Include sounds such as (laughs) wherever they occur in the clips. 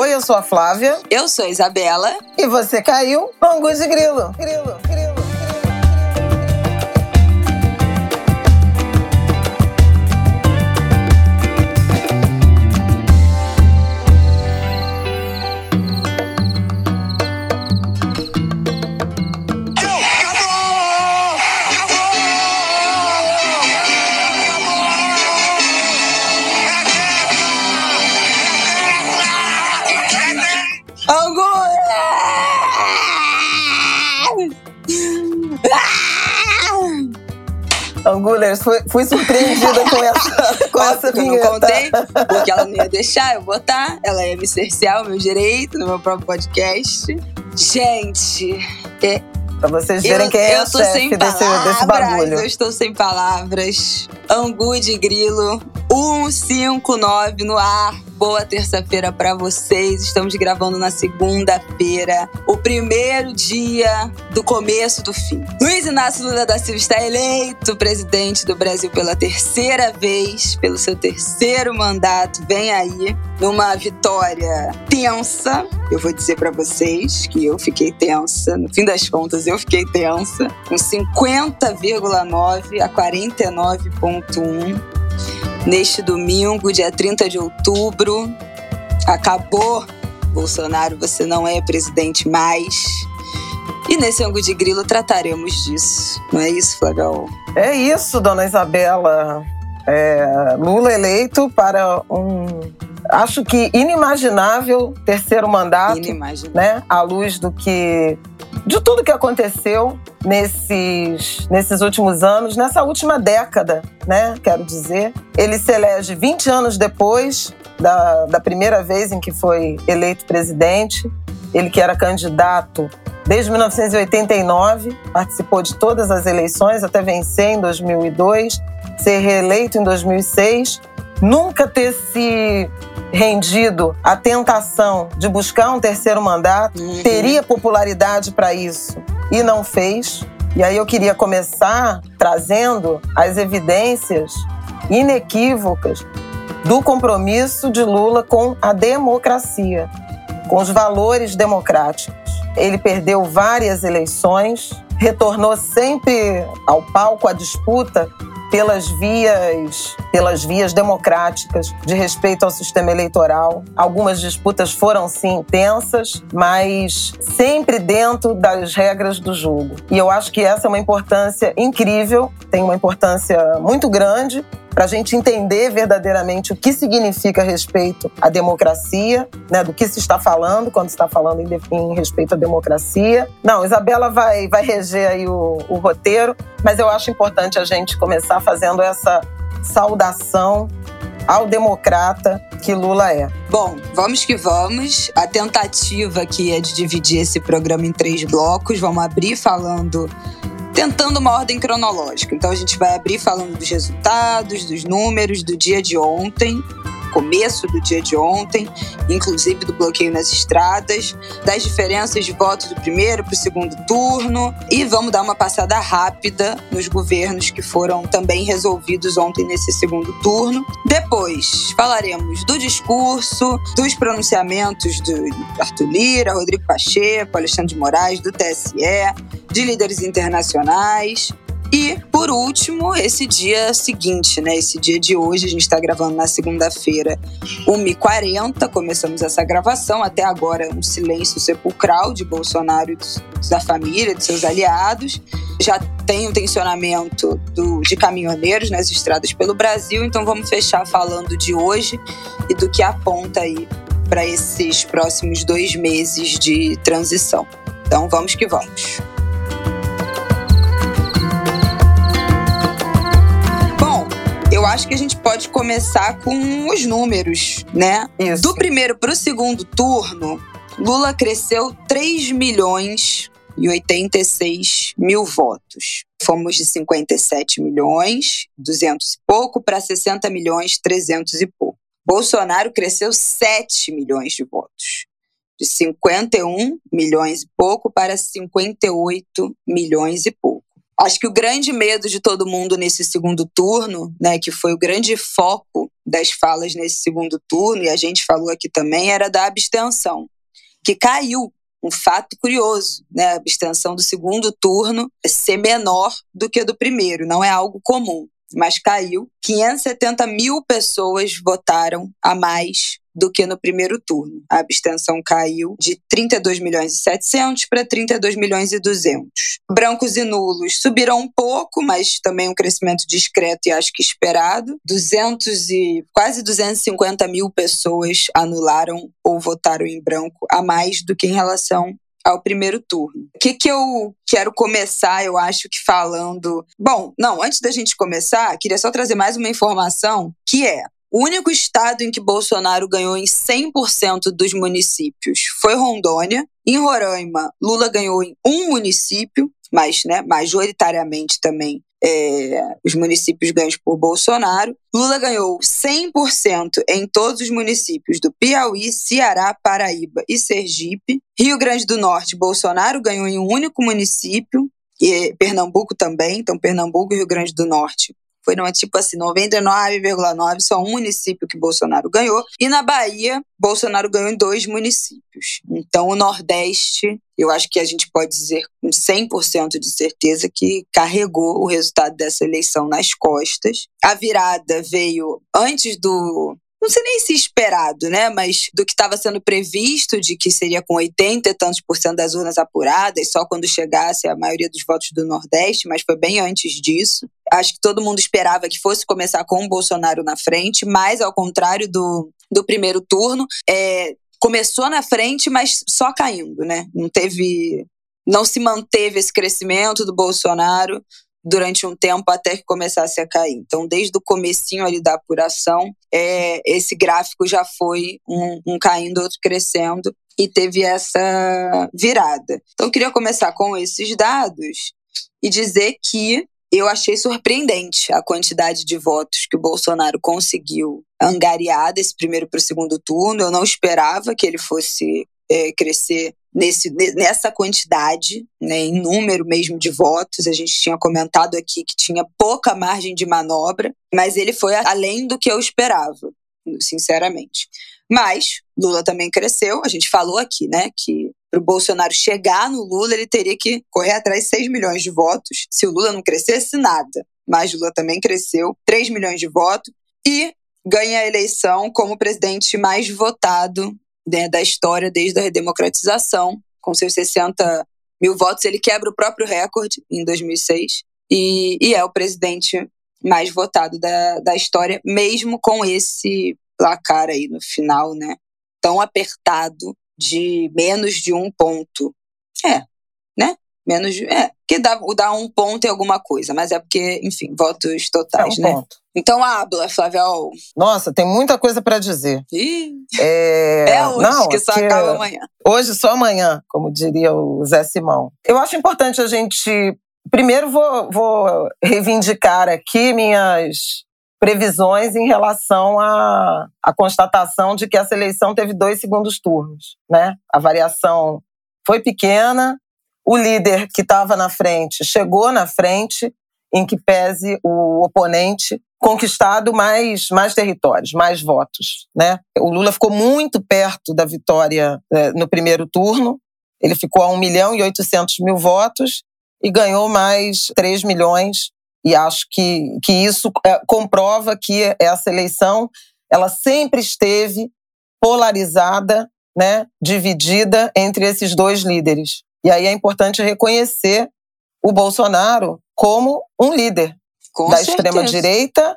Oi, eu sou a Flávia. Eu sou a Isabela. E você caiu no Angu de Grilo. Grilo, grilo. Angulers, fui, fui surpreendida com essa, (laughs) com essa. Eu não contei, porque ela não ia deixar eu botar. Ela ia me cercear o meu direito no meu próprio podcast. Gente, é, Pra vocês verem eu, quem é eu o chefe desse, desse bagulho. Eu estou sem palavras. Angu de Grilo 159 no ar. Boa terça-feira para vocês. Estamos gravando na segunda-feira, o primeiro dia do começo do fim. Luiz Inácio Lula da Silva está eleito presidente do Brasil pela terceira vez, pelo seu terceiro mandato. Vem aí numa vitória tensa. Eu vou dizer para vocês que eu fiquei tensa. No fim das contas, eu fiquei tensa. Com 50,9 a 49,1 neste domingo, dia 30 de outubro. Acabou, Bolsonaro, você não é presidente mais. E nesse ângulo de grilo trataremos disso. Não é isso, Flávio? É isso, dona Isabela. É, Lula eleito para um acho que inimaginável terceiro mandato, né? À luz do que de tudo que aconteceu nesses, nesses últimos anos, nessa última década, né? Quero dizer. Ele se elege 20 anos depois da, da primeira vez em que foi eleito presidente. Ele que era candidato desde 1989, participou de todas as eleições até vencer em 2002, ser reeleito em 2006, nunca ter se rendido à tentação de buscar um terceiro mandato, uhum. teria popularidade para isso e não fez. E aí eu queria começar trazendo as evidências inequívocas do compromisso de Lula com a democracia, com os valores democráticos. Ele perdeu várias eleições, retornou sempre ao palco, à disputa pelas vias, pelas vias democráticas de respeito ao sistema eleitoral. Algumas disputas foram sim intensas, mas sempre dentro das regras do jogo. E eu acho que essa é uma importância incrível, tem uma importância muito grande para a gente entender verdadeiramente o que significa respeito à democracia, né, do que se está falando quando se está falando em, em, respeito à democracia. Não, Isabela vai, vai reger aí o, o roteiro, mas eu acho importante a gente começar fazendo essa saudação ao democrata que Lula é. Bom, vamos que vamos. A tentativa aqui é de dividir esse programa em três blocos. Vamos abrir falando tentando uma ordem cronológica. Então a gente vai abrir falando dos resultados, dos números do dia de ontem, começo do dia de ontem, inclusive do bloqueio nas estradas, das diferenças de votos do primeiro para o segundo turno e vamos dar uma passada rápida nos governos que foram também resolvidos ontem nesse segundo turno. Depois falaremos do discurso, dos pronunciamentos do Arthur Lira, Rodrigo Pacheco, Alexandre de Moraes, do TSE, de líderes internacionais. E, por último, esse dia seguinte, né? Esse dia de hoje, a gente está gravando na segunda-feira, 1h40, começamos essa gravação. Até agora, um silêncio sepulcral de Bolsonaro e da família, de seus aliados. Já tem um tensionamento do, de caminhoneiros nas estradas pelo Brasil, então vamos fechar falando de hoje e do que aponta aí para esses próximos dois meses de transição. Então, vamos que vamos. Acho que a gente pode começar com os números, né? Isso. Do primeiro para o segundo turno, Lula cresceu 3 milhões e 86 mil votos. Fomos de 57 milhões, 200 e pouco, para 60 milhões, 300 e pouco. Bolsonaro cresceu 7 milhões de votos. De 51 milhões e pouco para 58 milhões e pouco. Acho que o grande medo de todo mundo nesse segundo turno, né, que foi o grande foco das falas nesse segundo turno, e a gente falou aqui também, era da abstenção, que caiu. Um fato curioso, né? A abstenção do segundo turno é ser menor do que a do primeiro, não é algo comum mas caiu. 570 mil pessoas votaram a mais do que no primeiro turno. A abstenção caiu de 32 milhões e 700 para 32 milhões e 200. Brancos e nulos subiram um pouco, mas também um crescimento discreto e acho que esperado. 200 e quase 250 mil pessoas anularam ou votaram em branco a mais do que em relação ao primeiro turno. O que, que eu quero começar, eu acho que falando. Bom, não, antes da gente começar, queria só trazer mais uma informação que é. O único estado em que Bolsonaro ganhou em 100% dos municípios foi Rondônia. Em Roraima, Lula ganhou em um município, mas né, majoritariamente também é, os municípios ganhos por Bolsonaro. Lula ganhou 100% em todos os municípios do Piauí, Ceará, Paraíba e Sergipe. Rio Grande do Norte, Bolsonaro ganhou em um único município, e Pernambuco também, então Pernambuco e Rio Grande do Norte foi numa tipo assim, 99,9, só um município que Bolsonaro ganhou. E na Bahia, Bolsonaro ganhou em dois municípios. Então, o Nordeste, eu acho que a gente pode dizer com 100% de certeza que carregou o resultado dessa eleição nas costas. A virada veio antes do não sei nem se esperado, né? Mas do que estava sendo previsto, de que seria com 80 e tantos por cento das urnas apuradas, só quando chegasse a maioria dos votos do Nordeste, mas foi bem antes disso. Acho que todo mundo esperava que fosse começar com o Bolsonaro na frente, mas ao contrário do, do primeiro turno, é, começou na frente, mas só caindo, né? Não teve. Não se manteve esse crescimento do Bolsonaro durante um tempo até que começasse a cair. Então, desde o comecinho ali da apuração, é, esse gráfico já foi um, um caindo, outro crescendo, e teve essa virada. Então, eu queria começar com esses dados e dizer que eu achei surpreendente a quantidade de votos que o Bolsonaro conseguiu angariar desse primeiro para o segundo turno. Eu não esperava que ele fosse é, crescer nesse, nessa quantidade, né, em número mesmo de votos. A gente tinha comentado aqui que tinha pouca margem de manobra, mas ele foi além do que eu esperava, sinceramente. Mas Lula também cresceu, a gente falou aqui, né, que para o Bolsonaro chegar no Lula, ele teria que correr atrás de 6 milhões de votos. Se o Lula não crescesse, nada. Mas Lula também cresceu, 3 milhões de votos, e ganha a eleição como presidente mais votado né, da história desde a redemocratização. Com seus 60 mil votos, ele quebra o próprio recorde em 2006 e, e é o presidente mais votado da, da história, mesmo com esse placar aí no final, né? Tão apertado de menos de um ponto. É? Menos de. É, que dá, dá um ponto em alguma coisa, mas é porque, enfim, votos totais, é um né? Ponto. Então habla, Flávia. Nossa, tem muita coisa para dizer. Ih, é... é hoje Não, que só que acaba amanhã. Hoje só amanhã, como diria o Zé Simão. Eu acho importante a gente. Primeiro, vou, vou reivindicar aqui minhas previsões em relação à, à constatação de que essa eleição teve dois segundos turnos. Né? A variação foi pequena, o líder que estava na frente chegou na frente, em que pese o oponente conquistado mais, mais territórios, mais votos. Né? O Lula ficou muito perto da vitória é, no primeiro turno, ele ficou a 1 milhão e 800 mil votos e ganhou mais 3 milhões. E acho que, que isso é, comprova que essa eleição ela sempre esteve polarizada, né, dividida entre esses dois líderes. E aí é importante reconhecer o Bolsonaro como um líder com da extrema-direita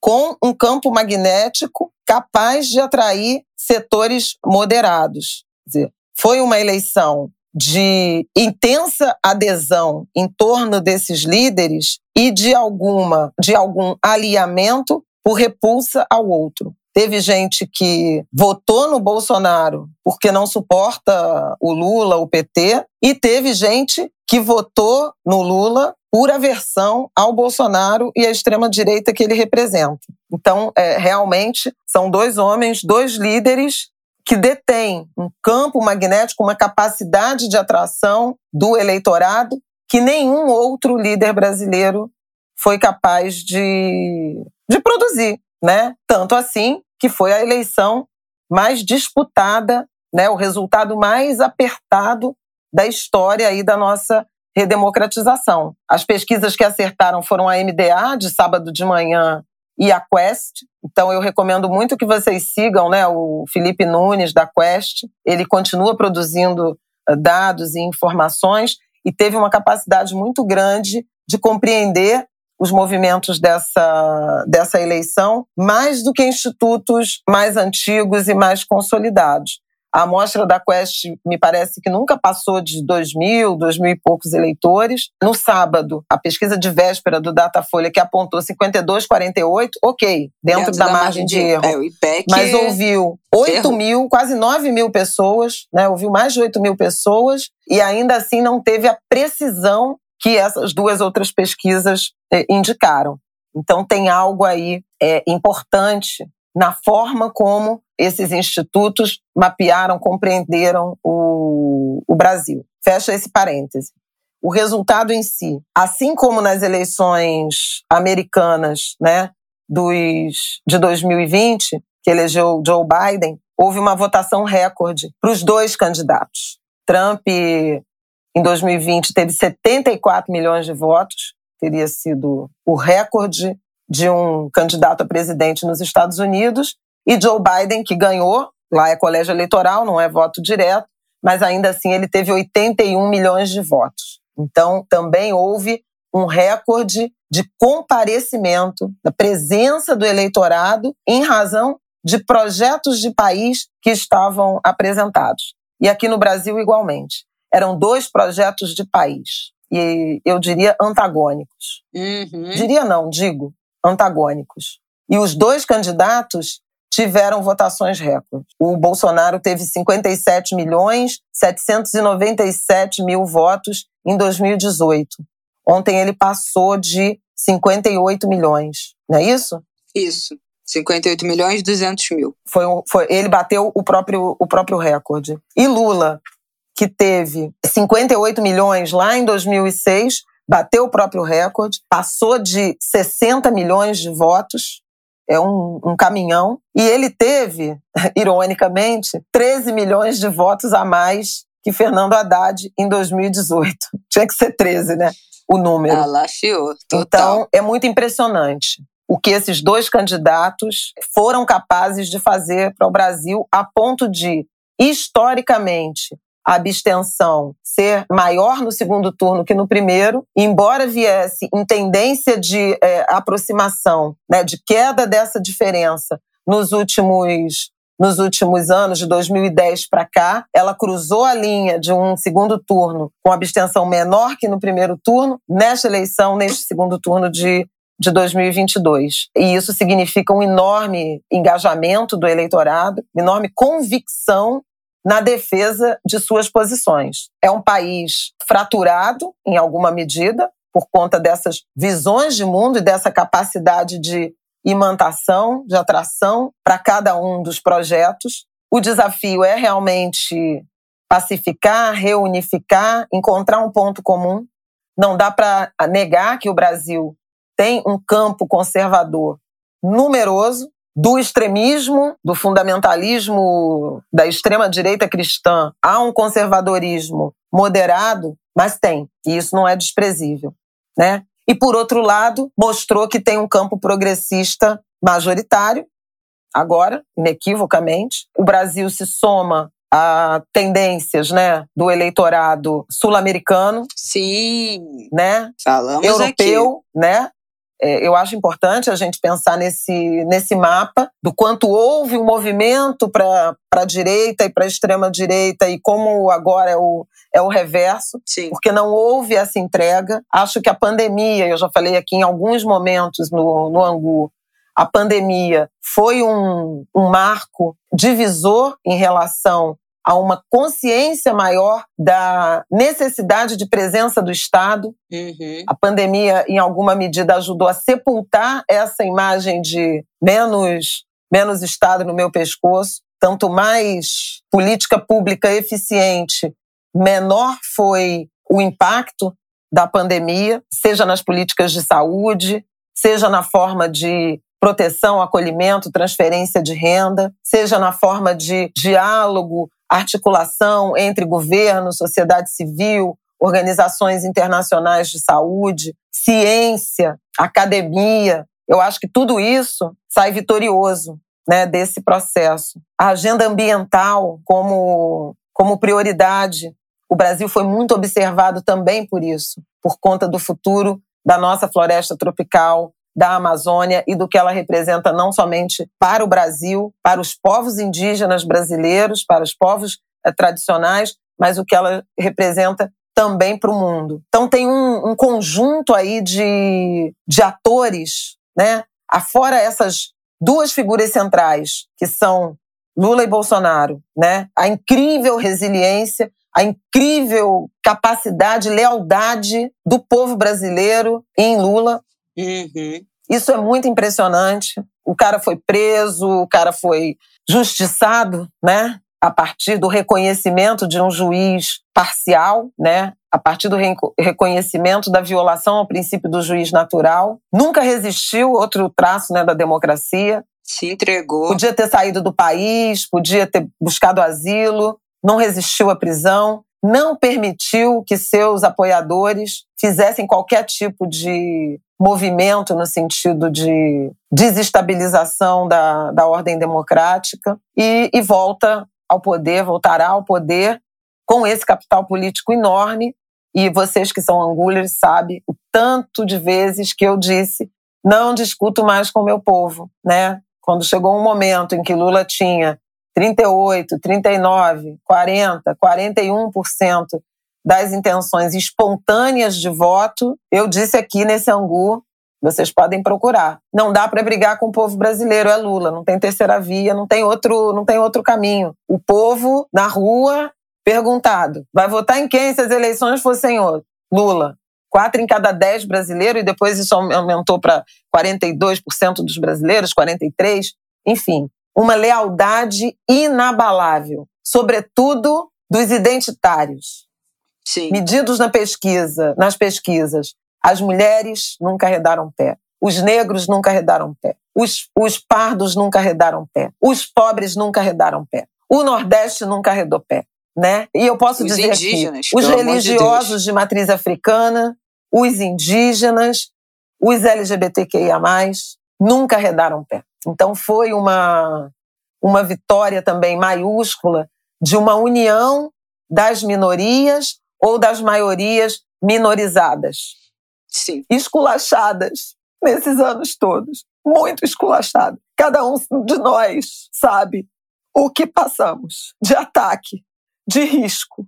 com um campo magnético capaz de atrair setores moderados. Dizer, foi uma eleição de intensa adesão em torno desses líderes e de alguma de algum alinhamento por repulsa ao outro. Teve gente que votou no Bolsonaro porque não suporta o Lula, o PT, e teve gente que votou no Lula por aversão ao Bolsonaro e à extrema-direita que ele representa. Então, é, realmente, são dois homens, dois líderes que detêm um campo magnético, uma capacidade de atração do eleitorado que nenhum outro líder brasileiro foi capaz de, de produzir, né? Tanto assim que foi a eleição mais disputada, né? O resultado mais apertado da história aí da nossa redemocratização. As pesquisas que acertaram foram a MDA de sábado de manhã e a Quest. Então eu recomendo muito que vocês sigam, né, o Felipe Nunes da Quest. Ele continua produzindo eh, dados e informações e teve uma capacidade muito grande de compreender os movimentos dessa, dessa eleição, mais do que institutos mais antigos e mais consolidados. A amostra da Quest me parece que nunca passou de 2 mil, 2 mil e poucos eleitores. No sábado, a pesquisa de véspera do Datafolha, que apontou 52, 48, ok, dentro, dentro da, da, margem de, de erro. É, o IPEC mas ouviu 8 mil, quase 9 mil pessoas, né? ouviu mais de 8 mil pessoas, e ainda assim não teve a precisão que essas duas outras pesquisas eh, indicaram. Então, tem algo aí é, importante na forma como esses institutos mapearam, compreenderam o, o Brasil. Fecha esse parêntese. O resultado em si, assim como nas eleições americanas, né, dos, de 2020, que elegeu Joe Biden, houve uma votação recorde para os dois candidatos. Trump, em 2020, teve 74 milhões de votos, teria sido o recorde de um candidato a presidente nos Estados Unidos, e Joe Biden, que ganhou, lá é colégio eleitoral, não é voto direto, mas ainda assim ele teve 81 milhões de votos. Então, também houve um recorde de comparecimento, da presença do eleitorado em razão de projetos de país que estavam apresentados. E aqui no Brasil, igualmente. Eram dois projetos de país. E eu diria antagônicos. Uhum. Diria não, digo antagônicos. E os dois candidatos tiveram votações recordes. O Bolsonaro teve 57 milhões 797 mil votos em 2018. Ontem ele passou de 58 milhões, não é isso? Isso. 58 milhões 200 mil. Foi, foi, ele bateu o próprio, o próprio recorde. E Lula, que teve 58 milhões lá em 2006, bateu o próprio recorde, passou de 60 milhões de votos é um, um, caminhão. E ele teve, (laughs) ironicamente, 13 milhões de votos a mais que Fernando Haddad em 2018. (laughs) Tinha que ser 13, né? O número. Ah, lacheou, total. Então, é muito impressionante o que esses dois candidatos foram capazes de fazer para o Brasil, a ponto de, historicamente, a abstenção ser maior no segundo turno que no primeiro, embora viesse em tendência de é, aproximação, né, de queda dessa diferença nos últimos nos últimos anos, de 2010 para cá, ela cruzou a linha de um segundo turno com abstenção menor que no primeiro turno, nesta eleição, neste segundo turno de, de 2022. E isso significa um enorme engajamento do eleitorado, enorme convicção na defesa de suas posições. É um país fraturado, em alguma medida, por conta dessas visões de mundo e dessa capacidade de imantação, de atração para cada um dos projetos. O desafio é realmente pacificar, reunificar, encontrar um ponto comum. Não dá para negar que o Brasil tem um campo conservador numeroso, do extremismo, do fundamentalismo da extrema-direita cristã a um conservadorismo moderado, mas tem, e isso não é desprezível, né? E por outro lado, mostrou que tem um campo progressista majoritário, agora, inequivocamente. O Brasil se soma a tendências, né, do eleitorado sul-americano. Sim. Né? Falamos europeu, aqui. né? É, eu acho importante a gente pensar nesse, nesse mapa do quanto houve um movimento para a direita e para a extrema-direita e como agora é o, é o reverso, Sim. porque não houve essa entrega. Acho que a pandemia, eu já falei aqui em alguns momentos no, no Angu, a pandemia foi um, um marco divisor em relação a uma consciência maior da necessidade de presença do Estado. Uhum. A pandemia, em alguma medida, ajudou a sepultar essa imagem de menos, menos Estado no meu pescoço. Tanto mais política pública eficiente, menor foi o impacto da pandemia, seja nas políticas de saúde, seja na forma de proteção, acolhimento, transferência de renda, seja na forma de diálogo, articulação entre governo, sociedade civil, organizações internacionais de saúde, ciência, academia. Eu acho que tudo isso sai vitorioso né, desse processo. A agenda ambiental como, como prioridade. O Brasil foi muito observado também por isso, por conta do futuro da nossa floresta tropical, da Amazônia e do que ela representa não somente para o Brasil, para os povos indígenas brasileiros, para os povos é, tradicionais, mas o que ela representa também para o mundo. Então tem um, um, conjunto aí de, de atores, né? Afora essas duas figuras centrais, que são Lula e Bolsonaro, né? A incrível resiliência, a incrível capacidade, lealdade do povo brasileiro em Lula. Uhum. Isso é muito impressionante. O cara foi preso, o cara foi justiçado, né? A partir do reconhecimento de um juiz parcial, né? A partir do reconhecimento da violação ao princípio do juiz natural. Nunca resistiu, outro traço né, da democracia. Se entregou. Podia ter saído do país, podia ter buscado asilo, não resistiu à prisão não permitiu que seus apoiadores fizessem qualquer tipo de movimento no sentido de desestabilização da, da ordem democrática e, e volta ao poder, voltará ao poder com esse capital político enorme. E vocês que são angulers sabem o tanto de vezes que eu disse não discuto mais com meu povo, né? Quando chegou um momento em que Lula tinha 38, 39, 40, 41% das intenções espontâneas de voto, eu disse aqui nesse angu, vocês podem procurar. Não dá para brigar com o povo brasileiro, é Lula, não tem terceira via, não tem outro, não tem outro caminho. O povo na rua perguntado, vai votar em quem se as eleições fossem outro? Lula. Quatro em cada dez brasileiros, e depois isso aumentou para 42% dos brasileiros, 43%. Enfim, uma lealdade inabalável, sobretudo dos identitários. Sim. Medidos na pesquisa, nas pesquisas, as mulheres nunca arredaram pé, os negros nunca arredaram pé, os, os pardos nunca arredaram pé, os pobres nunca arredaram pé, o Nordeste nunca arredou pé. Né? E eu posso os dizer indígenas, aqui, os religiosos de, de matriz africana, os indígenas, os LGBTQIA+, nunca arredaram pé. Então foi uma, uma vitória também maiúscula de uma união das minorias ou das maiorias minorizadas. Sim. Esculachadas nesses anos todos. Muito esculachadas. Cada um de nós sabe o que passamos de ataque, de risco,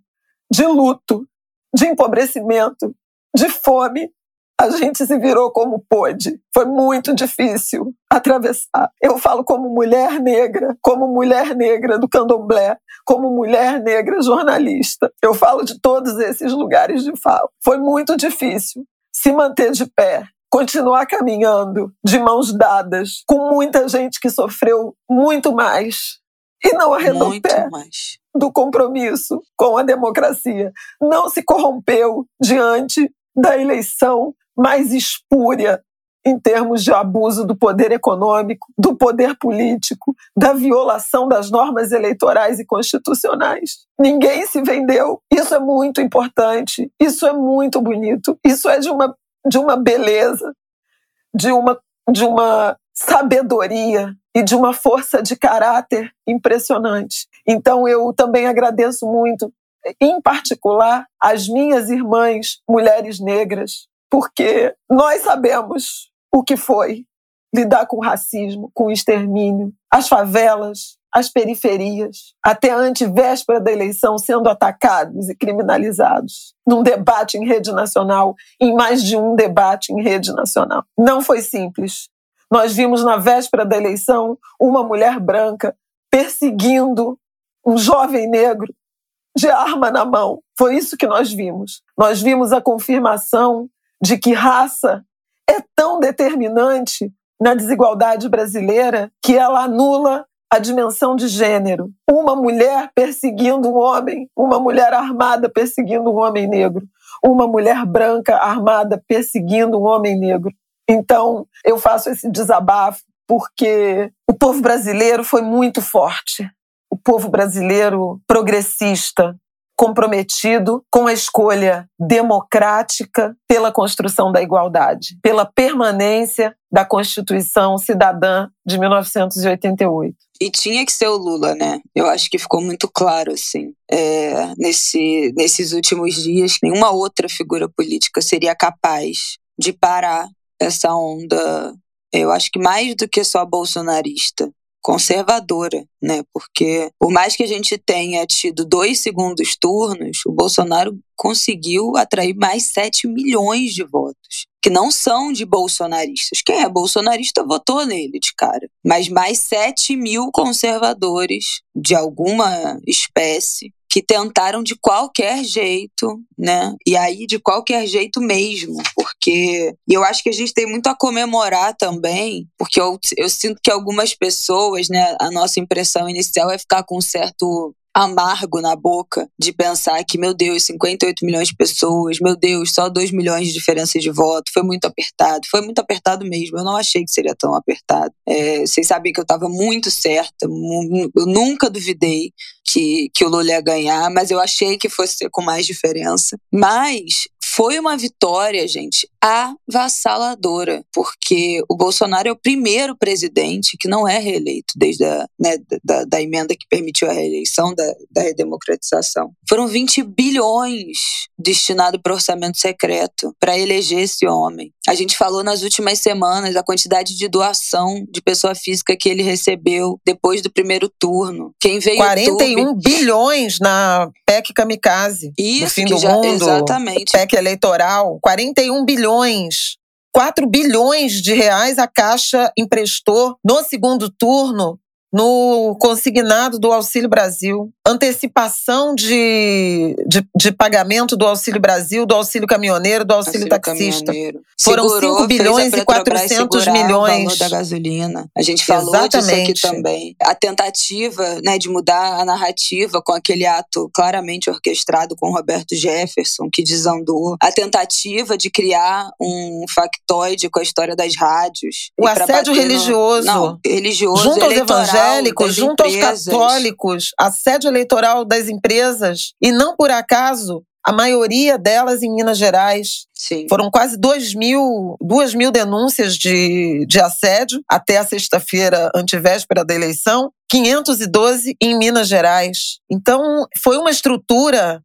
de luto, de empobrecimento, de fome, a gente se virou como pôde. Foi muito difícil atravessar. Eu falo como mulher negra, como mulher negra do candomblé, como mulher negra jornalista. Eu falo de todos esses lugares de fala. Foi muito difícil se manter de pé, continuar caminhando de mãos dadas com muita gente que sofreu muito mais e não arredou muito pé. Mais. Do compromisso com a democracia. Não se corrompeu diante da eleição mais espúria em termos de abuso do poder econômico, do poder político, da violação das normas eleitorais e constitucionais. Ninguém se vendeu. Isso é muito importante. Isso é muito bonito. Isso é de uma, de uma beleza, de uma, de uma sabedoria e de uma força de caráter impressionante. Então eu também agradeço muito, em particular, as minhas irmãs mulheres negras porque nós sabemos o que foi lidar com o racismo, com o extermínio, as favelas, as periferias, até a antevéspera da eleição sendo atacados e criminalizados, num debate em rede nacional, em mais de um debate em rede nacional. Não foi simples. Nós vimos na véspera da eleição uma mulher branca perseguindo um jovem negro de arma na mão. Foi isso que nós vimos. Nós vimos a confirmação de que raça é tão determinante na desigualdade brasileira que ela anula a dimensão de gênero. Uma mulher perseguindo um homem, uma mulher armada perseguindo um homem negro, uma mulher branca armada perseguindo um homem negro. Então, eu faço esse desabafo porque o povo brasileiro foi muito forte. O povo brasileiro progressista, comprometido com a escolha democrática pela construção da igualdade, pela permanência da Constituição Cidadã de 1988. E tinha que ser o Lula, né? Eu acho que ficou muito claro, assim. É, nesse, nesses últimos dias, nenhuma outra figura política seria capaz de parar essa onda. Eu acho que mais do que só bolsonarista, conservadora, né? Porque por mais que a gente tenha tido dois segundos turnos, o Bolsonaro conseguiu atrair mais 7 milhões de votos, que não são de bolsonaristas. Quem é bolsonarista votou nele de cara. Mas mais 7 mil conservadores de alguma espécie que tentaram de qualquer jeito, né? E aí de qualquer jeito mesmo, porque e eu acho que a gente tem muito a comemorar também, porque eu, eu sinto que algumas pessoas, né, a nossa impressão inicial é ficar com um certo amargo na boca de pensar que, meu Deus, 58 milhões de pessoas, meu Deus, só 2 milhões de diferença de voto, foi muito apertado. Foi muito apertado mesmo. Eu não achei que seria tão apertado. É, vocês sabem que eu estava muito certa, eu nunca duvidei que, que o Lula ia ganhar, mas eu achei que fosse com mais diferença. Mas foi uma vitória, gente, avassaladora, porque o Bolsonaro é o primeiro presidente que não é reeleito desde a né, da, da, emenda que permitiu a reeleição, da, da redemocratização. Foram 20 bilhões destinados para orçamento secreto para eleger esse homem. A gente falou nas últimas semanas a quantidade de doação de pessoa física que ele recebeu depois do primeiro turno. Quem veio 41 YouTube... bilhões na PEC Kamikaze. Isso, no fim do já, mundo. Exatamente. PEC eleitoral, 41 bilhões. 4 bilhões de reais a Caixa emprestou no segundo turno no consignado do Auxílio Brasil, antecipação de, de, de, pagamento do Auxílio Brasil, do Auxílio Caminhoneiro, do Auxílio, auxílio Taxista. Caminhoneiro. Foram Segurou, 5 bilhões e 400 milhões. O valor da gasolina. A gente falou Exatamente. disso aqui também. A tentativa né, de mudar a narrativa com aquele ato claramente orquestrado com Roberto Jefferson, que desandou. A tentativa de criar um factoide com a história das rádios. O assédio religioso. No, não, religioso, junto aos evangélicos, junto empresas. aos católicos, assédio eleitoral das empresas. E não por acaso, a maioria delas em Minas Gerais. Sim. Foram quase 2 mil, 2 mil denúncias de, de assédio até a sexta-feira, antevéspera da eleição. 512 em Minas Gerais. Então, foi uma estrutura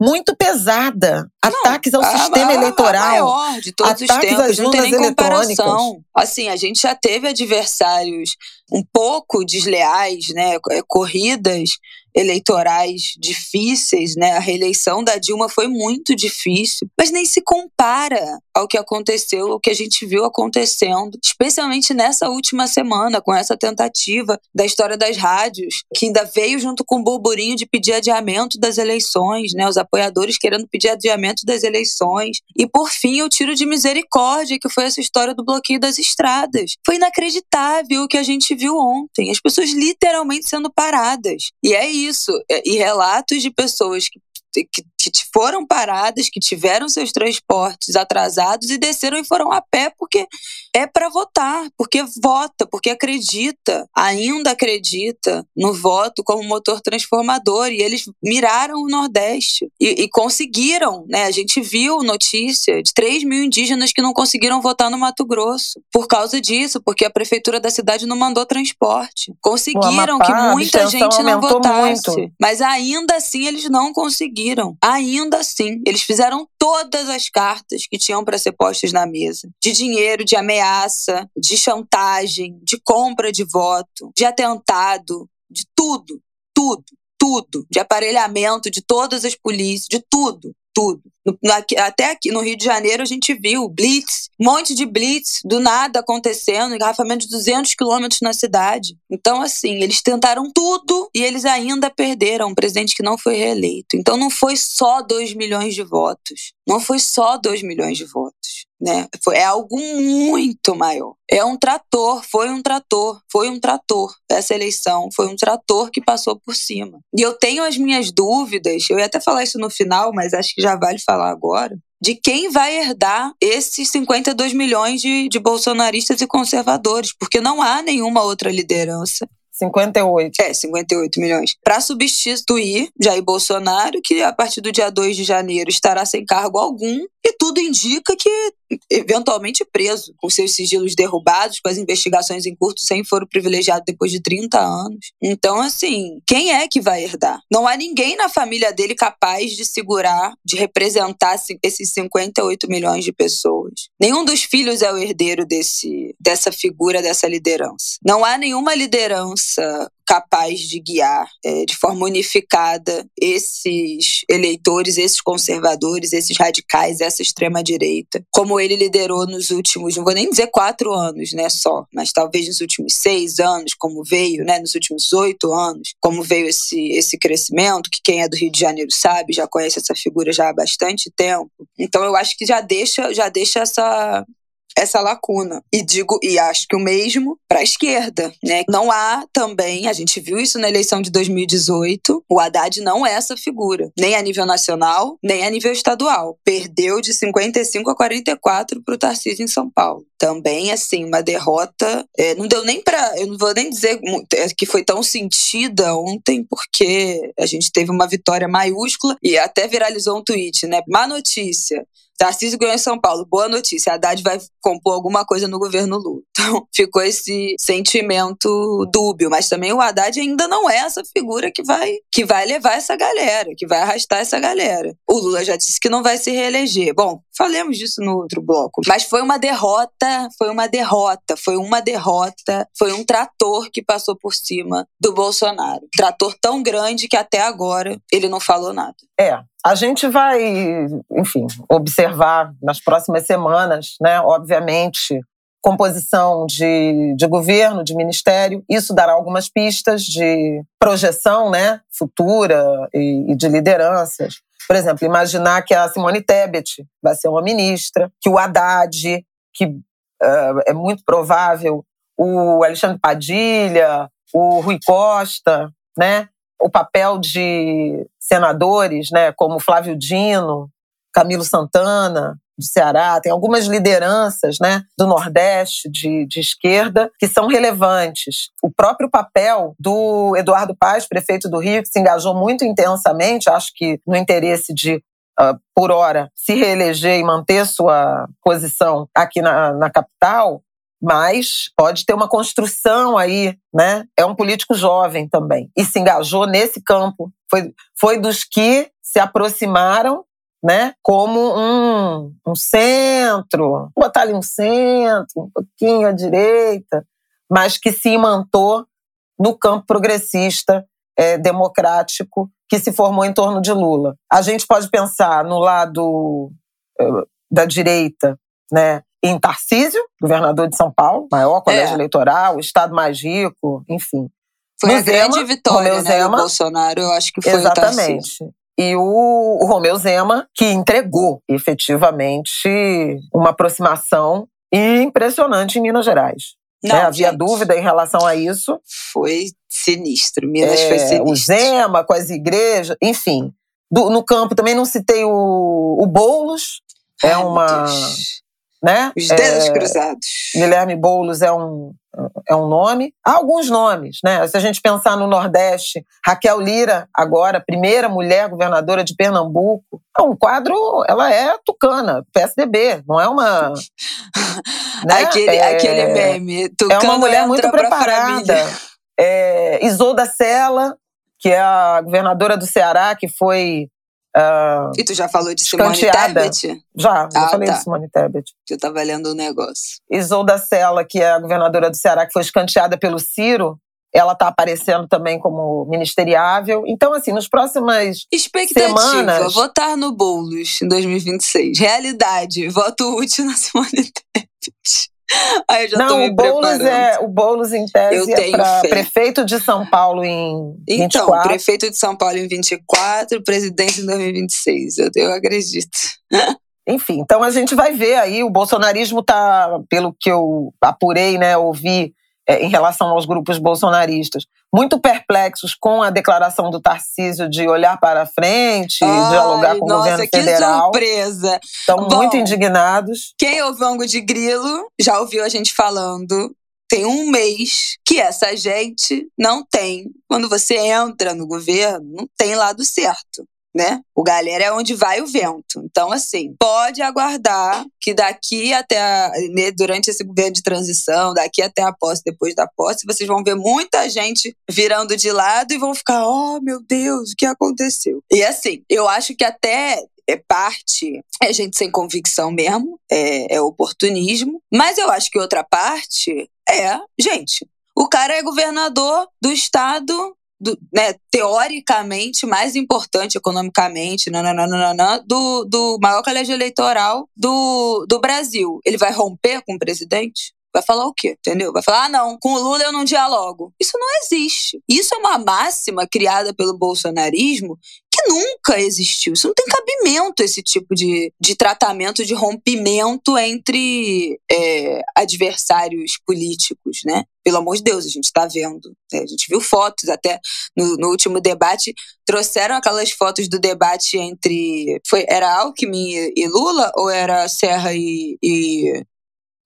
muito pesada. Não, ataques ao a, sistema a, eleitoral. A maior de todos os tempos, não tem nem comparação. Assim, a gente já teve adversários um pouco desleais, né? É, corridas eleitorais difíceis, né? A reeleição da Dilma foi muito difícil, mas nem se compara ao que aconteceu, ao que a gente viu acontecendo, especialmente nessa última semana, com essa tentativa da história das rádios, que ainda veio junto com o burburinho de pedir adiamento das eleições, né? Os apoiadores querendo pedir adiamento das eleições. E por fim, o tiro de misericórdia, que foi essa história do bloqueio das estradas. Foi inacreditável o que a gente viu ontem. As pessoas literalmente sendo paradas. E é isso. E relatos de pessoas que que, que foram paradas, que tiveram seus transportes atrasados e desceram e foram a pé porque é para votar, porque vota, porque acredita, ainda acredita no voto como motor transformador. E eles miraram o Nordeste e, e conseguiram, né? A gente viu notícia de 3 mil indígenas que não conseguiram votar no Mato Grosso por causa disso, porque a prefeitura da cidade não mandou transporte. Conseguiram Amapá, que muita gente não votasse, muito. mas ainda assim eles não conseguiram. Ainda assim, eles fizeram todas as cartas que tinham para ser postas na mesa: de dinheiro, de ameaça, de chantagem, de compra de voto, de atentado, de tudo, tudo, tudo, de aparelhamento de todas as polícias, de tudo tudo. Até aqui no Rio de Janeiro a gente viu blitz, um monte de blitz do nada acontecendo, engarrafamento de 200 quilômetros na cidade. Então, assim, eles tentaram tudo e eles ainda perderam um presidente que não foi reeleito. Então, não foi só 2 milhões de votos. Não foi só 2 milhões de votos. Né? É algo muito maior. É um trator, foi um trator, foi um trator. Essa eleição foi um trator que passou por cima. E eu tenho as minhas dúvidas, eu ia até falar isso no final, mas acho que já vale falar agora, de quem vai herdar esses 52 milhões de, de bolsonaristas e conservadores, porque não há nenhuma outra liderança 58. É, 58 milhões. Para substituir Jair Bolsonaro, que a partir do dia 2 de janeiro estará sem cargo algum, e tudo indica que eventualmente preso, com seus sigilos derrubados, com as investigações em curto, sem foro privilegiado depois de 30 anos. Então, assim, quem é que vai herdar? Não há ninguém na família dele capaz de segurar, de representar esses 58 milhões de pessoas. Nenhum dos filhos é o herdeiro desse, dessa figura, dessa liderança. Não há nenhuma liderança capaz de guiar é, de forma unificada esses eleitores, esses conservadores, esses radicais, essa extrema-direita, como ele liderou nos últimos, não vou nem dizer quatro anos, né, só, mas talvez nos últimos seis anos, como veio, né, nos últimos oito anos, como veio esse, esse crescimento, que quem é do Rio de Janeiro sabe, já conhece essa figura já há bastante tempo. Então eu acho que já deixa, já deixa essa, essa lacuna. E digo, e acho que o mesmo para a esquerda, né? Não há também, a gente viu isso na eleição de 2018, o Haddad não é essa figura, nem a nível nacional, nem a nível estadual. Perdeu de 55 a 44 para o Tarcísio em São Paulo. Também, assim, uma derrota. É, não deu nem para. Eu não vou nem dizer é, que foi tão sentida ontem, porque a gente teve uma vitória maiúscula e até viralizou um tweet, né? Má notícia. Tarcísio ganhou em São Paulo. Boa notícia. Haddad vai compor alguma coisa no governo Lula. (laughs) Então, ficou esse sentimento dúbio. Mas também o Haddad ainda não é essa figura que vai, que vai levar essa galera, que vai arrastar essa galera. O Lula já disse que não vai se reeleger. Bom, falemos disso no outro bloco. Mas foi uma derrota, foi uma derrota, foi uma derrota, foi um trator que passou por cima do Bolsonaro. Trator tão grande que até agora ele não falou nada. É, a gente vai, enfim, observar nas próximas semanas, né? Obviamente, composição de, de governo, de ministério. Isso dará algumas pistas de projeção, né? Futura e, e de lideranças. Por exemplo, imaginar que a Simone Tebet vai ser uma ministra, que o Haddad, que uh, é muito provável, o Alexandre Padilha, o Rui Costa, né? O papel de senadores, né, como Flávio Dino, Camilo Santana, do Ceará, tem algumas lideranças né, do Nordeste de, de esquerda que são relevantes. O próprio papel do Eduardo Paz, prefeito do Rio, que se engajou muito intensamente, acho que no interesse de Uh, por hora, se reeleger e manter sua posição aqui na, na capital, mas pode ter uma construção aí, né? É um político jovem também e se engajou nesse campo. Foi, foi dos que se aproximaram, né? Como um, um centro, botar ali um centro, um pouquinho à direita, mas que se imantou no campo progressista, é, democrático, que se formou em torno de Lula. A gente pode pensar no lado é, da direita, né? Em Tarcísio, governador de São Paulo, maior colégio é. eleitoral, o estado mais rico, enfim. Foi no a Zema, grande vitória Romeu né, Zema, do Bolsonaro, eu acho que foi Exatamente. o E o, o Romeu Zema, que entregou efetivamente uma aproximação impressionante em Minas Gerais. Não, né? Havia gente, dúvida em relação a isso. Foi sinistro. Minas é, foi sinistro. O Zema com as igrejas, enfim. Do, no campo também não citei o, o Boulos. É Ai, uma né? Os dedos é, cruzados. Guilherme Boulos é um, é um nome. Há alguns nomes, né? Se a gente pensar no Nordeste, Raquel Lira, agora, primeira mulher governadora de Pernambuco. É um quadro, ela é tucana, PSDB, não é uma. (laughs) né? aquele, é, aquele meme. Tucana é uma mulher muito preparada. É, Isolda Sela, que é a governadora do Ceará, que foi Uh, e tu já falou de Simone Tebet? Já, já ah, falei tá. de Simone Tebet. Eu tava lendo o um negócio. Isolda Sela, que é a governadora do Ceará, que foi escanteada pelo Ciro, ela está aparecendo também como ministeriável. Então, assim, nos próximas Expectativa, semanas... votar no Boulos em 2026. Realidade, voto útil na Simone Tebet. (laughs) Eu Não, o Boulos é o Boulos em tese é para prefeito de São Paulo em então, 24. prefeito de São Paulo em 24, presidente em 2026. Eu, eu acredito. (laughs) enfim, então a gente vai ver aí, o bolsonarismo está, pelo que eu apurei, né, ouvi é, em relação aos grupos bolsonaristas, muito perplexos com a declaração do Tarcísio de olhar para frente, Ai, dialogar com nossa, o governo federal. que surpresa! Estão muito indignados. Quem ouve Ango de Grilo já ouviu a gente falando tem um mês que essa gente não tem. Quando você entra no governo, não tem lado certo né? O galera é onde vai o vento. Então, assim, pode aguardar que daqui até a, né, durante esse governo de transição, daqui até a posse, depois da posse, vocês vão ver muita gente virando de lado e vão ficar, oh meu Deus, o que aconteceu? E assim, eu acho que até é parte é gente sem convicção mesmo, é, é oportunismo, mas eu acho que outra parte é, gente, o cara é governador do estado do, né, teoricamente mais importante economicamente nananana, do, do maior colégio eleitoral do, do Brasil. Ele vai romper com o presidente? Vai falar o quê? Entendeu? Vai falar, ah, não, com o Lula eu não dialogo. Isso não existe. Isso é uma máxima criada pelo bolsonarismo nunca existiu. Isso não tem cabimento, esse tipo de, de tratamento de rompimento entre é, adversários políticos, né? Pelo amor de Deus, a gente está vendo. Né? A gente viu fotos até no, no, último debate. Trouxeram aquelas fotos do debate entre. Foi, era Alckmin e Lula ou era Serra e, e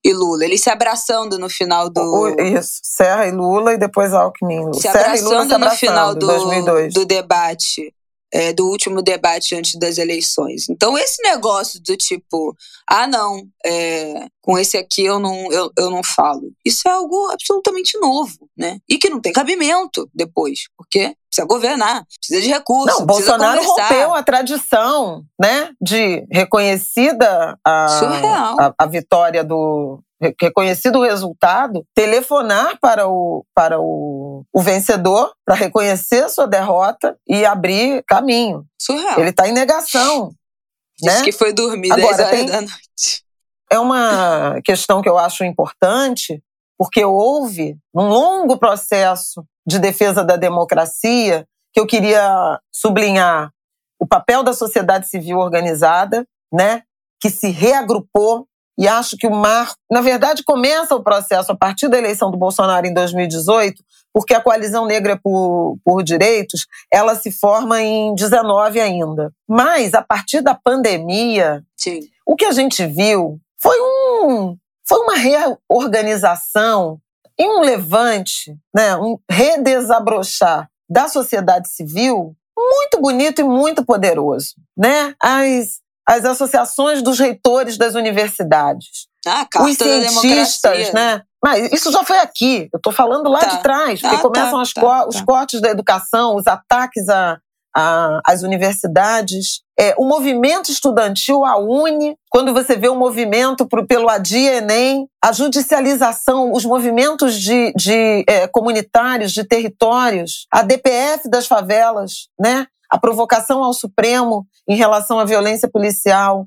e Lula. Eles se abraçando no final do. Isso, Serra e Lula e depois Alckmin. Se Serra abraçando, e Lula se abraçando no final do, do debate é, do último debate antes das eleições. Então, esse negócio do tipo, ah, não, é, com esse aqui eu não, eu, eu não falo, isso é algo absolutamente novo, né? E que não tem cabimento depois, porque precisa governar, precisa de recursos. Não, Bolsonaro rompeu a tradição, né, de reconhecida a, a, a vitória do, reconhecido o resultado, telefonar para o, para o, o vencedor para reconhecer sua derrota e abrir caminho. Surreal. Ele está em negação. Diz né? que foi dormir Agora, 10 horas tem, da noite. É uma questão que eu acho importante, porque houve um longo processo de defesa da democracia que eu queria sublinhar o papel da sociedade civil organizada, né, que se reagrupou e acho que o marco, na verdade, começa o processo a partir da eleição do Bolsonaro em 2018, porque a coalizão negra por, por direitos ela se forma em 19 ainda. Mas a partir da pandemia, Sim. o que a gente viu foi um foi uma reorganização e um levante, né, um redesabrochar da sociedade civil muito bonito e muito poderoso, né? As as associações dos reitores das universidades. Ah, os cientistas, né? Mas isso já foi aqui. Eu estou falando lá tá. de trás, porque ah, começam tá, tá, os tá. cortes da educação, os ataques a, a, às universidades. É, o movimento estudantil, a UNE, quando você vê o movimento pro, pelo Adia Enem, a judicialização, os movimentos de, de é, comunitários, de territórios, a DPF das favelas, né? A provocação ao Supremo em relação à violência policial,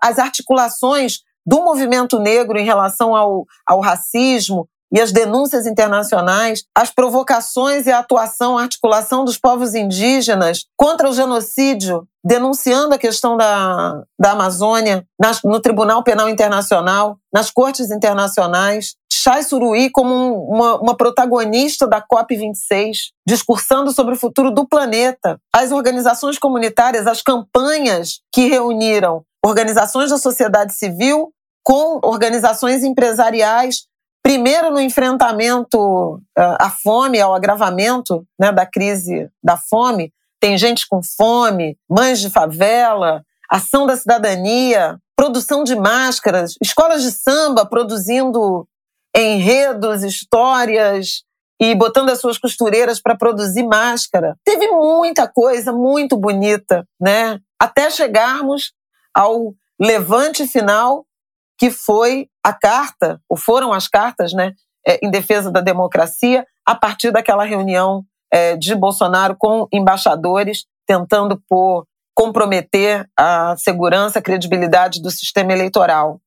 as articulações do movimento negro em relação ao, ao racismo e as denúncias internacionais, as provocações e a atuação, a articulação dos povos indígenas contra o genocídio, denunciando a questão da, da Amazônia nas, no Tribunal Penal Internacional, nas cortes internacionais, Chai Suruí como uma, uma protagonista da COP26, discursando sobre o futuro do planeta. As organizações comunitárias, as campanhas que reuniram organizações da sociedade civil com organizações empresariais, primeiro no enfrentamento uh, à fome, ao agravamento né, da crise da fome. Tem gente com fome, mães de favela, ação da cidadania, produção de máscaras, escolas de samba produzindo enredos, histórias e botando as suas costureiras para produzir máscara. Teve muita coisa muito bonita, né? Até chegarmos ao levante final, que foi a carta, ou foram as cartas, né, é, em defesa da democracia, a partir daquela reunião é, de Bolsonaro com embaixadores tentando por comprometer a segurança, a credibilidade do sistema eleitoral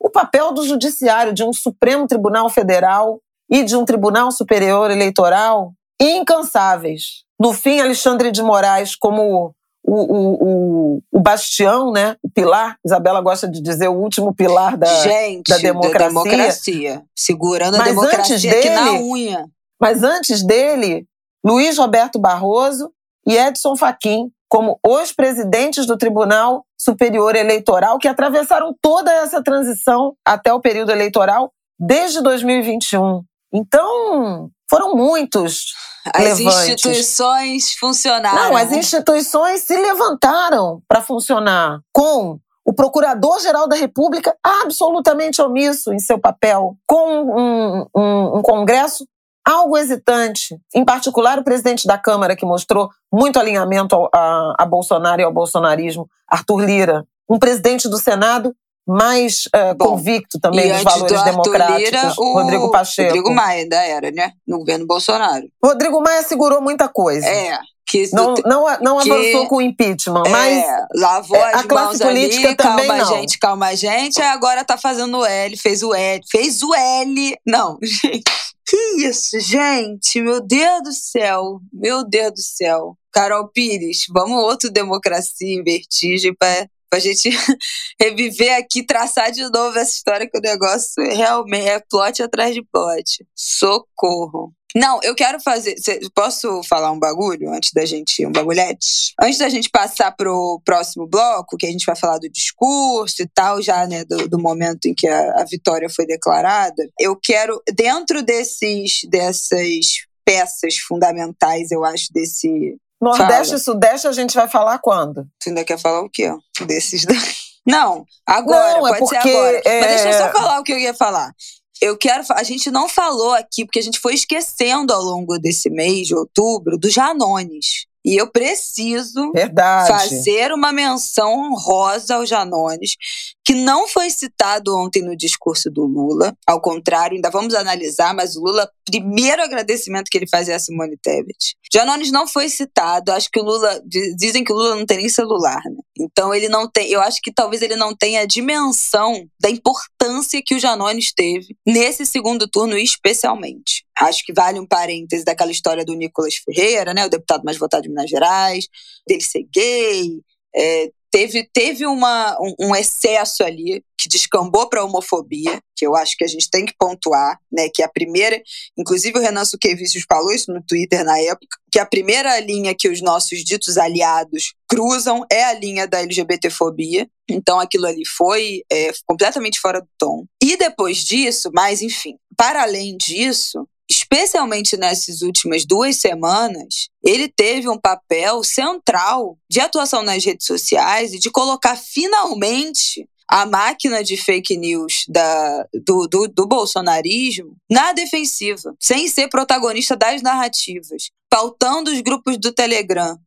o papel do judiciário, de um Supremo Tribunal Federal e de um Tribunal Superior Eleitoral incansáveis. No fim, Alexandre de Moraes, como o, o, o, o, bastião, né? O pilar. Isabela gosta de dizer o último pilar da, Gente, da democracia. Da democracia. Segurando a Mas democracia dele, aqui na unha. Mas antes dele, Luiz Roberto Barroso e Edson Fachin, como os presidentes do Tribunal Superior Eleitoral, que atravessaram toda essa transição até o período eleitoral desde 2021. Então, foram muitos. As levantes. instituições funcionaram. Não, as instituições se levantaram para funcionar com o Procurador-Geral da República absolutamente omisso em seu papel, com um, um, um Congresso algo hesitante, em particular o presidente da Câmara, que mostrou muito alinhamento a, a Bolsonaro e ao bolsonarismo, Arthur Lira, um presidente do Senado mais uh, Bom, convicto também dos valores do democráticos, Lira, o Rodrigo Pacheco. Rodrigo Maia ainda era, né? No governo Bolsonaro. Rodrigo Maia segurou muita coisa. É. Que não, não, não avançou com o impeachment, é, mas lavou é, as a classe política ali, também calma não. gente, calma gente, agora tá fazendo o L, fez o L, fez o L. Não, (laughs) gente. Que isso, gente? Meu Deus do céu. Meu Deus do céu. Carol Pires, vamos outro Democracia em Vertigem para pra gente (laughs) reviver aqui, traçar de novo essa história que o negócio realmente é plot atrás de plot. Socorro. Não, eu quero fazer. Posso falar um bagulho antes da gente. Um bagulhete? Antes da gente passar pro próximo bloco, que a gente vai falar do discurso e tal, já, né, do, do momento em que a, a vitória foi declarada, eu quero, dentro desses, dessas peças fundamentais, eu acho, desse, Nordeste Fala. e Sudeste a gente vai falar quando? Você ainda quer falar o quê? Desses (laughs) Não, agora, não, é pode porque, ser agora. É... Mas deixa eu só falar o que eu ia falar. Eu quero. A gente não falou aqui, porque a gente foi esquecendo ao longo desse mês de outubro dos Janones. E eu preciso Verdade. fazer uma menção honrosa ao Janones, que não foi citado ontem no discurso do Lula. Ao contrário, ainda vamos analisar, mas o Lula, primeiro agradecimento que ele faz é a Simone Tebet. Janones não foi citado. Acho que o Lula. Dizem que o Lula não tem nem celular, né? Então ele não tem. Eu acho que talvez ele não tenha a dimensão da importância que o Janones teve nesse segundo turno, especialmente. Acho que vale um parêntese daquela história do Nicolas Ferreira, né? O deputado mais votado de Minas Gerais, dele ser gay. É, teve, teve uma, um, um, excesso ali que descambou para a homofobia, que eu acho que a gente tem que pontuar, né? Que a primeira, inclusive o Renan Suquevicius falou isso no Twitter na época, que a primeira linha que os nossos ditos aliados cruzam é a linha da LGBTfobia. Então aquilo ali foi é, completamente fora do tom. E depois disso, mas enfim, para além disso, especialmente nessas últimas duas semanas, ele teve um papel central de atuação nas redes sociais e de colocar finalmente a máquina de fake news da, do, do, do bolsonarismo na defensiva, sem ser protagonista das narrativas, pautando os grupos do Telegram,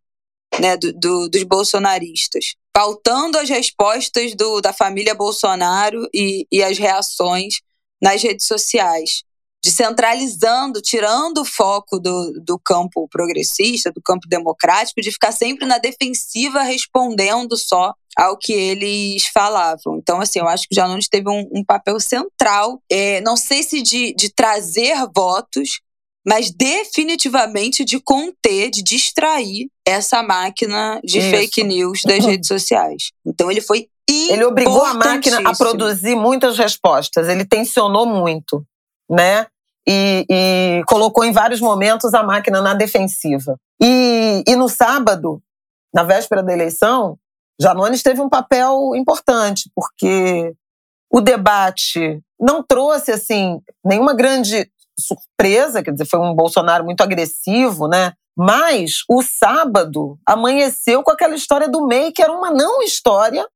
né, do, do, dos bolsonaristas, pautando as respostas do, da família Bolsonaro e, e as reações nas redes sociais descentralizando, tirando o foco do, do campo progressista, do campo democrático, de ficar sempre na defensiva respondendo só ao que eles falavam. Então, assim, eu acho que o Janones teve um, um papel central, é, não sei se de, de trazer votos, mas definitivamente de conter, de distrair essa máquina de Isso. fake news das (laughs) redes sociais. Então, ele foi ele obrigou a máquina a produzir muitas respostas. Ele tensionou muito né? E, e, colocou em vários momentos a máquina na defensiva. E, e no sábado, na véspera da eleição, Janones teve um papel importante, porque o debate não trouxe assim nenhuma grande surpresa, quer dizer, foi um Bolsonaro muito agressivo, né? Mas o sábado amanheceu com aquela história do MEI, que era uma não história.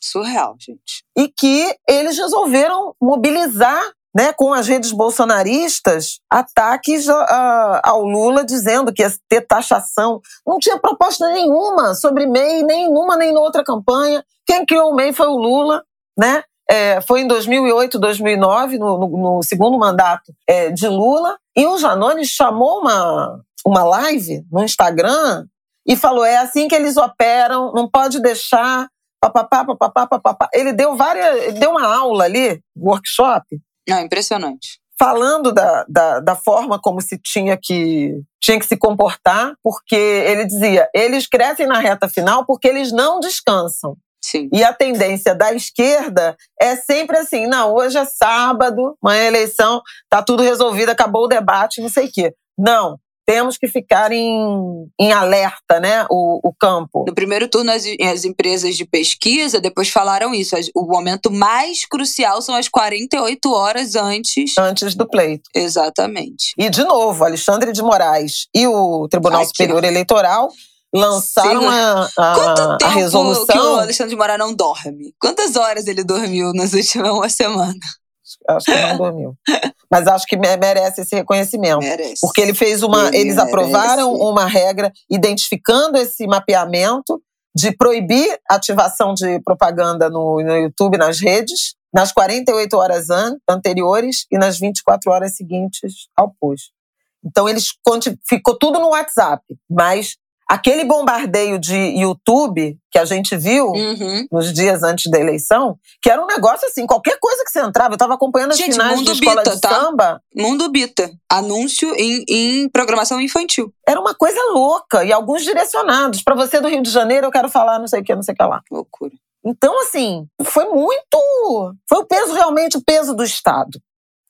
Surreal, gente. E que eles resolveram mobilizar né, com as redes bolsonaristas, ataques a, ao Lula dizendo que ia ter taxação. Não tinha proposta nenhuma sobre MEI, nem numa nem noutra campanha. Quem criou o MEI foi o Lula, né? É, foi em 2008, 2009, no, no, no segundo mandato é, de Lula. E o Janones chamou uma, uma live no Instagram e falou: é assim que eles operam, não pode deixar. Ele deu várias, deu uma aula ali, workshop, não, impressionante. Falando da, da, da forma como se tinha que tinha que se comportar, porque ele dizia, eles crescem na reta final porque eles não descansam. Sim. E a tendência da esquerda é sempre assim: não, hoje é sábado, amanhã é eleição, tá tudo resolvido, acabou o debate, não sei o quê. Não, temos que ficar em, em alerta, né, o, o campo. No primeiro turno, as, as, empresas de pesquisa depois falaram isso. O momento mais crucial são as 48 horas antes. Antes do pleito. Exatamente. E, de novo, Alexandre de Moraes e o Tribunal Aqui, Superior Eleitoral lançaram a, a, Quanto tempo a resolução. que o Alexandre de Moraes não dorme? Quantas horas ele dormiu nas últimas uma semana? Acho que não dormiu. Mas acho que merece esse reconhecimento. Merece. Porque ele fez uma. Ele eles merece. aprovaram uma regra identificando esse mapeamento de proibir ativação de propaganda no, no YouTube, nas redes, nas 48 horas an anteriores e nas 24 horas seguintes ao post. Então, eles ficou tudo no WhatsApp, mas Aquele bombardeio de YouTube que a gente viu uhum. nos dias antes da eleição, que era um negócio assim, qualquer coisa que você entrava, eu tava acompanhando as gente, finais Mundo de escola Bita, de tá? samba. Mundo Bita, anúncio em, em programação infantil. Era uma coisa louca e alguns direcionados. Para você do Rio de Janeiro, eu quero falar não sei o que, não sei o que lá. Loucura. Então, assim, foi muito. Foi o peso, realmente, o peso do Estado.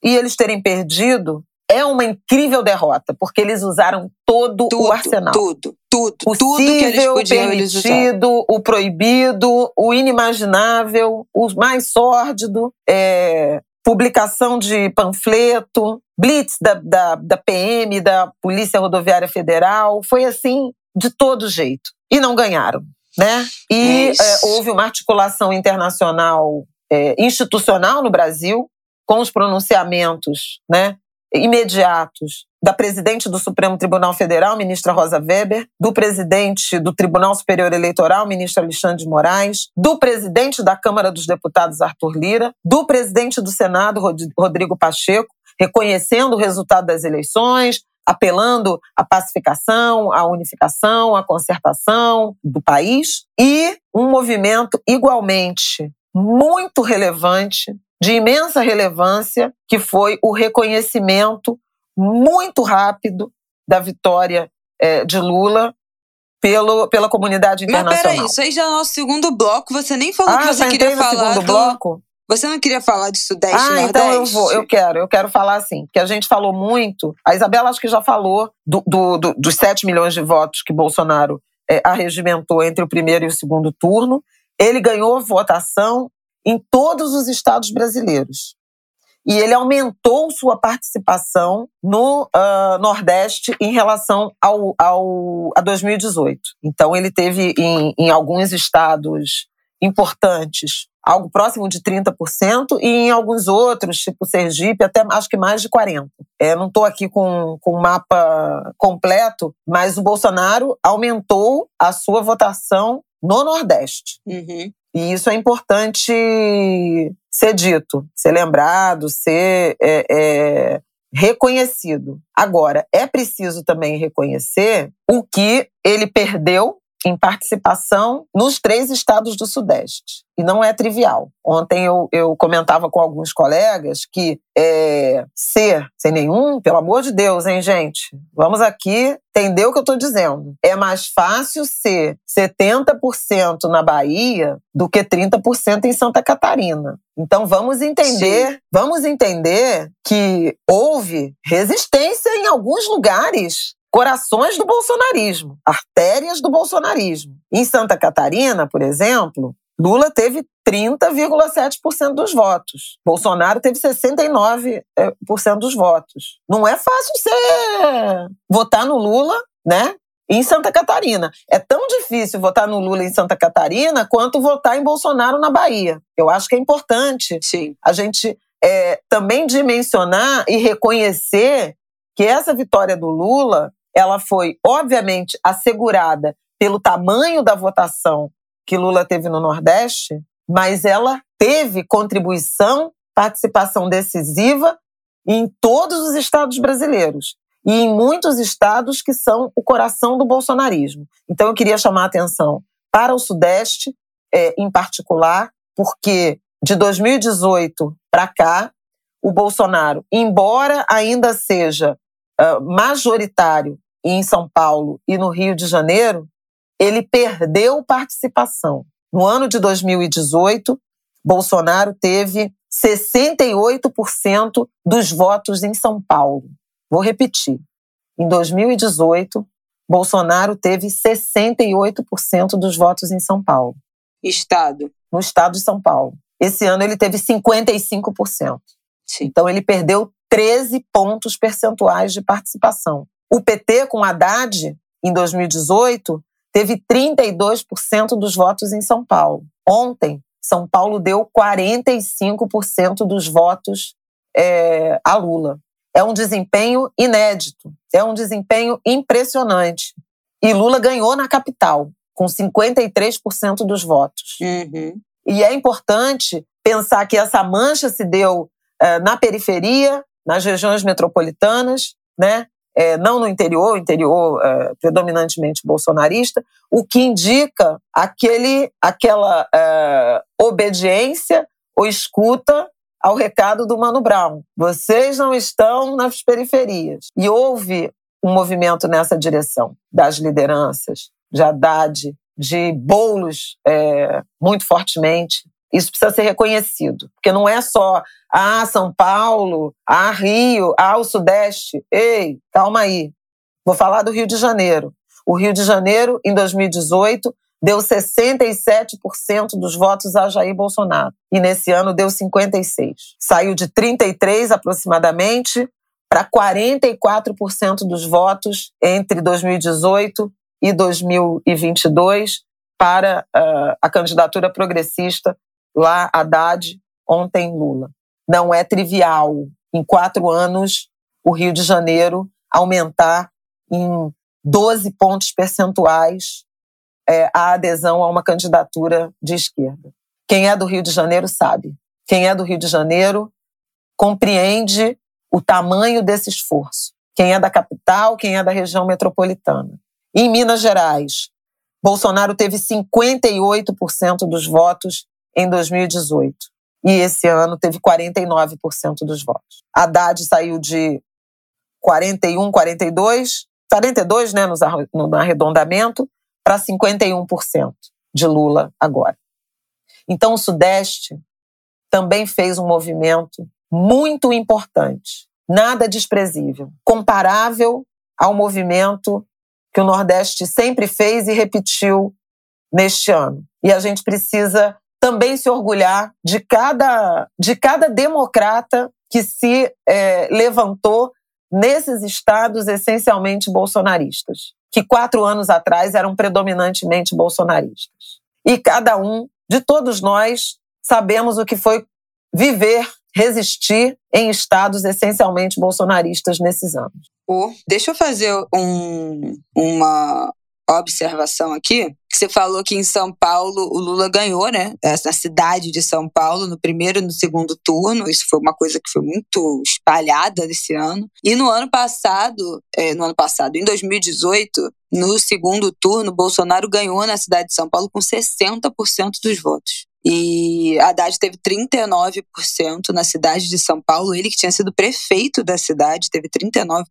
E eles terem perdido é uma incrível derrota, porque eles usaram todo tudo, o arsenal. Tudo, tudo, Possível, tudo que eles podiam permitido, o proibido, o inimaginável, o mais sórdido, é, publicação de panfleto, blitz da, da, da PM, da Polícia Rodoviária Federal, foi assim de todo jeito. E não ganharam. Né? E é, é houve uma articulação internacional é, institucional no Brasil, com os pronunciamentos né, imediatos da presidente do Supremo Tribunal Federal, ministra Rosa Weber, do presidente do Tribunal Superior Eleitoral, ministro Alexandre de Moraes, do presidente da Câmara dos Deputados, Arthur Lira, do presidente do Senado, Rodrigo Pacheco, reconhecendo o resultado das eleições, apelando à pacificação, à unificação, à concertação do país, e um movimento igualmente muito relevante de imensa relevância, que foi o reconhecimento muito rápido da vitória é, de Lula pelo, pela comunidade internacional. Mas peraí, isso aí já é o nosso segundo bloco. Você nem falou ah, que você queria falar do... bloco? Você não queria falar de Sudeste ah, Nordeste? então eu vou, eu quero, eu quero falar assim, que a gente falou muito, a Isabela acho que já falou do, do, do, dos 7 milhões de votos que Bolsonaro é, arregimentou entre o primeiro e o segundo turno. Ele ganhou votação em todos os estados brasileiros. E ele aumentou sua participação no uh, Nordeste em relação ao, ao, a 2018. Então, ele teve em, em alguns estados importantes algo próximo de 30% e em alguns outros, tipo Sergipe, até acho que mais de 40%. É, não estou aqui com, com o mapa completo, mas o Bolsonaro aumentou a sua votação no Nordeste. Uhum. E isso é importante ser dito, ser lembrado, ser é, é, reconhecido. Agora, é preciso também reconhecer o que ele perdeu em participação nos três estados do Sudeste. E não é trivial. Ontem eu, eu comentava com alguns colegas que é, ser sem nenhum, pelo amor de Deus, hein, gente? Vamos aqui entender o que eu estou dizendo. É mais fácil ser 70% na Bahia do que 30% em Santa Catarina. Então vamos entender, Sim. vamos entender que houve resistência em alguns lugares corações do bolsonarismo, artérias do bolsonarismo. Em Santa Catarina, por exemplo, Lula teve 30,7% dos votos. Bolsonaro teve 69% dos votos. Não é fácil você votar no Lula, né? Em Santa Catarina. É tão difícil votar no Lula em Santa Catarina quanto votar em Bolsonaro na Bahia. Eu acho que é importante Sim. a gente é, também dimensionar e reconhecer que essa vitória do Lula ela foi, obviamente, assegurada pelo tamanho da votação que Lula teve no Nordeste, mas ela teve contribuição, participação decisiva em todos os estados brasileiros e em muitos estados que são o coração do bolsonarismo. Então, eu queria chamar a atenção para o Sudeste, é, em particular, porque de 2018 para cá, o Bolsonaro, embora ainda seja uh, majoritário em São Paulo e no Rio de Janeiro, ele perdeu participação. No ano de 2018, Bolsonaro teve 68% dos votos em São Paulo. Vou repetir. Em 2018, Bolsonaro teve 68% dos votos em São Paulo. Estado. No estado de São Paulo. Esse ano ele teve 55%. Sim. Então ele perdeu 13 pontos percentuais de participação. O PT com Haddad, em 2018, teve 32% dos votos em São Paulo. Ontem, São Paulo deu 45% dos votos é, a Lula. É um desempenho inédito, é um desempenho impressionante. E Lula ganhou na capital, com 53% dos votos. Uhum. E é importante pensar que essa mancha se deu é, na periferia, nas regiões metropolitanas, né? É, não no interior, interior é, predominantemente bolsonarista, o que indica aquele, aquela é, obediência ou escuta ao recado do Mano Brown. Vocês não estão nas periferias. E houve um movimento nessa direção das lideranças, de Haddad, de bolos é, muito fortemente. Isso precisa ser reconhecido, porque não é só ah, São Paulo, ah, Rio, ah, o Sudeste. Ei, calma aí. Vou falar do Rio de Janeiro. O Rio de Janeiro, em 2018, deu 67% dos votos a Jair Bolsonaro. E nesse ano deu 56%. Saiu de 33% aproximadamente para 44% dos votos entre 2018 e 2022 para uh, a candidatura progressista lá Haddad, ontem Lula. Não é trivial, em quatro anos, o Rio de Janeiro aumentar em 12 pontos percentuais é, a adesão a uma candidatura de esquerda. Quem é do Rio de Janeiro sabe. Quem é do Rio de Janeiro compreende o tamanho desse esforço. Quem é da capital, quem é da região metropolitana. Em Minas Gerais, Bolsonaro teve 58% dos votos em 2018 e esse ano teve 49% dos votos. Haddad saiu de 41, 42, 42, né, no arredondamento, para 51% de Lula agora. Então o Sudeste também fez um movimento muito importante, nada desprezível, comparável ao movimento que o Nordeste sempre fez e repetiu neste ano. E a gente precisa também se orgulhar de cada, de cada democrata que se é, levantou nesses estados essencialmente bolsonaristas, que quatro anos atrás eram predominantemente bolsonaristas. E cada um, de todos nós, sabemos o que foi viver, resistir em estados essencialmente bolsonaristas nesses anos. Oh, deixa eu fazer um, uma observação aqui. Você falou que em São Paulo o Lula ganhou, né? Na cidade de São Paulo, no primeiro e no segundo turno. Isso foi uma coisa que foi muito espalhada nesse ano. E no ano passado, é, no ano passado, em 2018, no segundo turno, Bolsonaro ganhou na cidade de São Paulo com 60% dos votos. E Haddad teve 39% na cidade de São Paulo. Ele que tinha sido prefeito da cidade teve 39%.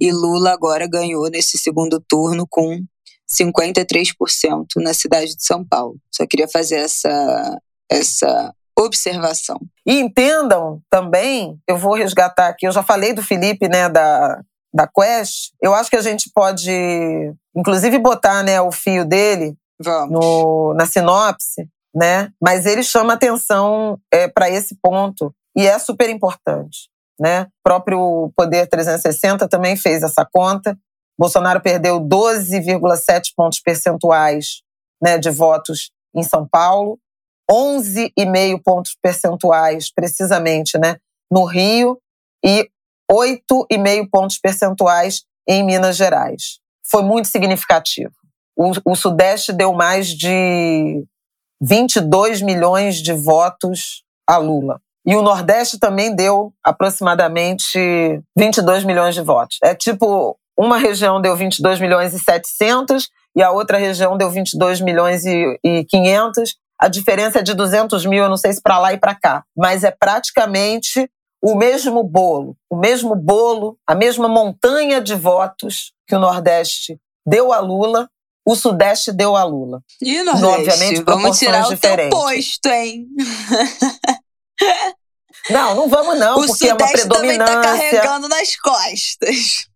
E Lula agora ganhou nesse segundo turno com 53% na cidade de São Paulo. Só queria fazer essa, essa observação. E entendam também, eu vou resgatar aqui, eu já falei do Felipe, né, da, da Quest. Eu acho que a gente pode, inclusive, botar né, o fio dele no, na sinopse né? Mas ele chama atenção é, para esse ponto e é super importante, né? O próprio Poder 360 também fez essa conta. Bolsonaro perdeu 12,7 pontos percentuais né, de votos em São Paulo, 11,5 pontos percentuais, precisamente, né, no Rio, e 8,5 pontos percentuais em Minas Gerais. Foi muito significativo. O, o Sudeste deu mais de 22 milhões de votos a Lula. E o Nordeste também deu aproximadamente 22 milhões de votos. É tipo, uma região deu 22 milhões e 700 e a outra região deu 22 milhões e, e 500. A diferença é de 200 mil, eu não sei se para lá e para cá, mas é praticamente o mesmo bolo, o mesmo bolo, a mesma montanha de votos que o Nordeste deu a Lula, o Sudeste deu a Lula. E o Nordeste? Obviamente, vamos tirar o diferentes. teu posto, hein? (laughs) Não, não vamos não, o porque Sudeste é uma predominância. Também tá carregando nas costas.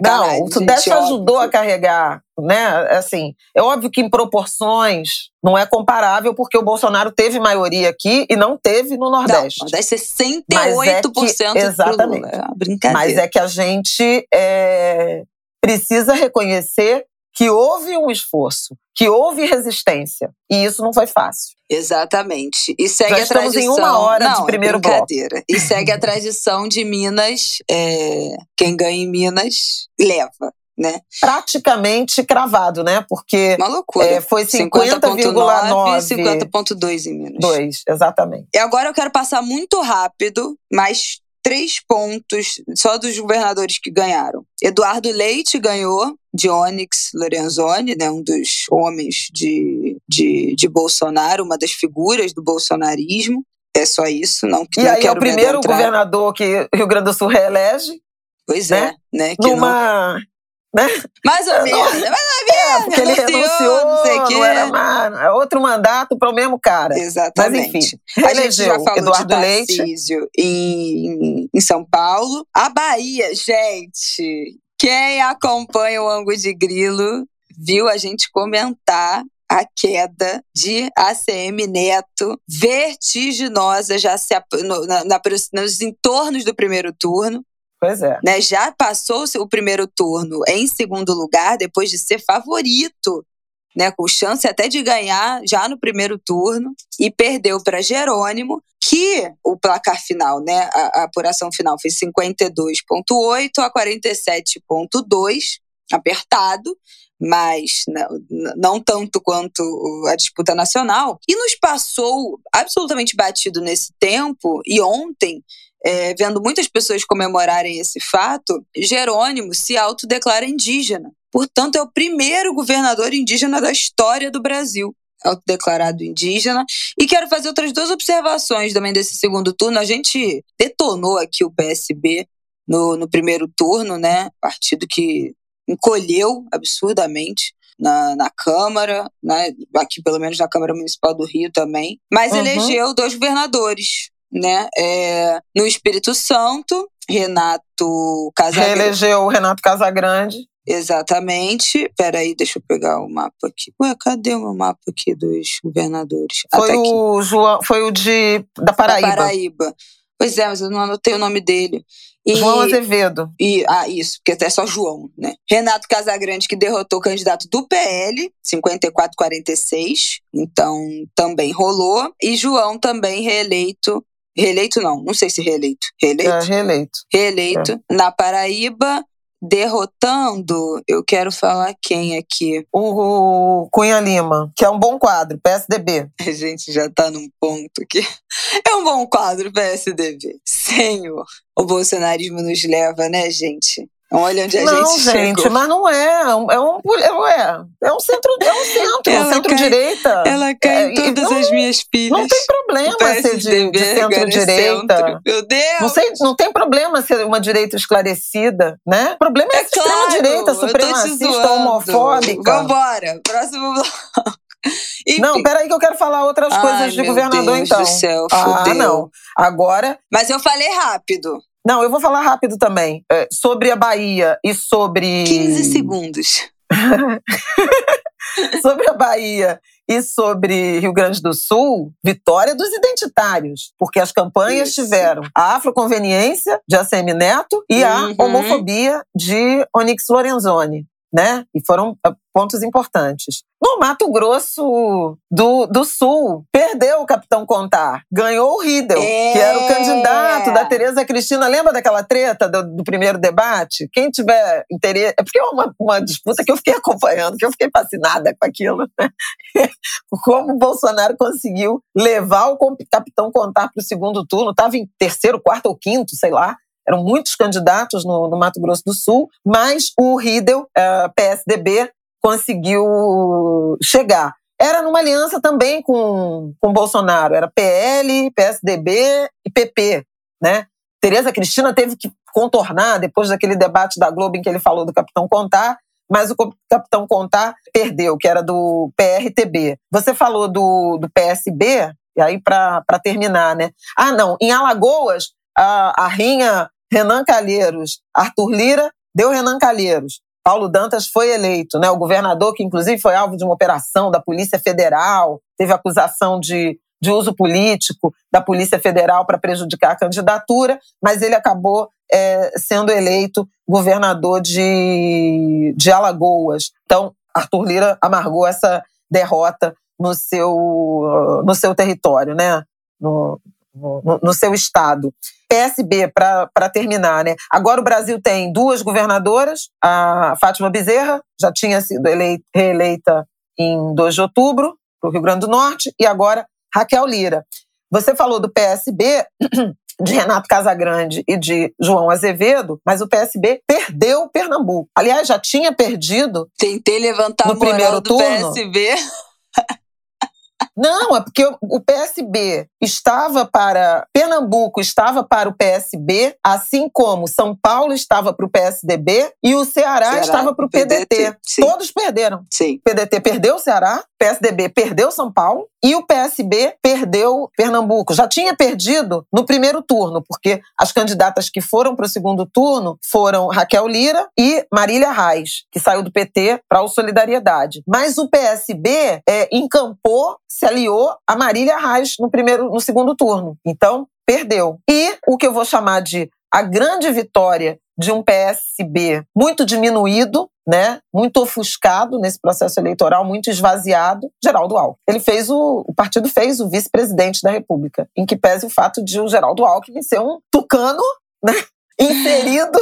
Não, o Sudeste ajudou a carregar, né? Assim, é óbvio que em proporções não é comparável, porque o Bolsonaro teve maioria aqui e não teve no Nordeste. Não, Nordeste 68% é que, exatamente. É brincadeira. Mas é que a gente é, precisa reconhecer que houve um esforço, que houve resistência. E isso não foi fácil. Exatamente. E segue Já a tradição. em uma hora não, de primeiro brincadeira. bloco. E segue a tradição de Minas. É, quem ganha em Minas leva. Né? Praticamente cravado, né? Porque Uma loucura. É, foi 50,9 e 50,2 em Minas. 2, exatamente. E agora eu quero passar muito rápido, mas três pontos só dos governadores que ganharam. Eduardo Leite ganhou de Onyx Lorenzoni, né, um dos homens de, de, de Bolsonaro, uma das figuras do bolsonarismo. É só isso, não E aí é o primeiro governador que Rio Grande do Sul reelege. Pois né? é, né? Que Numa... Não né? Mais ou (laughs) menos, mais ou menos. É, porque renunciou, ele renunciou, não sei o quê. Era mais, é outro mandato para o mesmo cara. Exatamente. Mas enfim, a gente já falou Eduardo de Leite. Em, em São Paulo. A Bahia, gente, quem acompanha o Ango de Grilo viu a gente comentar a queda de ACM Neto, vertiginosa, já se, no, na, na, nos entornos do primeiro turno. Pois é. Né, já passou o primeiro turno em segundo lugar, depois de ser favorito, né, com chance até de ganhar já no primeiro turno, e perdeu para Jerônimo, que o placar final, né, a, a apuração final foi 52,8 a 47,2, apertado, mas não, não tanto quanto a disputa nacional. E nos passou absolutamente batido nesse tempo, e ontem é, vendo muitas pessoas comemorarem esse fato, Jerônimo se autodeclara indígena. Portanto, é o primeiro governador indígena da história do Brasil autodeclarado indígena. E quero fazer outras duas observações também desse segundo turno. A gente detonou aqui o PSB no, no primeiro turno, né? Partido que encolheu absurdamente na, na Câmara, né? aqui pelo menos na Câmara Municipal do Rio também, mas uhum. elegeu dois governadores né? É, no Espírito Santo, Renato Casagrande. Reelegeu o Renato Casagrande. Exatamente. Peraí, deixa eu pegar o mapa aqui. Ué, cadê o meu mapa aqui dos governadores? Foi ah, tá o João, foi o de da Paraíba. Da Paraíba. Pois é, mas eu não anotei o nome dele. E, João Azevedo. E, ah, isso, porque até é só João, né? Renato Casagrande, que derrotou o candidato do PL, 54-46, então também rolou. E João também reeleito Reeleito não, não sei se reeleito. Reeleito? É, reeleito. Reeleito. É. Na Paraíba, derrotando, eu quero falar quem aqui? O, o, Cunha Lima, que é um bom quadro, PSDB. A gente já tá num ponto que (laughs) é um bom quadro, PSDB. Senhor, o bolsonarismo nos leva, né, gente? Olha onde a não, gente, gente chegou. mas não é. É um, é um, é um centro, é um centro, ela um centro-direita. Ela cai é, em todas não, as minhas pilhas. Não tem problema ser de, de centro-direita. Centro. Meu Deus! Não, sei, não tem problema ser uma direita esclarecida, né? O problema é, é claro, extrema-direita, supremacista, homofóbica. Vambora, próximo bloco. (laughs) Enfim. Não, peraí que eu quero falar outras Ai, coisas de governador, Deus então. Do céu, ah, não. Agora. Mas eu falei rápido. Não, eu vou falar rápido também. É, sobre a Bahia e sobre. 15 segundos. (laughs) sobre a Bahia e sobre Rio Grande do Sul, vitória dos identitários, porque as campanhas Isso. tiveram a afroconveniência de ACM Neto e uhum. a homofobia de Onyx Lorenzoni, né? E foram ah, pontos importantes. No Mato Grosso do, do Sul, perdeu o Capitão Contar. Ganhou o Riedel, é. que era o candidato da Tereza Cristina. Lembra daquela treta do, do, primeiro debate? Quem tiver interesse. É porque é uma, uma disputa que eu fiquei (laughs) acompanhando, que eu fiquei fascinada com aquilo. Né? (laughs) Como o Bolsonaro conseguiu levar o Capitão Contar para o segundo turno. Estava em terceiro, quarto ou quinto, sei lá eram muitos candidatos no, no, Mato Grosso do Sul, mas o Riedel, uh, eh, PSDB, conseguiu chegar. Era numa aliança também com, com Bolsonaro, era PL, PSDB e PP, né? Tereza Cristina teve que contornar depois daquele debate da Globo em que ele falou do Capitão Contar, mas o Capitão Contar perdeu, que era do PRTB. Você falou do, do PSB, e aí para terminar, né? Ah, não, em Alagoas, a, a rinha Renan Calheiros, Arthur Lira deu Renan Calheiros. Paulo Dantas foi eleito, né? O governador, que inclusive foi alvo de uma operação da Polícia Federal, teve acusação de, de uso político da Polícia Federal para prejudicar a candidatura, mas ele acabou é, sendo eleito governador de, de Alagoas. Então, Arthur Lira amargou essa derrota no seu, no seu território, né? No, no, no seu estado. PSB, para terminar, né? Agora o Brasil tem duas governadoras, a Fátima Bezerra, já tinha sido eleita, reeleita em 2 de outubro, para o Rio Grande do Norte, e agora Raquel Lira. Você falou do PSB, de Renato Casagrande e de João Azevedo, mas o PSB perdeu Pernambuco. Aliás, já tinha perdido. Tentei levantar no primeiro do turno. PSB. (laughs) Não, é porque o PSB estava para. Pernambuco estava para o PSB, assim como São Paulo estava para o PSDB e o Ceará, Ceará estava para o PDT. PDT Todos perderam. Sim. O PDT perdeu o Ceará, o PSDB perdeu São Paulo e o PSB perdeu Pernambuco. Já tinha perdido no primeiro turno, porque as candidatas que foram para o segundo turno foram Raquel Lira e Marília Reis, que saiu do PT para o Solidariedade. Mas o PSB é, encampou se aliou a Marília Reis no primeiro, no segundo turno. Então, perdeu. E o que eu vou chamar de a grande vitória de um PSB muito diminuído, né, muito ofuscado nesse processo eleitoral, muito esvaziado, Geraldo Alckmin. Ele fez o, o partido fez o vice-presidente da República, em que pese o fato de o Geraldo Alckmin ser um tucano, né, (laughs) inserido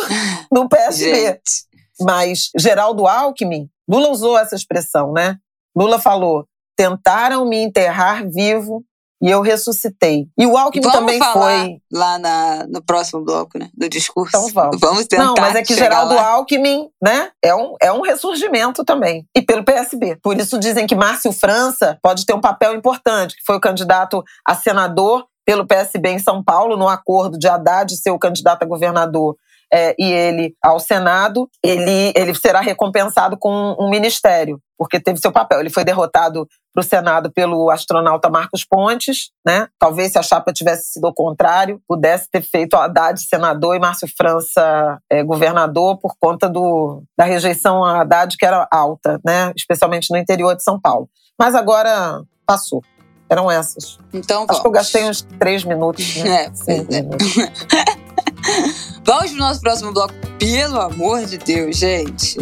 no PSB. Gente. Mas Geraldo Alckmin, Lula usou essa expressão, né? Lula falou: Tentaram me enterrar vivo e eu ressuscitei. E o Alckmin vamos também falar foi. Lá na, no próximo bloco, né? Do discurso. Então vamos. Vamos tentar. Não, mas é que Geraldo lá. Alckmin, né? É um, é um ressurgimento também. E pelo PSB. Por isso dizem que Márcio França pode ter um papel importante, que foi o candidato a senador pelo PSB em São Paulo, no acordo de Haddad ser o candidato a governador é, e ele ao Senado, ele, ele será recompensado com um ministério, porque teve seu papel. Ele foi derrotado para o Senado pelo astronauta Marcos Pontes, né? Talvez se a chapa tivesse sido o contrário, pudesse ter feito Haddad senador e Márcio França é, governador por conta do, da rejeição a Haddad que era alta, né? Especialmente no interior de São Paulo. Mas agora passou. Eram essas. Então, Acho vamos. que eu gastei uns três minutos. Né? (laughs) É, é. minutos. (laughs) (laughs) Vamos pro nosso próximo bloco, pelo amor de Deus, gente.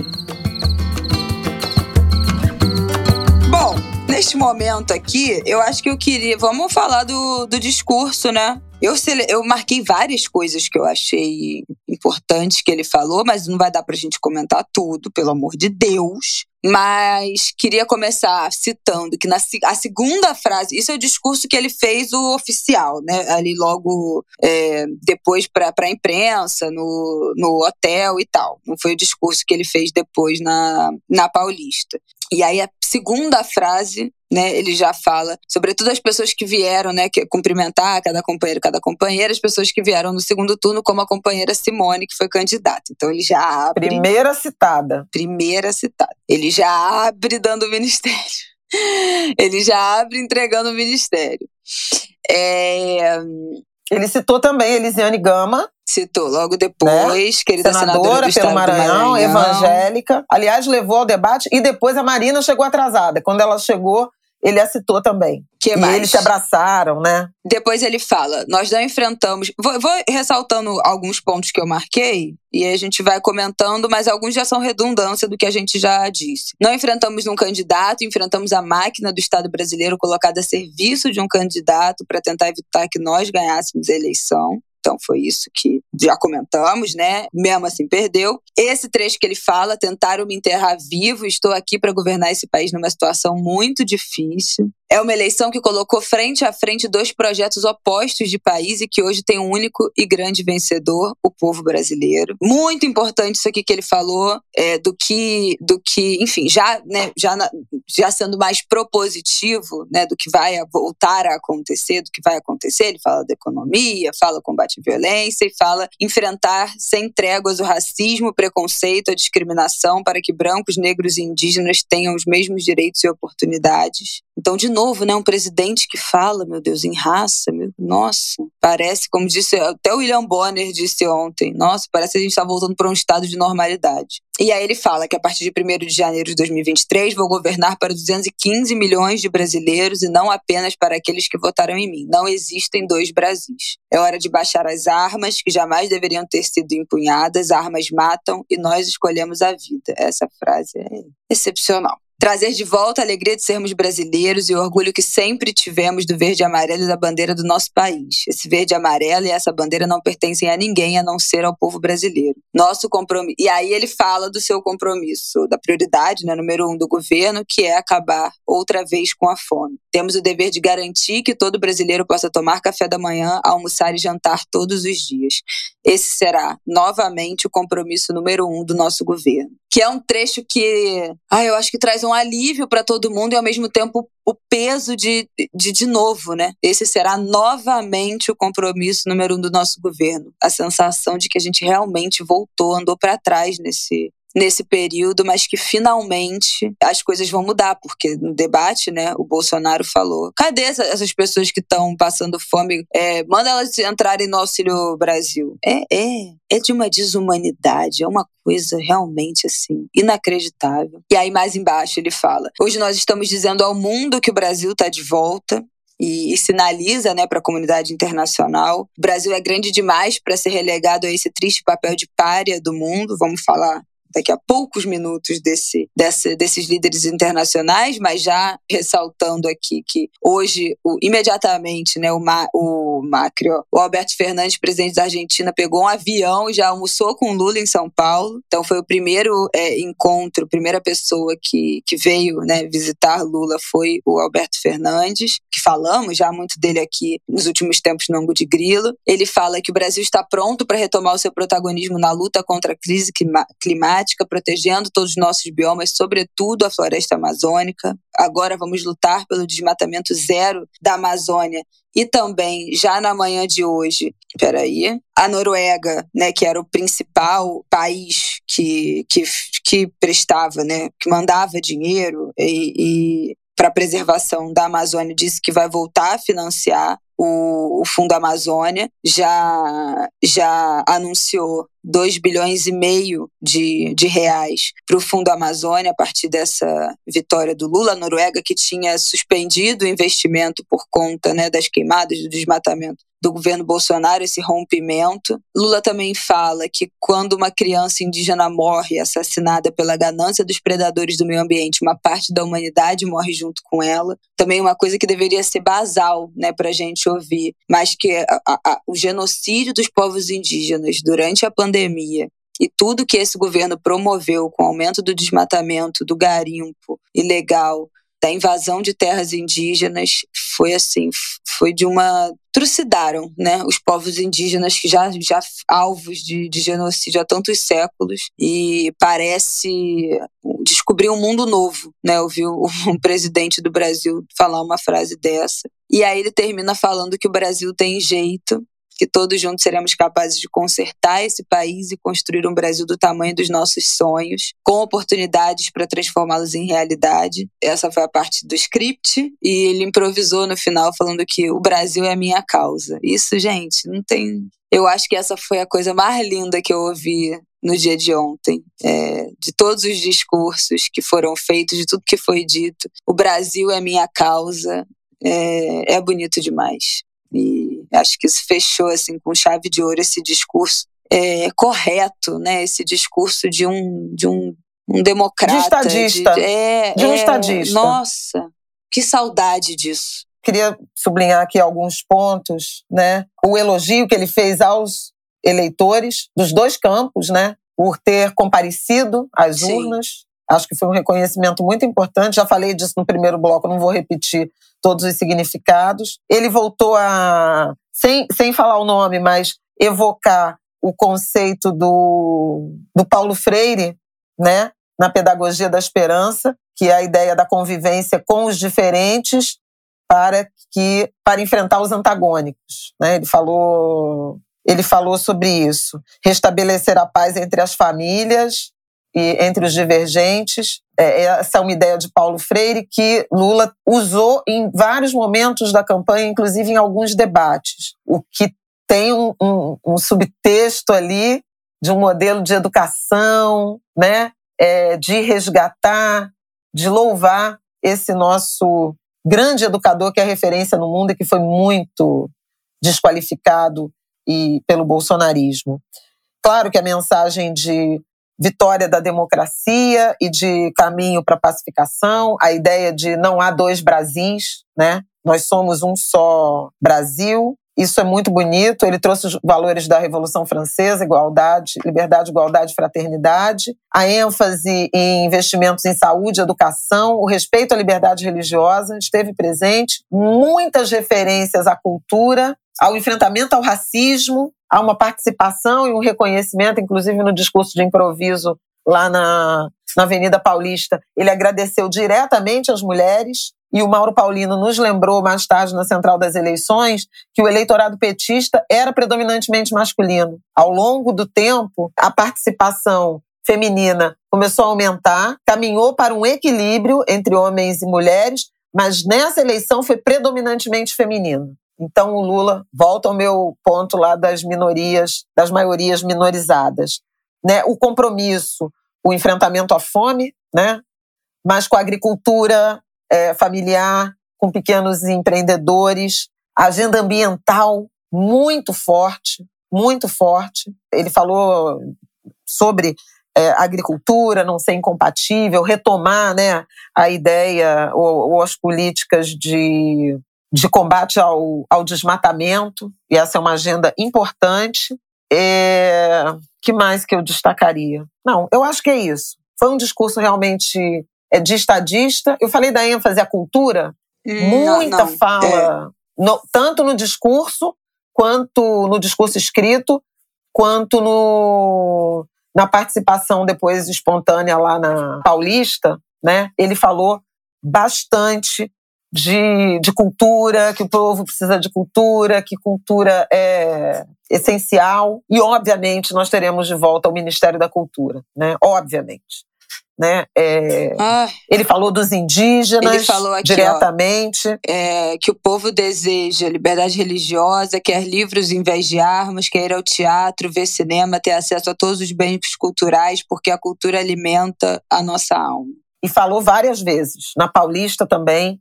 Bom, neste momento aqui, eu acho que eu queria. Vamos falar do, do discurso, né? Eu, eu marquei várias coisas que eu achei importantes que ele falou, mas não vai dar pra gente comentar tudo, pelo amor de Deus. Mas queria começar citando que na a segunda frase, isso é o discurso que ele fez o oficial, né? Ali logo é, depois para a imprensa, no, no hotel e tal. Não foi o discurso que ele fez depois na, na Paulista. E aí a segunda frase né, ele já fala, sobretudo as pessoas que vieram, né, que cumprimentar cada companheiro, cada companheira, as pessoas que vieram no segundo turno, como a companheira Simone, que foi candidata. Então ele já abre. Primeira citada. Primeira citada. Ele já abre dando o ministério. (laughs) Ele já abre entregando o ministério. É... Ele citou também Elisiane Gama. Citou logo depois, né? querida senadora, senadora pelo do Maranhão, Maranhão, evangélica. Aliás, levou ao debate e depois a Marina chegou atrasada. Quando ela chegou, ele a citou também. Que e mais? eles se abraçaram, né? Depois ele fala: nós não enfrentamos. Vou, vou, ressaltando alguns pontos que eu marquei, e a gente vai comentando, mas alguns já são redundância do que a gente já disse. Não enfrentamos um candidato, enfrentamos a máquina do Estado brasileiro colocada a serviço de um candidato para tentar evitar que nós ganhássemos a eleição. Então foi isso que já comentamos, né? Mesmo assim perdeu. Esse trecho que ele fala, tentaram me enterrar vivo, estou aqui para governar esse país numa situação muito difícil. É uma eleição que colocou frente a frente dois projetos opostos de país e que hoje tem um único e grande vencedor, o povo brasileiro. Muito importante isso aqui que ele falou, é, do que, do que, enfim, já, né, já, já sendo mais propositivo, né, do que vai voltar a acontecer, do que vai acontecer. Ele fala da economia, fala combate à violência e fala enfrentar sem tréguas o racismo, o preconceito, a discriminação para que brancos, negros e indígenas tenham os mesmos direitos e oportunidades. Então, de novo, né, um presidente que fala, meu Deus, em raça, meu, nossa, parece, como disse até o William Bonner disse ontem, nossa, parece que a gente está voltando para um estado de normalidade. E aí ele fala que a partir de 1 de janeiro de 2023 vou governar para 215 milhões de brasileiros e não apenas para aqueles que votaram em mim. Não existem dois Brasis. É hora de baixar as armas, que jamais deveriam ter sido empunhadas. Armas matam e nós escolhemos a vida. Essa frase é excepcional. Trazer de volta a alegria de sermos brasileiros e o orgulho que sempre tivemos do verde e amarelo e da bandeira do nosso país. Esse verde e amarelo e essa bandeira não pertencem a ninguém a não ser ao povo brasileiro. Nosso compromisso. E aí ele fala do seu compromisso, da prioridade, né, número um do governo, que é acabar outra vez com a fome. Temos o dever de garantir que todo brasileiro possa tomar café da manhã, almoçar e jantar todos os dias. Esse será, novamente, o compromisso número um do nosso governo. Que é um trecho que, ah, eu acho que traz um alívio para todo mundo e, ao mesmo tempo, o peso de, de, de novo, né? Esse será novamente o compromisso número um do nosso governo. A sensação de que a gente realmente voltou, andou para trás nesse, nesse período, mas que finalmente as coisas vão mudar, porque no debate, né, o Bolsonaro falou: cadê essas pessoas que estão passando fome? É, manda elas entrarem no Auxílio Brasil. É, é, é de uma desumanidade, é uma coisa realmente assim inacreditável. E aí mais embaixo ele fala: hoje nós estamos dizendo ao mundo que o Brasil está de volta, e, sinaliza né, para a comunidade internacional. O Brasil é grande demais para ser relegado a esse triste papel de párea do mundo, vamos falar daqui a poucos minutos desse, desse, desses líderes internacionais, mas já ressaltando aqui que hoje, o, imediatamente, né, o, Ma, o Macri, ó, o Alberto Fernandes, presidente da Argentina, pegou um avião e já almoçou com Lula em São Paulo. Então foi o primeiro é, encontro, primeira pessoa que, que veio né, visitar Lula foi o Alberto Fernandes, que falamos já muito dele aqui nos últimos tempos no Ango de Grilo. Ele fala que o Brasil está pronto para retomar o seu protagonismo na luta contra a crise climática climática, protegendo todos os nossos biomas, sobretudo a floresta amazônica. Agora vamos lutar pelo desmatamento zero da Amazônia. E também, já na manhã de hoje, peraí, a Noruega, né, que era o principal país que, que, que prestava, né, que mandava dinheiro e, e para preservação da Amazônia, disse que vai voltar a financiar o, o Fundo Amazônia, já, já anunciou 2 bilhões e meio de, de reais para o Fundo Amazônia a partir dessa vitória do Lula. A Noruega, que tinha suspendido o investimento por conta né, das queimadas, do desmatamento do governo Bolsonaro, esse rompimento. Lula também fala que quando uma criança indígena morre assassinada pela ganância dos predadores do meio ambiente, uma parte da humanidade morre junto com ela. Também uma coisa que deveria ser basal né, para a gente ouvir, mas que a, a, o genocídio dos povos indígenas durante a pandemia pandemia e tudo que esse governo promoveu com o aumento do desmatamento, do garimpo ilegal, da invasão de terras indígenas, foi assim, foi de uma trucidaram, né, os povos indígenas que já já alvos de, de genocídio há tantos séculos e parece descobrir um mundo novo, né? Eu vi um presidente do Brasil falar uma frase dessa. E aí ele termina falando que o Brasil tem jeito que todos juntos seremos capazes de consertar esse país e construir um Brasil do tamanho dos nossos sonhos, com oportunidades para transformá-los em realidade. Essa foi a parte do script e ele improvisou no final falando que o Brasil é a minha causa. Isso, gente, não tem. Eu acho que essa foi a coisa mais linda que eu ouvi no dia de ontem, é, de todos os discursos que foram feitos, de tudo que foi dito. O Brasil é minha causa. É, é bonito demais. E acho que isso fechou assim com chave de ouro esse discurso é, correto, né? Esse discurso de um de um, um democrata, de estadista, de, é, de um é, estadista. Nossa, que saudade disso. Queria sublinhar aqui alguns pontos, né? O elogio que ele fez aos eleitores dos dois campos, né? Por ter comparecido às Sim. urnas. Acho que foi um reconhecimento muito importante. Já falei disso no primeiro bloco, não vou repetir todos os significados. Ele voltou a, sem, sem falar o nome, mas evocar o conceito do, do Paulo Freire, né, na pedagogia da esperança, que é a ideia da convivência com os diferentes para que para enfrentar os antagônicos, né? Ele falou ele falou sobre isso, restabelecer a paz entre as famílias e entre os divergentes. É, essa é uma ideia de Paulo Freire que Lula usou em vários momentos da campanha, inclusive em alguns debates, o que tem um, um, um subtexto ali de um modelo de educação, né, é, de resgatar, de louvar esse nosso grande educador que é referência no mundo e que foi muito desqualificado e pelo bolsonarismo. Claro que a mensagem de vitória da democracia e de caminho para a pacificação, a ideia de não há dois Brasis, né? Nós somos um só Brasil. Isso é muito bonito. Ele trouxe os valores da Revolução Francesa, igualdade, liberdade, igualdade, fraternidade, a ênfase em investimentos em saúde, educação, o respeito à liberdade religiosa esteve presente, muitas referências à cultura, ao enfrentamento ao racismo, há uma participação e um reconhecimento, inclusive no discurso de improviso lá na, na Avenida Paulista. Ele agradeceu diretamente às mulheres. E o Mauro Paulino nos lembrou mais tarde na Central das Eleições que o eleitorado petista era predominantemente masculino. Ao longo do tempo, a participação feminina começou a aumentar, caminhou para um equilíbrio entre homens e mulheres, mas nessa eleição foi predominantemente feminino. Então, o Lula volta ao meu ponto lá das minorias, das maiorias minorizadas. Né? O compromisso, o enfrentamento à fome, né? mas com a agricultura é, familiar, com pequenos empreendedores, agenda ambiental muito forte, muito forte. Ele falou sobre é, agricultura não ser incompatível, retomar né, a ideia ou, ou as políticas de de combate ao, ao desmatamento, e essa é uma agenda importante. É, que mais que eu destacaria? Não, eu acho que é isso. Foi um discurso realmente é, de estadista. Eu falei da ênfase à cultura, hum, muita não, não. fala, é. no, tanto no discurso, quanto no discurso escrito, quanto no, na participação depois espontânea lá na Paulista, né? Ele falou bastante de, de cultura, que o povo precisa de cultura, que cultura é essencial. E, obviamente, nós teremos de volta o Ministério da Cultura, né? Obviamente. Né? É, ah, ele falou dos indígenas ele falou aqui, diretamente. Ó, é, que o povo deseja liberdade religiosa, quer livros em vez de armas, quer ir ao teatro, ver cinema, ter acesso a todos os bens culturais, porque a cultura alimenta a nossa alma. E falou várias vezes, na Paulista também,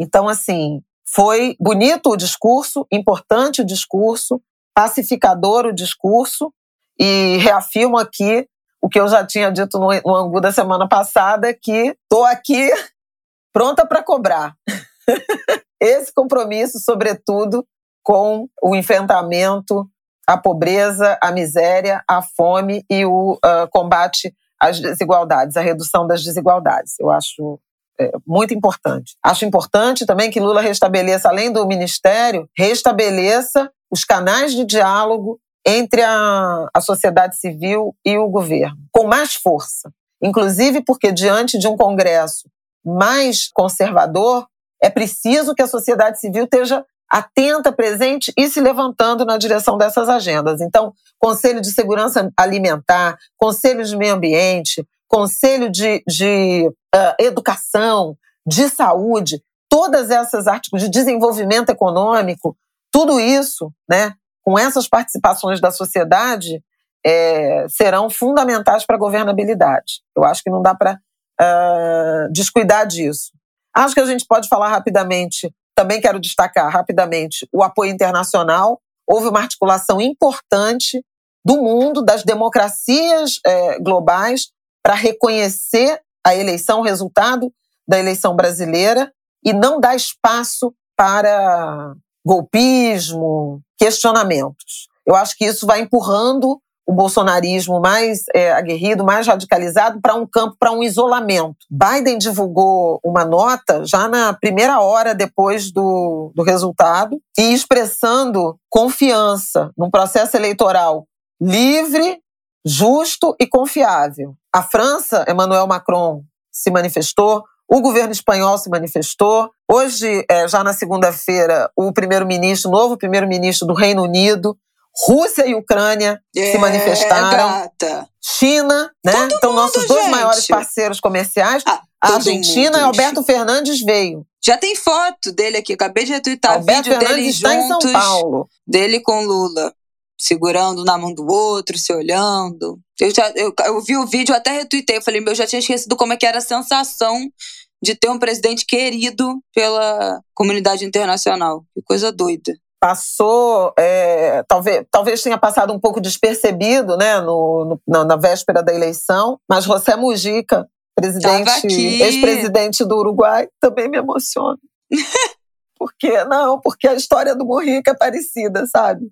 então, assim, foi bonito o discurso, importante o discurso, pacificador o discurso, e reafirmo aqui o que eu já tinha dito no, no Angu da semana passada, que estou aqui (laughs) pronta para cobrar. (laughs) Esse compromisso, sobretudo, com o enfrentamento à pobreza, à miséria, à fome e o uh, combate às desigualdades, a redução das desigualdades. Eu acho é, muito importante. Acho importante também que Lula restabeleça, além do ministério, restabeleça os canais de diálogo entre a, a sociedade civil e o governo, com mais força. Inclusive porque, diante de um Congresso mais conservador, é preciso que a sociedade civil esteja atenta, presente e se levantando na direção dessas agendas. Então, Conselho de Segurança Alimentar, Conselho de Meio Ambiente, Conselho de, de uh, Educação, de Saúde, todas essas artigos de desenvolvimento econômico, tudo isso, né, com essas participações da sociedade, é, serão fundamentais para a governabilidade. Eu acho que não dá para uh, descuidar disso. Acho que a gente pode falar rapidamente, também quero destacar rapidamente o apoio internacional. Houve uma articulação importante do mundo, das democracias é, globais, para reconhecer a eleição, o resultado da eleição brasileira e não dar espaço para golpismo, questionamentos. Eu acho que isso vai empurrando o bolsonarismo mais é, aguerrido, mais radicalizado, para um campo, para um isolamento. Biden divulgou uma nota já na primeira hora depois do, do resultado e expressando confiança num processo eleitoral livre, justo e confiável. A França, Emmanuel Macron se manifestou, o governo espanhol se manifestou. Hoje, é, já na segunda-feira, o primeiro-ministro, novo primeiro-ministro do Reino Unido, Rússia e Ucrânia é, se manifestaram. Gata. China, né? Todo então, mundo, nossos dois gente. maiores parceiros comerciais. Ah, a Argentina e Alberto Fernandes veio. Já tem foto dele aqui, acabei de retweetar Alberto vídeo Fernandes dele está juntos, em São Paulo. dele com Lula, segurando na mão do outro, se olhando. Eu, já, eu, eu vi o vídeo, até retuitei, eu falei, meu, eu já tinha esquecido como é que era a sensação de ter um presidente querido pela comunidade internacional. Que coisa doida passou, é, talvez, talvez tenha passado um pouco despercebido né, no, no na, na, véspera da eleição, mas José Mujica, presidente, ex-presidente do Uruguai, também me emociona. (laughs) Por quê? Não, porque a história do Mujica é parecida, sabe?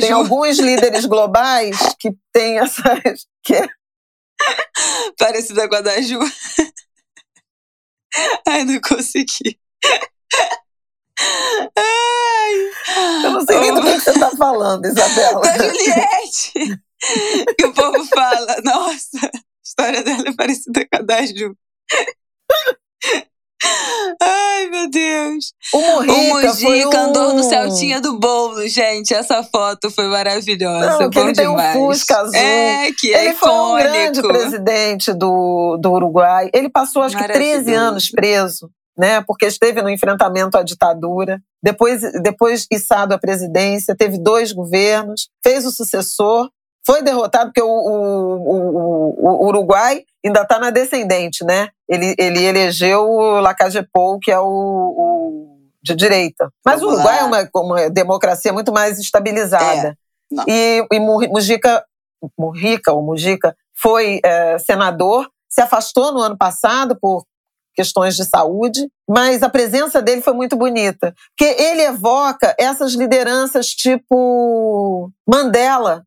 Tem alguns líderes globais que têm essas. (laughs) Que... É (laughs) parecida com a da Ju. (laughs) Ai, não consegui. Ai. Eu não sei nem do que você está falando, Isabela. Da Juliette. que o povo fala, nossa, a história dela é parecida com a da Ju. Ai, meu Deus. O Mujica, o andou no Celtinha do bolo, gente. Essa foto foi maravilhosa. Não, que ele demais. tem um Fusca azul. É, que é ele icônico. foi um grande presidente do, do Uruguai. Ele passou, acho que, 13 anos preso né, porque esteve no enfrentamento à ditadura. Depois, depois içado à presidência, teve dois governos, fez o sucessor, foi derrotado porque o, o, o, o Uruguai ainda está na descendente, né? Ele, ele elegeu o Lacagepou, que é o, de direita. Mas Vamos o Uruguai lá. é uma, uma, democracia muito mais estabilizada. É. E, e Mujica, Mujica, ou Mujica foi é, senador, se afastou no ano passado por questões de saúde, mas a presença dele foi muito bonita, porque ele evoca essas lideranças tipo Mandela.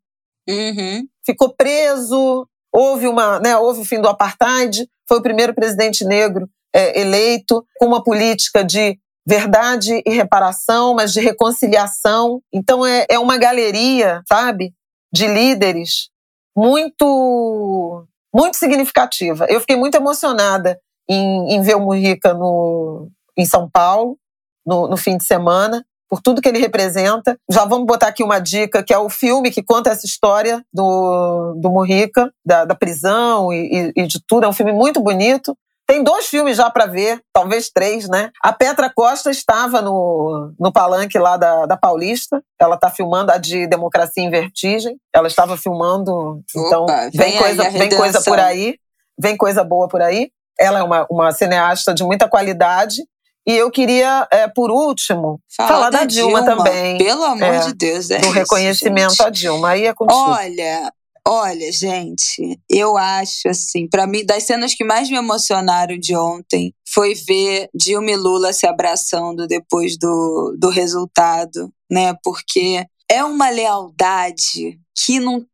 Uhum. Ficou preso, houve uma, né, houve o fim do apartheid, foi o primeiro presidente negro é, eleito com uma política de verdade e reparação, mas de reconciliação. Então é, é uma galeria, sabe, de líderes muito muito significativa. Eu fiquei muito emocionada em, em ver o Mujica no, em São Paulo, no, no fim de semana, por tudo que ele representa. Já vamos botar aqui uma dica, que é o filme que conta essa história do, do Mujica, da, da prisão e, e, de tudo. É um filme muito bonito. Tem dois filmes já para ver, talvez três, né? A Petra Costa estava no, no palanque lá da, da Paulista. Ela está filmando a de Democracia em Vertigem. Ela estava filmando. Então, Opa, vem, vem, coisa, vem coisa por aí. Vem coisa boa por aí. Ela é uma, uma cineasta de muita qualidade. E eu queria, é, por último, Fala falar da, da Dilma, Dilma, também. Pelo amor é, de Deus, é Do isso, reconhecimento gente. à Dilma. Aí é contigo. Olha, olha, gente, eu acho assim, para mim, das cenas que mais me emocionaram de ontem foi ver Dilma e Lula se abraçando depois do, do resultado, né? Porque é uma lealdade que não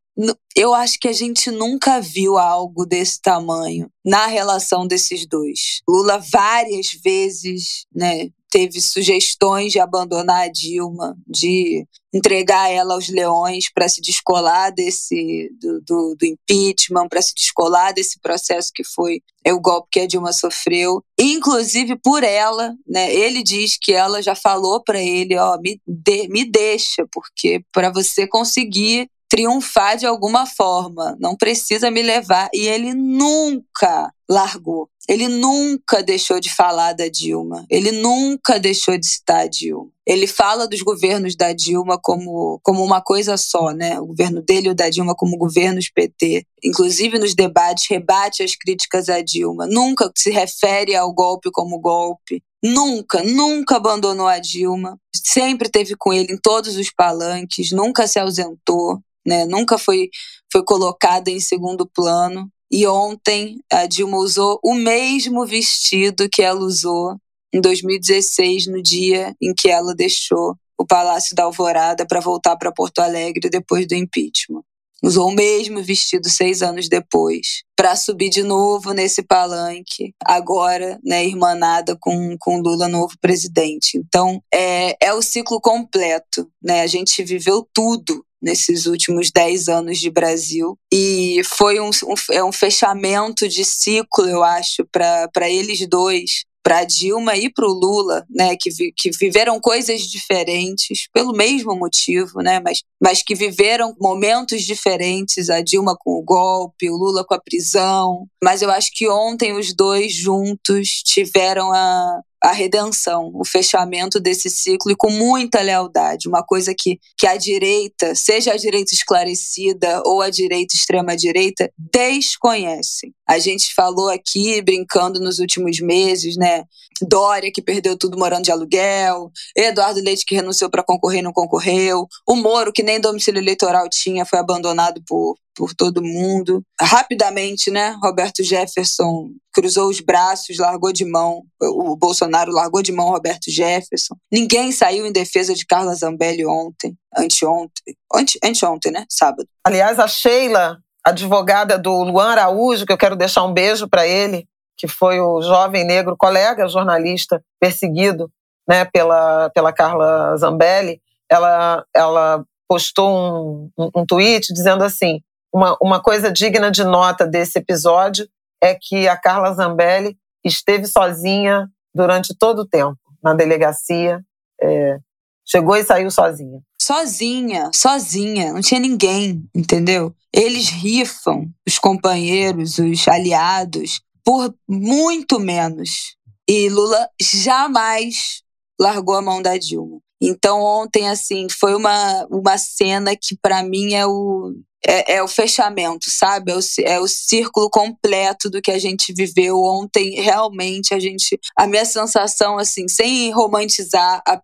eu acho que a gente nunca viu algo desse tamanho na relação desses dois. Lula várias vezes, né, teve sugestões de abandonar a Dilma, de entregar ela aos leões para se descolar desse do, do, do impeachment, para se descolar desse processo que foi é o golpe que a Dilma sofreu, inclusive por ela, né? Ele diz que ela já falou para ele, ó, me, de, me deixa, porque para você conseguir triunfar de alguma forma, não precisa me levar. E ele nunca largou. Ele nunca deixou de falar da Dilma. Ele nunca deixou de citar a Dilma. Ele fala dos governos da Dilma como, como uma coisa só, né? O governo dele e o da Dilma como governos PT. Inclusive nos debates, rebate as críticas à Dilma. Nunca se refere ao golpe como golpe. Nunca, nunca abandonou a Dilma. Sempre teve com ele em todos os palanques, nunca se ausentou né? Nunca foi, foi colocada em segundo plano. E ontem a Dilma usou o mesmo vestido que ela usou em 2016, no dia em que ela deixou o Palácio da Alvorada para voltar para Porto Alegre depois do impeachment. usou o mesmo vestido seis anos depois, para subir de novo nesse palanque, agora, né, irmanada com, com Lula, novo presidente. Então, é, é o ciclo completo, né? A gente viveu tudo nesses últimos dez anos de Brasil. E foi um, um, é um fechamento de ciclo, eu acho, para eles dois, para Dilma e para o Lula, né, que, vi, que viveram coisas diferentes pelo mesmo motivo, né, mas, mas que viveram momentos diferentes, a Dilma com o golpe, o Lula com a prisão. Mas eu acho que ontem os dois juntos tiveram a, a redenção, o fechamento desse ciclo e com muita lealdade, uma coisa que, que a direita, seja a direita esclarecida ou a direita extrema-direita, desconhece. A gente falou aqui, brincando nos últimos meses, né? Dória, que perdeu tudo morando de aluguel, Eduardo Leite, que renunciou para concorrer e não concorreu, o Moro, que nem domicílio eleitoral tinha, foi abandonado por, por todo mundo. Rapidamente, né? Roberto Jefferson cruzou os braços, largou de mão. O Bolsonaro largou de mão Roberto Jefferson. Ninguém saiu em defesa de Carla Zambelli ontem, anteontem. Ante, anteontem, né? Sábado. Aliás, a Sheila, advogada do Luan Araújo, que eu quero deixar um beijo para ele, que foi o jovem negro colega jornalista perseguido né, pela, pela Carla Zambelli, ela, ela postou um, um, um tweet dizendo assim: uma, uma coisa digna de nota desse episódio é que a Carla Zambelli esteve sozinha durante todo o tempo na delegacia. É, chegou e saiu sozinha. Sozinha, sozinha, não tinha ninguém, entendeu? Eles rifam os companheiros, os aliados, por muito menos. E Lula jamais largou a mão da Dilma. Então ontem assim foi uma, uma cena que para mim é o é, é, o fechamento, sabe? É o, é o círculo completo do que a gente viveu ontem. Realmente, a gente. A minha sensação, assim, sem romantizar a,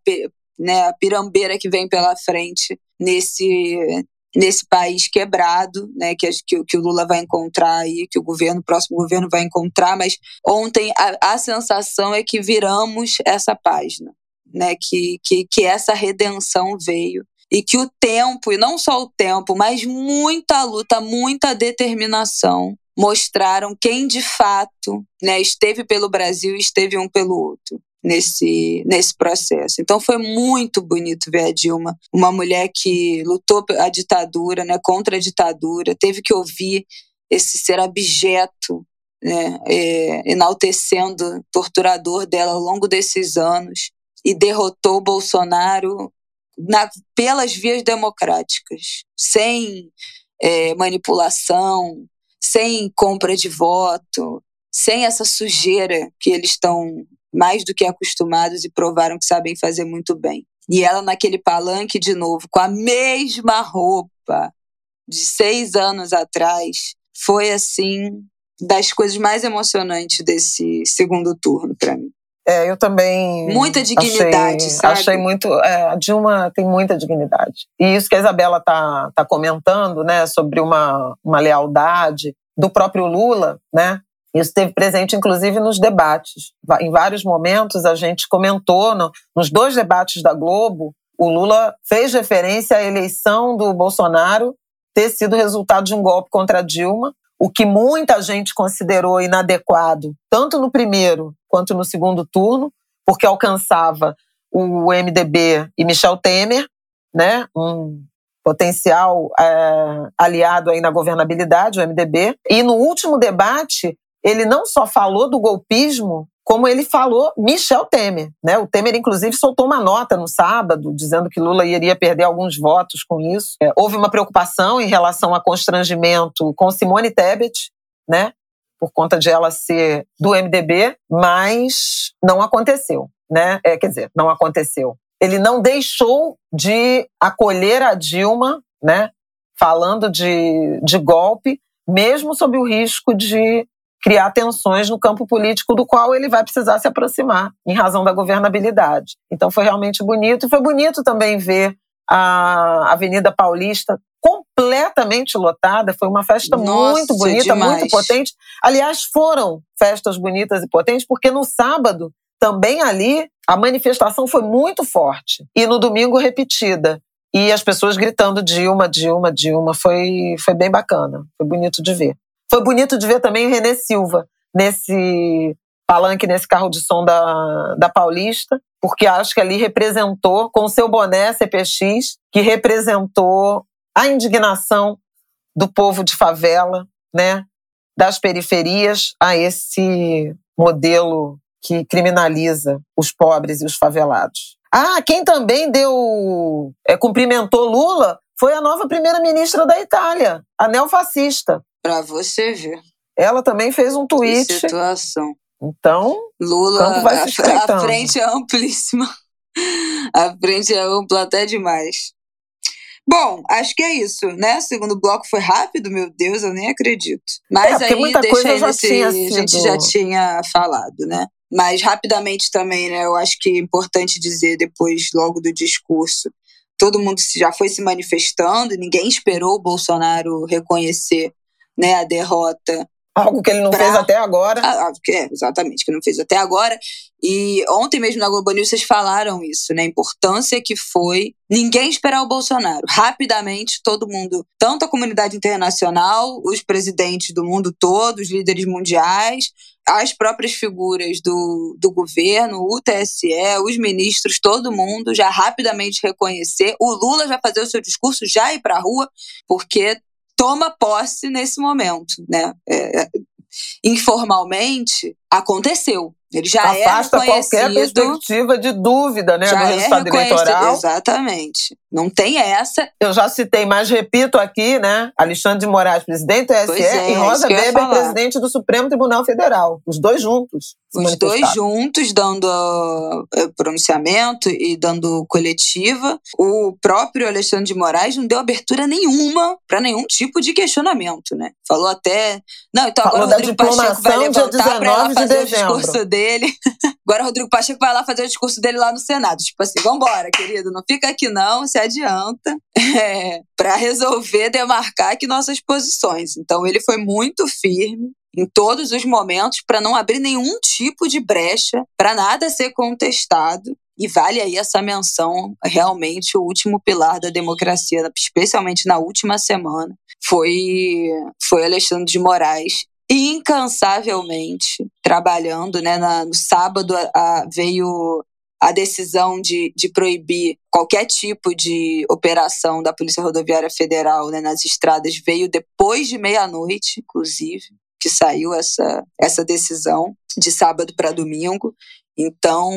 né, a pirambeira que vem pela frente nesse, nesse país quebrado, né, que, que, que, o Lula vai encontrar aí, que o governo, o próximo governo vai encontrar, mas ontem a, a sensação é que viramos essa página, né, que, que, que essa redenção veio e que o tempo, e não só o tempo, mas muita luta, muita determinação mostraram quem de fato né, esteve pelo Brasil e esteve um pelo outro nesse, nesse processo. Então foi muito bonito ver a Dilma, uma mulher que lutou a ditadura, né, contra a ditadura, teve que ouvir esse ser abjeto, né, é, enaltecendo o torturador dela ao longo desses anos e derrotou Bolsonaro na, pelas vias democráticas, sem é, manipulação, sem compra de voto, sem essa sujeira que eles estão mais do que acostumados e provaram que sabem fazer muito bem. E ela naquele palanque de novo, com a mesma roupa de seis anos atrás, foi assim das coisas mais emocionantes desse segundo turno para mim. É, eu também. Muita dignidade, achei, sabe? Achei muito. É, a Dilma tem muita dignidade. E isso que a Isabela está tá comentando, né, sobre uma, uma lealdade do próprio Lula, né? Isso esteve presente, inclusive, nos debates. Em vários momentos, a gente comentou, no, nos dois debates da Globo, o Lula fez referência à eleição do Bolsonaro ter sido resultado de um golpe contra a Dilma, o que muita gente considerou inadequado, tanto no primeiro quanto no segundo turno, porque alcançava o MDB e Michel Temer, né, um potencial é, aliado aí na governabilidade, o MDB. E no último debate, ele não só falou do golpismo, como ele falou Michel Temer. Né? O Temer, inclusive, soltou uma nota no sábado dizendo que Lula iria perder alguns votos com isso. É, houve uma preocupação em relação a constrangimento com Simone Tebet, né? por conta de ela ser do MDB, mas não aconteceu. Né? É, quer dizer, não aconteceu. Ele não deixou de acolher a Dilma, né? falando de, de golpe, mesmo sob o risco de criar tensões no campo político do qual ele vai precisar se aproximar, em razão da governabilidade. Então foi realmente bonito. E foi bonito também ver a Avenida Paulista completamente lotada. Foi uma festa Nossa, muito bonita, demais. muito potente. Aliás, foram festas bonitas e potentes, porque no sábado, também ali, a manifestação foi muito forte. E no domingo, repetida. e as pessoas gritando Dilma, Dilma, Dilma. Foi, foi bem bacana, foi bonito de ver. Foi bonito de ver também o Renê Silva nesse palanque, nesse carro de som da, da Paulista, porque acho que ali representou, com o seu boné CPX, que representou a indignação do povo de favela, né, das periferias a esse modelo que criminaliza os pobres e os favelados. Ah, quem também deu, é, cumprimentou Lula foi a nova primeira-ministra da Itália, a neofascista. Para você ver. Ela também fez um tweet. Que situação. Então, Lula, vai a, a frente é amplíssima. (laughs) A frente é ampla até demais. Bom, acho que é isso, né? O segundo bloco foi rápido, meu Deus, eu nem acredito. Mas é, aí muita deixa coisa aí já nesse, tinha a gente já tinha falado, né? Mas rapidamente também, né? Eu acho que é importante dizer depois, logo do discurso, todo mundo já foi se manifestando, ninguém esperou o Bolsonaro reconhecer né, a derrota Algo que ele não pra... fez até agora. Ah, ah é, exatamente, que não fez até agora. E ontem mesmo na Globo News vocês falaram isso, né? A importância que foi ninguém esperar o Bolsonaro. Rapidamente, todo mundo, tanto a comunidade internacional, os presidentes do mundo todo, os líderes mundiais, as próprias figuras do, do governo, o TSE, os ministros, todo mundo já rapidamente reconhecer. O Lula já fazer o seu discurso, já ir para a rua, porque toma posse nesse momento, né? É, é informalmente aconteceu. Ele já Afasta é qualquer perspectiva de dúvida né, já do é resultado eleitoral. Exatamente. Não tem essa. Eu já citei, mas repito aqui, né? Alexandre de Moraes, presidente do TSE, é, e Rosa Weber, presidente do Supremo Tribunal Federal. Os dois juntos. Os dois juntos dando uh, pronunciamento e dando coletiva. O próprio Alexandre de Moraes não deu abertura nenhuma para nenhum tipo de questionamento, né? Falou até. Não, então Falou agora o Rodrigo Pacheco vai levantar para ela fazer de o discurso dele. (laughs) agora o Rodrigo Pacheco vai lá fazer o discurso dele lá no Senado. Tipo assim, vambora, querido, não fica aqui não, se adianta. (laughs) É, para resolver demarcar aqui nossas posições. Então ele foi muito firme em todos os momentos para não abrir nenhum tipo de brecha, para nada ser contestado. E vale aí essa menção, realmente, o último pilar da democracia, especialmente na última semana, foi, foi Alexandre de Moraes, incansavelmente trabalhando. Né? Na, no sábado a, a, veio a decisão de, de proibir qualquer tipo de operação da Polícia Rodoviária Federal né, nas estradas veio depois de meia-noite, inclusive que saiu essa, essa decisão de sábado para domingo. Então,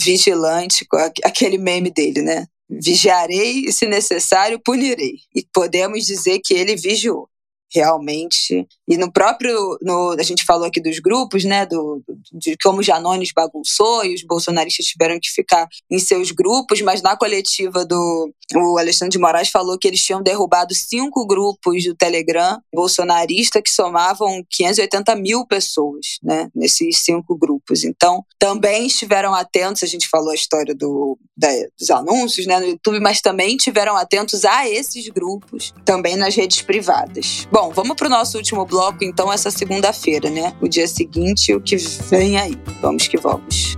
vigilante, aquele meme dele, né? Vigiarei e, se necessário, punirei. E podemos dizer que ele vigiou realmente. E no próprio, no, a gente falou aqui dos grupos, né, do, de como Janones bagunçou e os bolsonaristas tiveram que ficar em seus grupos, mas na coletiva do o Alexandre de Moraes falou que eles tinham derrubado cinco grupos do Telegram bolsonarista que somavam 580 mil pessoas, né, nesses cinco grupos. Então, também estiveram atentos, a gente falou a história do, da, dos anúncios, né, no YouTube, mas também estiveram atentos a esses grupos, também nas redes privadas. Bom, Bom, vamos para o nosso último bloco, então, essa segunda-feira, né? O dia seguinte, o que vem aí. Vamos que vamos.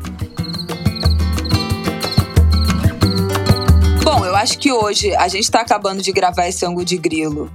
Bom, eu acho que hoje a gente está acabando de gravar esse ângulo de grilo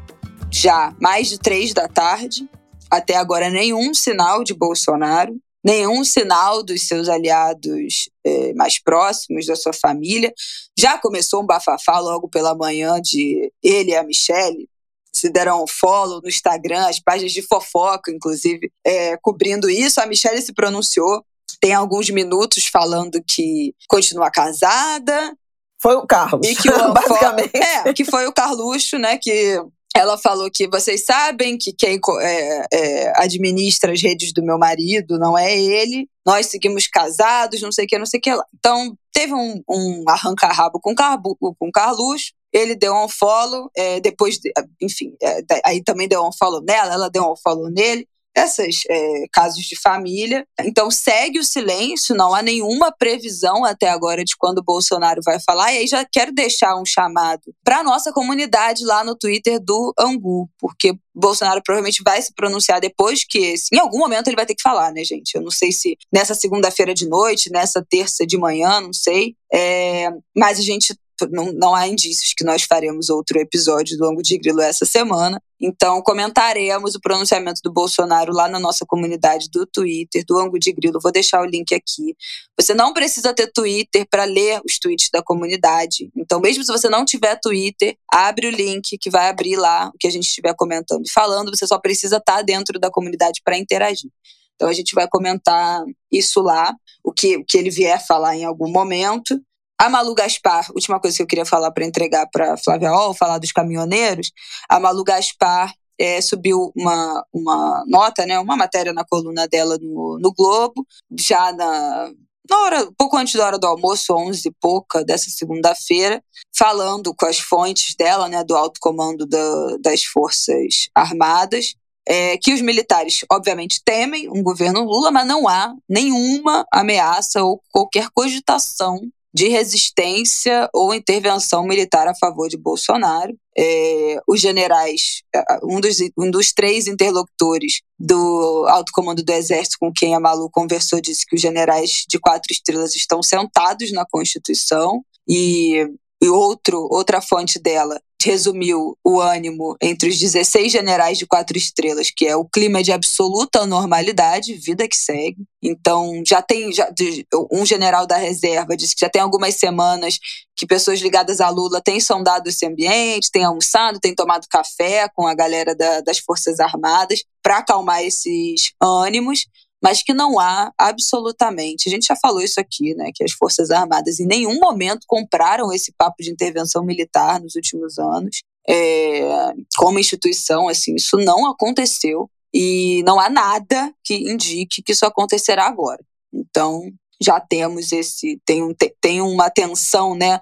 já mais de três da tarde. Até agora, nenhum sinal de Bolsonaro, nenhum sinal dos seus aliados é, mais próximos, da sua família. Já começou um bafafá logo pela manhã de ele e a Michelle se deram follow no Instagram, as páginas de fofoca, inclusive, é, cobrindo isso. A Michelle se pronunciou, tem alguns minutos falando que continua casada. Foi o Carlos, e que o (laughs) basicamente. É, que foi o Carluxo, né, que ela falou que vocês sabem que quem é, é, administra as redes do meu marido não é ele. Nós seguimos casados, não sei o que, não sei o que lá. Então, teve um, um arranca-rabo com, com Carluxo ele deu um follow, é, depois, de, enfim, é, aí também deu um follow nela, ela deu um follow nele. Esses é, casos de família. Então, segue o silêncio, não há nenhuma previsão até agora de quando o Bolsonaro vai falar. E aí já quero deixar um chamado para a nossa comunidade lá no Twitter do Angu, porque Bolsonaro provavelmente vai se pronunciar depois que esse. Em algum momento ele vai ter que falar, né, gente? Eu não sei se nessa segunda-feira de noite, nessa terça de manhã, não sei. É, mas a gente não, não há indícios que nós faremos outro episódio do Ango de Grilo essa semana. Então, comentaremos o pronunciamento do Bolsonaro lá na nossa comunidade do Twitter, do Ango de Grilo. Vou deixar o link aqui. Você não precisa ter Twitter para ler os tweets da comunidade. Então, mesmo se você não tiver Twitter, abre o link que vai abrir lá o que a gente estiver comentando e falando. Você só precisa estar tá dentro da comunidade para interagir. Então, a gente vai comentar isso lá, o que, o que ele vier falar em algum momento. A Malu Gaspar, última coisa que eu queria falar para entregar para Flávia Ol, falar dos caminhoneiros. A Malu Gaspar é, subiu uma, uma nota, né, uma matéria na coluna dela no, no Globo, já na, na hora, pouco antes da hora do almoço, 11 e pouca dessa segunda-feira, falando com as fontes dela, né, do alto comando da, das Forças Armadas, é, que os militares, obviamente, temem um governo Lula, mas não há nenhuma ameaça ou qualquer cogitação de resistência ou intervenção militar a favor de Bolsonaro. É, os generais, um dos, um dos três interlocutores do alto comando do Exército com quem a Malu conversou disse que os generais de quatro estrelas estão sentados na Constituição e, e outro, outra fonte dela resumiu o ânimo entre os 16 generais de quatro estrelas, que é o clima de absoluta normalidade, vida que segue. Então, já tem já, um general da reserva disse que já tem algumas semanas que pessoas ligadas a Lula têm sondado esse ambiente, têm almoçado, têm tomado café com a galera da, das Forças Armadas para acalmar esses ânimos mas que não há absolutamente. A gente já falou isso aqui, né? Que as Forças Armadas em nenhum momento compraram esse papo de intervenção militar nos últimos anos. É, como instituição, assim, isso não aconteceu e não há nada que indique que isso acontecerá agora. Então, já temos esse tem, tem uma tensão, né,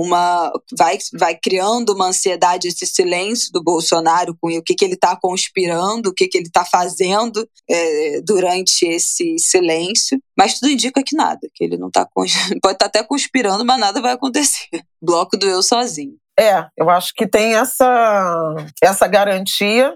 uma vai, vai criando uma ansiedade esse silêncio do Bolsonaro com o que, que ele está conspirando, o que, que ele está fazendo é, durante esse silêncio, mas tudo indica que nada, que ele não está (laughs) pode estar tá até conspirando, mas nada vai acontecer. (laughs) Bloco do eu sozinho. É, eu acho que tem essa essa garantia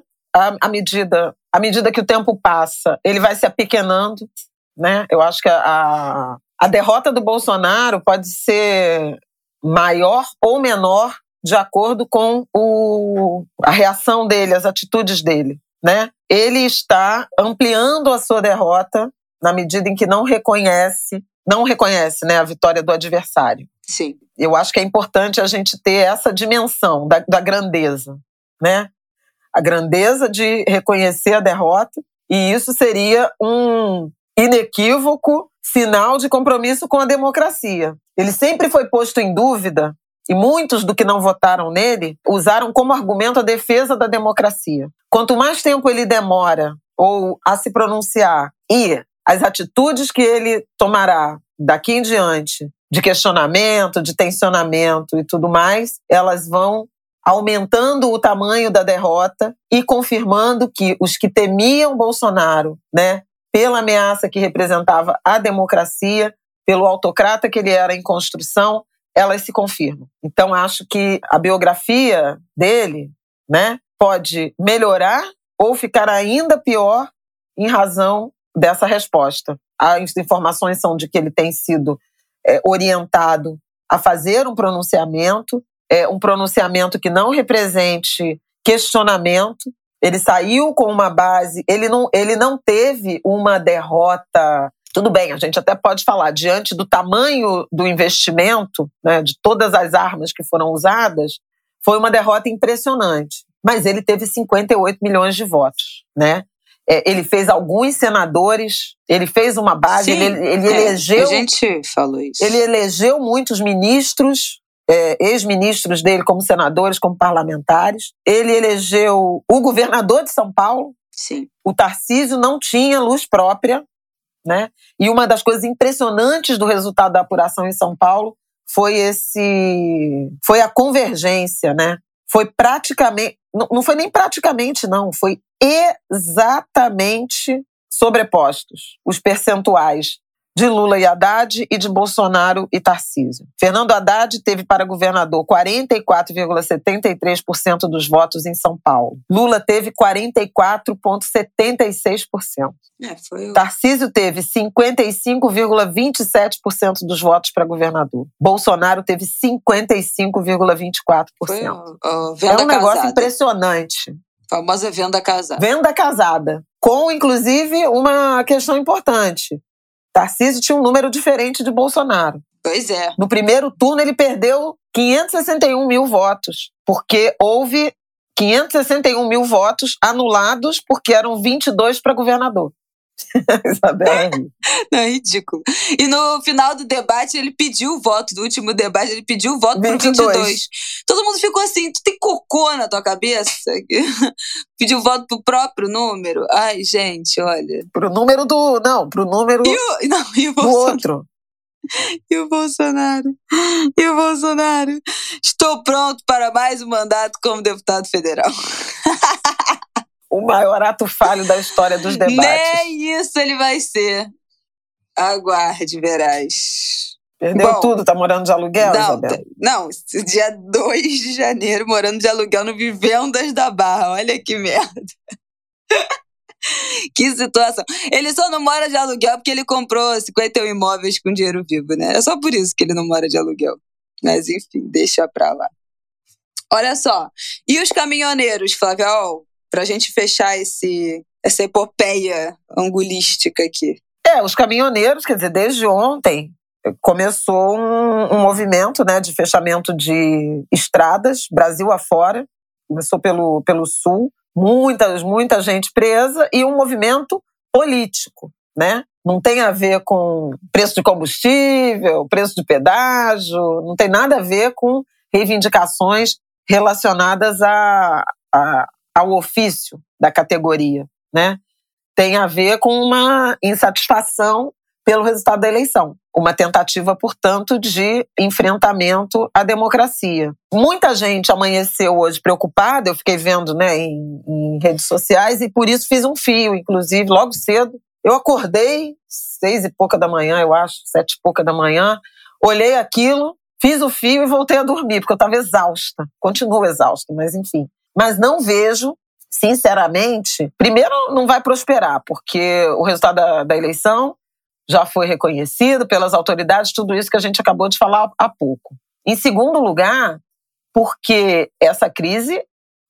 à, medida à medida que o tempo passa, ele vai se apequenando, né? Eu acho que a, a derrota do Bolsonaro pode ser maior ou menor de acordo com o, a reação dele, as atitudes dele. Né? Ele está ampliando a sua derrota na medida em que não reconhece, não reconhece né, a vitória do adversário. Sim. Eu acho que é importante a gente ter essa dimensão da, da grandeza, né? A grandeza de reconhecer a derrota, e isso seria um inequívoco sinal de compromisso com a democracia. Ele sempre foi posto em dúvida e muitos do que não votaram nele usaram como argumento a defesa da democracia. Quanto mais tempo ele demora ou a se pronunciar e as atitudes que ele tomará daqui em diante, de questionamento, de tensionamento e tudo mais, elas vão aumentando o tamanho da derrota e confirmando que os que temiam Bolsonaro, né, pela ameaça que representava a democracia, pelo autocrata que ele era em construção, elas se confirmam. Então acho que a biografia dele, né, pode melhorar ou ficar ainda pior em razão dessa resposta. As informações são de que ele tem sido é, orientado a fazer um pronunciamento, é, um pronunciamento que não represente questionamento, ele saiu com uma base, ele não, ele não teve uma derrota. Tudo bem, a gente até pode falar, diante do tamanho do investimento, né, de todas as armas que foram usadas, foi uma derrota impressionante. Mas ele teve 58 milhões de votos, né? É, ele fez alguns senadores, ele fez uma base, Sim, ele, ele é, elegeu. A gente falou isso. Ele elegeu muitos ministros, é, ex-ministros dele como senadores, como parlamentares. Ele elegeu o governador de São Paulo. Sim. O Tarcísio não tinha luz própria, né? E uma das coisas impressionantes do resultado da apuração em São Paulo foi esse, foi a convergência, né? Foi praticamente, não, não foi nem praticamente não, foi exatamente sobrepostos os percentuais de Lula e Haddad e de Bolsonaro e Tarcísio. Fernando Haddad teve para governador 44,73% dos votos em São Paulo. Lula teve 44,76%. É, foi... Tarcísio teve 55,27% dos votos para governador. Bolsonaro teve 55,24%. Foi, uh, é um negócio casada. impressionante. Famosa venda casada. Venda casada. Com, inclusive, uma questão importante. Tarcísio tinha um número diferente de Bolsonaro. Pois é. No primeiro turno, ele perdeu 561 mil votos, porque houve 561 mil votos anulados, porque eram 22 para governador. (laughs) Isabela. (laughs) Não, é ridículo. E no final do debate, ele pediu o voto, do último debate, ele pediu o voto 22. pro 22. Todo mundo ficou assim, tu tem cocô na tua cabeça? (laughs) pediu voto pro próprio número? Ai, gente, olha. Pro número do... Não, pro número e o, não, e o do outro. E o Bolsonaro? (gasps) E o Bolsonaro? Estou pronto para mais um mandato como deputado federal. O maior ato falho da história dos (laughs) debates. Nem isso ele vai ser. Aguarde, verás. Perdeu Bom, tudo, tá morando de aluguel, não, Isabel? Não, dia 2 de janeiro, morando de aluguel no Vivendas da Barra. Olha que merda. (laughs) que situação. Ele só não mora de aluguel porque ele comprou 51 imóveis com dinheiro vivo, né? É só por isso que ele não mora de aluguel. Mas enfim, deixa pra lá. Olha só. E os caminhoneiros, Flávio? Para a gente fechar esse, essa epopeia angulística aqui? É, os caminhoneiros, quer dizer, desde ontem começou um, um movimento né, de fechamento de estradas, Brasil afora, começou pelo, pelo sul, muita, muita gente presa e um movimento político, né? Não tem a ver com preço de combustível, preço de pedágio, não tem nada a ver com reivindicações relacionadas a, a, ao ofício da categoria, né? Tem a ver com uma insatisfação pelo resultado da eleição, uma tentativa, portanto, de enfrentamento à democracia. Muita gente amanheceu hoje preocupada, eu fiquei vendo né, em, em redes sociais e por isso fiz um fio, inclusive, logo cedo. Eu acordei, seis e pouca da manhã, eu acho, sete e pouca da manhã, olhei aquilo, fiz o fio e voltei a dormir, porque eu estava exausta. Continuo exausta, mas enfim mas não vejo, sinceramente, primeiro não vai prosperar, porque o resultado da, da eleição já foi reconhecido pelas autoridades, tudo isso que a gente acabou de falar há pouco. Em segundo lugar, porque essa crise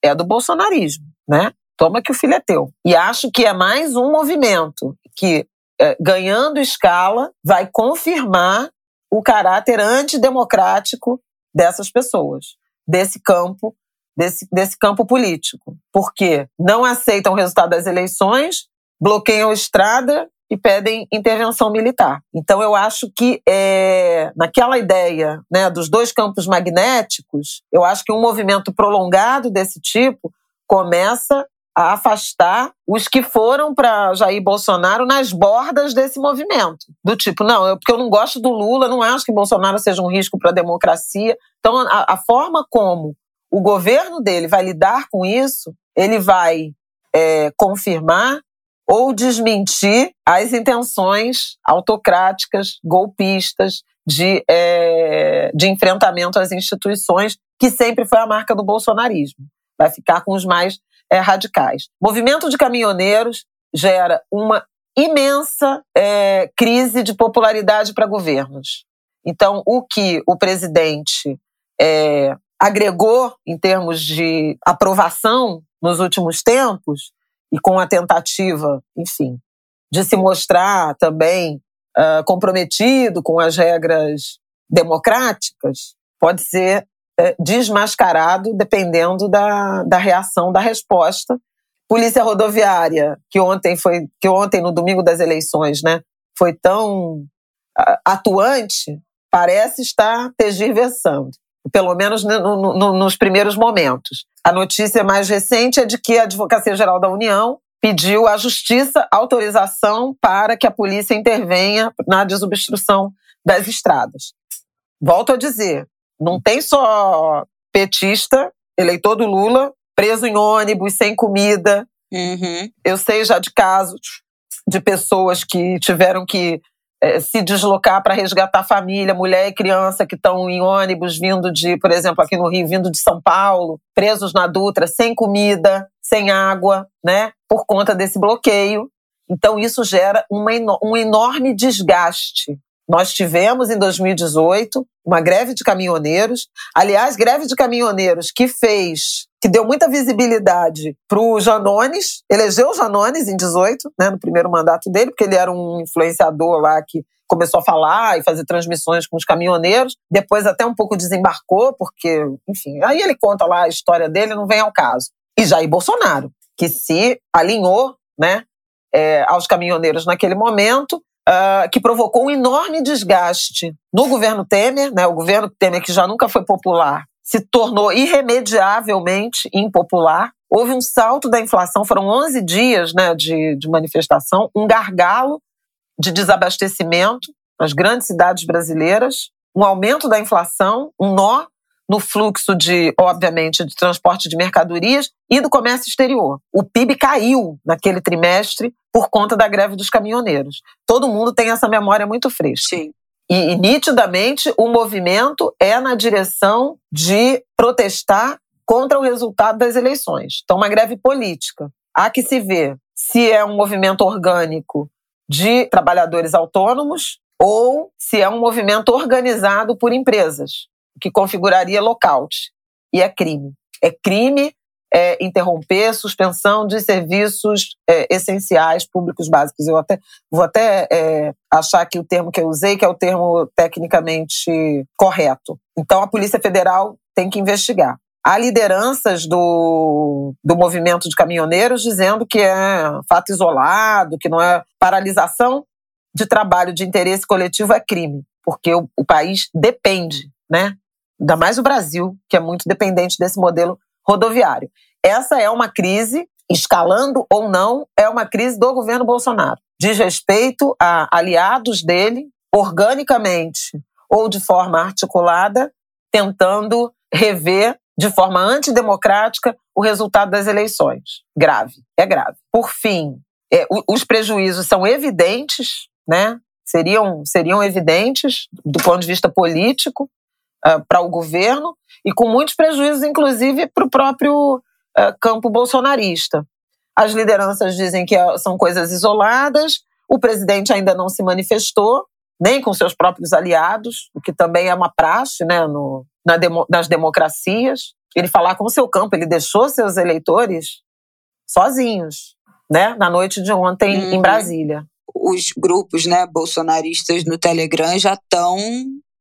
é do bolsonarismo, né? Toma que o filho é teu. E acho que é mais um movimento que, é, ganhando escala, vai confirmar o caráter antidemocrático dessas pessoas, desse campo desse, desse campo político, porque não aceitam o resultado das eleições, bloqueiam a estrada e pedem intervenção militar. Então, eu acho que é, naquela ideia né, dos dois campos magnéticos, eu acho que um movimento prolongado desse tipo começa a afastar os que foram para Jair Bolsonaro nas bordas desse movimento. Do tipo, não, eu, porque eu não gosto do Lula, não acho que Bolsonaro seja um risco para a democracia. Então, a, a forma como o governo dele vai lidar com isso, ele vai é, confirmar ou desmentir as intenções autocráticas, golpistas, de, é, de enfrentamento às instituições, que sempre foi a marca do bolsonarismo. Vai ficar com os mais é, radicais. Movimento de caminhoneiros gera uma imensa é, crise de popularidade para governos. Então, o que o presidente é, agregou em termos de aprovação nos últimos tempos e com a tentativa, enfim, de se mostrar também uh, comprometido com as regras democráticas, pode ser uh, desmascarado dependendo da, da reação, da resposta. Polícia rodoviária, que ontem foi, que ontem no domingo das eleições, né, foi tão uh, atuante, parece estar tergiversando pelo menos no, no, nos primeiros momentos. A notícia mais recente é de que a Advocacia Geral da União pediu à Justiça autorização para que a polícia intervenha na desobstrução das estradas. Volto a dizer, não tem só petista, eleitor do Lula, preso em ônibus, sem comida. Uhum. Eu sei já de casos de pessoas que tiveram que é, se deslocar para resgatar família, mulher e criança que estão em ônibus vindo de, por exemplo, aqui no Rio, vindo de São Paulo, presos na Dutra, sem comida, sem água, né, por conta desse bloqueio. Então, isso gera uma, um enorme desgaste. Nós tivemos em 2018 uma greve de caminhoneiros. Aliás, greve de caminhoneiros que fez, que deu muita visibilidade para o Janones, elegeu o Janones em 18, né, no primeiro mandato dele, porque ele era um influenciador lá que começou a falar e fazer transmissões com os caminhoneiros. Depois até um pouco desembarcou, porque, enfim, aí ele conta lá a história dele, não vem ao caso. E Jair Bolsonaro, que se alinhou, né, é, aos caminhoneiros naquele momento uh, que provocou um enorme desgaste no governo Temer, né, o governo Temer que já nunca foi popular, se tornou irremediavelmente impopular. Houve um salto da inflação, foram 11 dias né, de, de manifestação, um gargalo de desabastecimento nas grandes cidades brasileiras, um aumento da inflação, um nó no fluxo de, obviamente, de transporte de mercadorias e do comércio exterior. O PIB caiu naquele trimestre por conta da greve dos caminhoneiros. Todo mundo tem essa memória muito fresca. Sim. E, e nitidamente o movimento é na direção de protestar contra o resultado das eleições. Então, uma greve política. Há que se ver se é um movimento orgânico de trabalhadores autônomos ou se é um movimento organizado por empresas que configuraria lockout. E é crime. É crime é, interromper suspensão de serviços é, essenciais públicos básicos. Eu até vou até é, achar que o termo que eu usei, que é o termo tecnicamente correto. Então, a Polícia Federal tem que investigar. Há lideranças do, do movimento de caminhoneiros dizendo que é fato isolado, que não é paralisação de trabalho de interesse coletivo é crime, porque o, o país depende, né, ainda mais o Brasil, que é muito dependente desse modelo rodoviário. Essa é uma crise, escalando ou não, é uma crise do governo Bolsonaro. Diz respeito a aliados dele, organicamente ou de forma articulada, tentando rever de forma antidemocrática o resultado das eleições. Grave, é grave. Por fim, é, os prejuízos são evidentes, né? Seriam, seriam evidentes do ponto de vista político, uh, para o governo e com muitos prejuízos, inclusive, para o próprio uh, campo bolsonarista. As lideranças dizem que ah, são coisas isoladas, o presidente ainda não se manifestou, nem com seus próprios aliados, o que também é uma praxe né, no, na demo, nas democracias. Ele falar com o seu campo, ele deixou seus eleitores sozinhos, né, na noite de ontem uhum. em Brasília. Os grupos né, bolsonaristas no Telegram já estão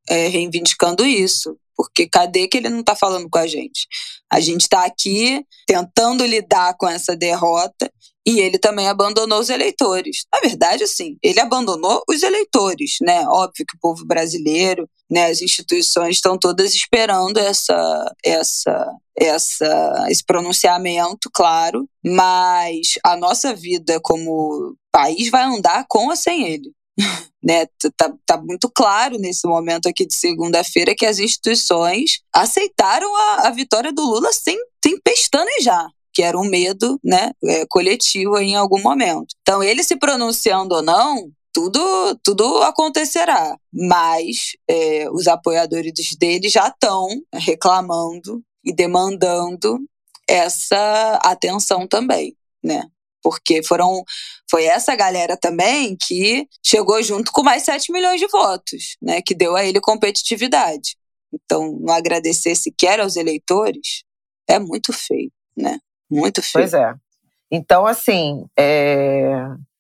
é, reivindicando isso. Porque cadê que ele não está falando com a gente? A gente está aqui tentando lidar com essa derrota e ele também abandonou os eleitores. Na verdade, assim, ele abandonou os eleitores, né? Óbvio que o povo brasileiro, né, as instituições estão todas esperando essa, essa, essa, esse pronunciamento, claro, mas a nossa vida como país vai andar com ou sem ele. (laughs) né? Tá, tá muito claro nesse momento aqui de segunda-feira que as instituições aceitaram a, a vitória do Lula sem, sem pestanejar que era um medo né, é, coletivo em algum momento. Então, ele se pronunciando ou não, tudo, tudo acontecerá. Mas é, os apoiadores dele já estão reclamando e demandando essa atenção também, né? Porque foram foi essa galera também que chegou junto com mais 7 milhões de votos, né, que deu a ele competitividade. Então, não agradecer sequer aos eleitores é muito feio, né? Muito feio. Pois é. Então, assim, é...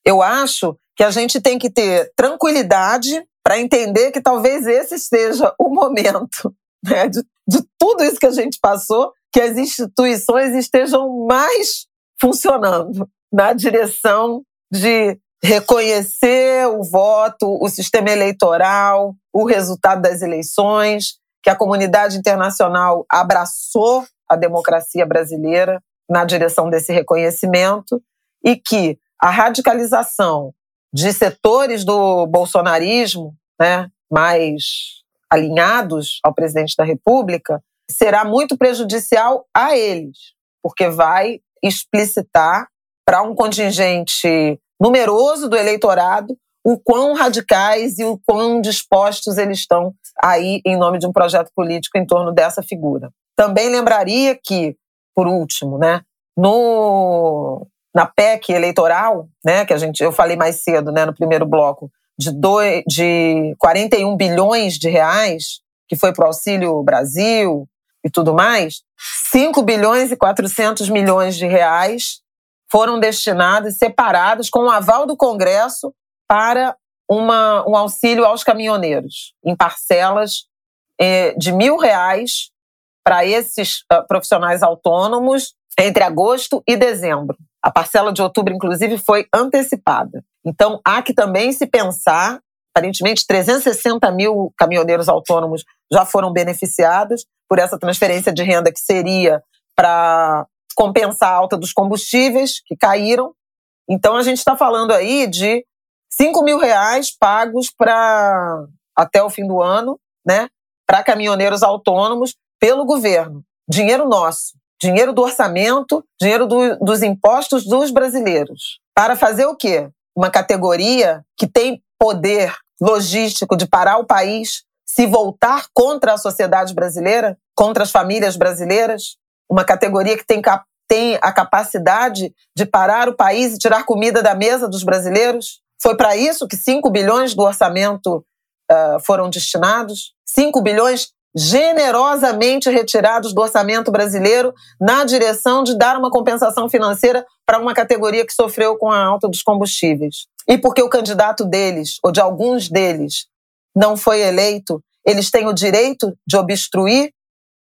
eu acho que a gente tem que ter tranquilidade para entender que talvez esse seja o momento (laughs) né, de, de tudo isso que a gente passou, que as instituições estejam mais funcionando na direção de reconhecer o voto, o sistema eleitoral, o resultado das eleições, que a comunidade internacional abraçou a democracia brasileira na direção desse reconhecimento e que a radicalização de setores do bolsonarismo, né, mais alinhados ao presidente da República, será muito prejudicial a eles, porque vai explicitar para um contingente numeroso do eleitorado o quão radicais e o quão dispostos eles estão aí em nome de um projeto político em torno dessa figura. Também lembraria que, por último, né, no, na PEC eleitoral, né, que a gente, eu falei mais cedo, né, no primeiro bloco, de, dois, de 41 bilhões de reais, que foi para o Auxílio Brasil e tudo mais, 5 bilhões e 400 milhões de reais foram destinados, separados, com o aval do Congresso, para uma, um auxílio aos caminhoneiros, em parcelas eh, de mil reais para esses uh, profissionais autônomos entre agosto e dezembro. A parcela de outubro, inclusive, foi antecipada. Então, há que também se pensar. Aparentemente, 360 mil caminhoneiros autônomos já foram beneficiados por essa transferência de renda que seria para compensar a alta dos combustíveis que caíram. Então, a gente está falando aí de 5 mil reais pagos para até o fim do ano, né, para caminhoneiros autônomos pelo governo. Dinheiro nosso dinheiro do orçamento, dinheiro do, dos impostos dos brasileiros. Para fazer o quê? Uma categoria que tem poder logístico de parar o país, se voltar contra a sociedade brasileira, contra as famílias brasileiras, uma categoria que tem, tem a capacidade de parar o país e tirar comida da mesa dos brasileiros. Foi para isso que 5 bilhões do orçamento uh, foram destinados. 5 bilhões generosamente retirados do orçamento brasileiro na direção de dar uma compensação financeira para uma categoria que sofreu com a alta dos combustíveis. E porque o candidato deles, ou de alguns deles, não foi eleito, eles têm o direito de obstruir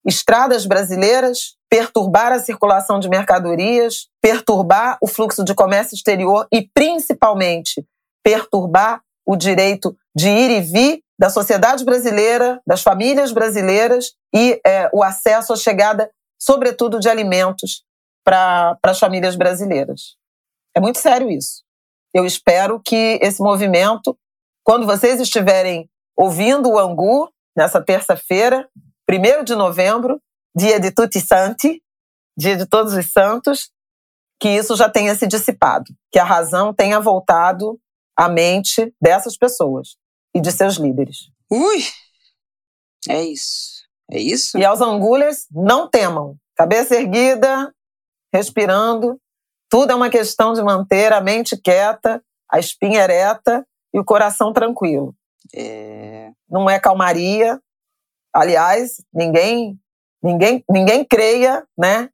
estradas brasileiras, perturbar a circulação de mercadorias, perturbar o fluxo de comércio exterior e, principalmente, perturbar o direito de ir e vir da sociedade brasileira, das famílias brasileiras e é, o acesso à chegada, sobretudo, de alimentos para as famílias brasileiras. É muito sério isso. Eu espero que esse movimento, quando vocês estiverem ouvindo o Angu, nessa terça-feira, 1 de novembro, dia de Tutti Santi, dia de Todos os Santos, que isso já tenha se dissipado, que a razão tenha voltado à mente dessas pessoas e de seus líderes. Ui! É isso. É isso? E aos angulhas, não temam. Cabeça erguida, respirando. Tudo é uma questão de manter a mente quieta, a espinha ereta e o coração tranquilo. É... Não é calmaria. Aliás, ninguém ninguém ninguém creia, né,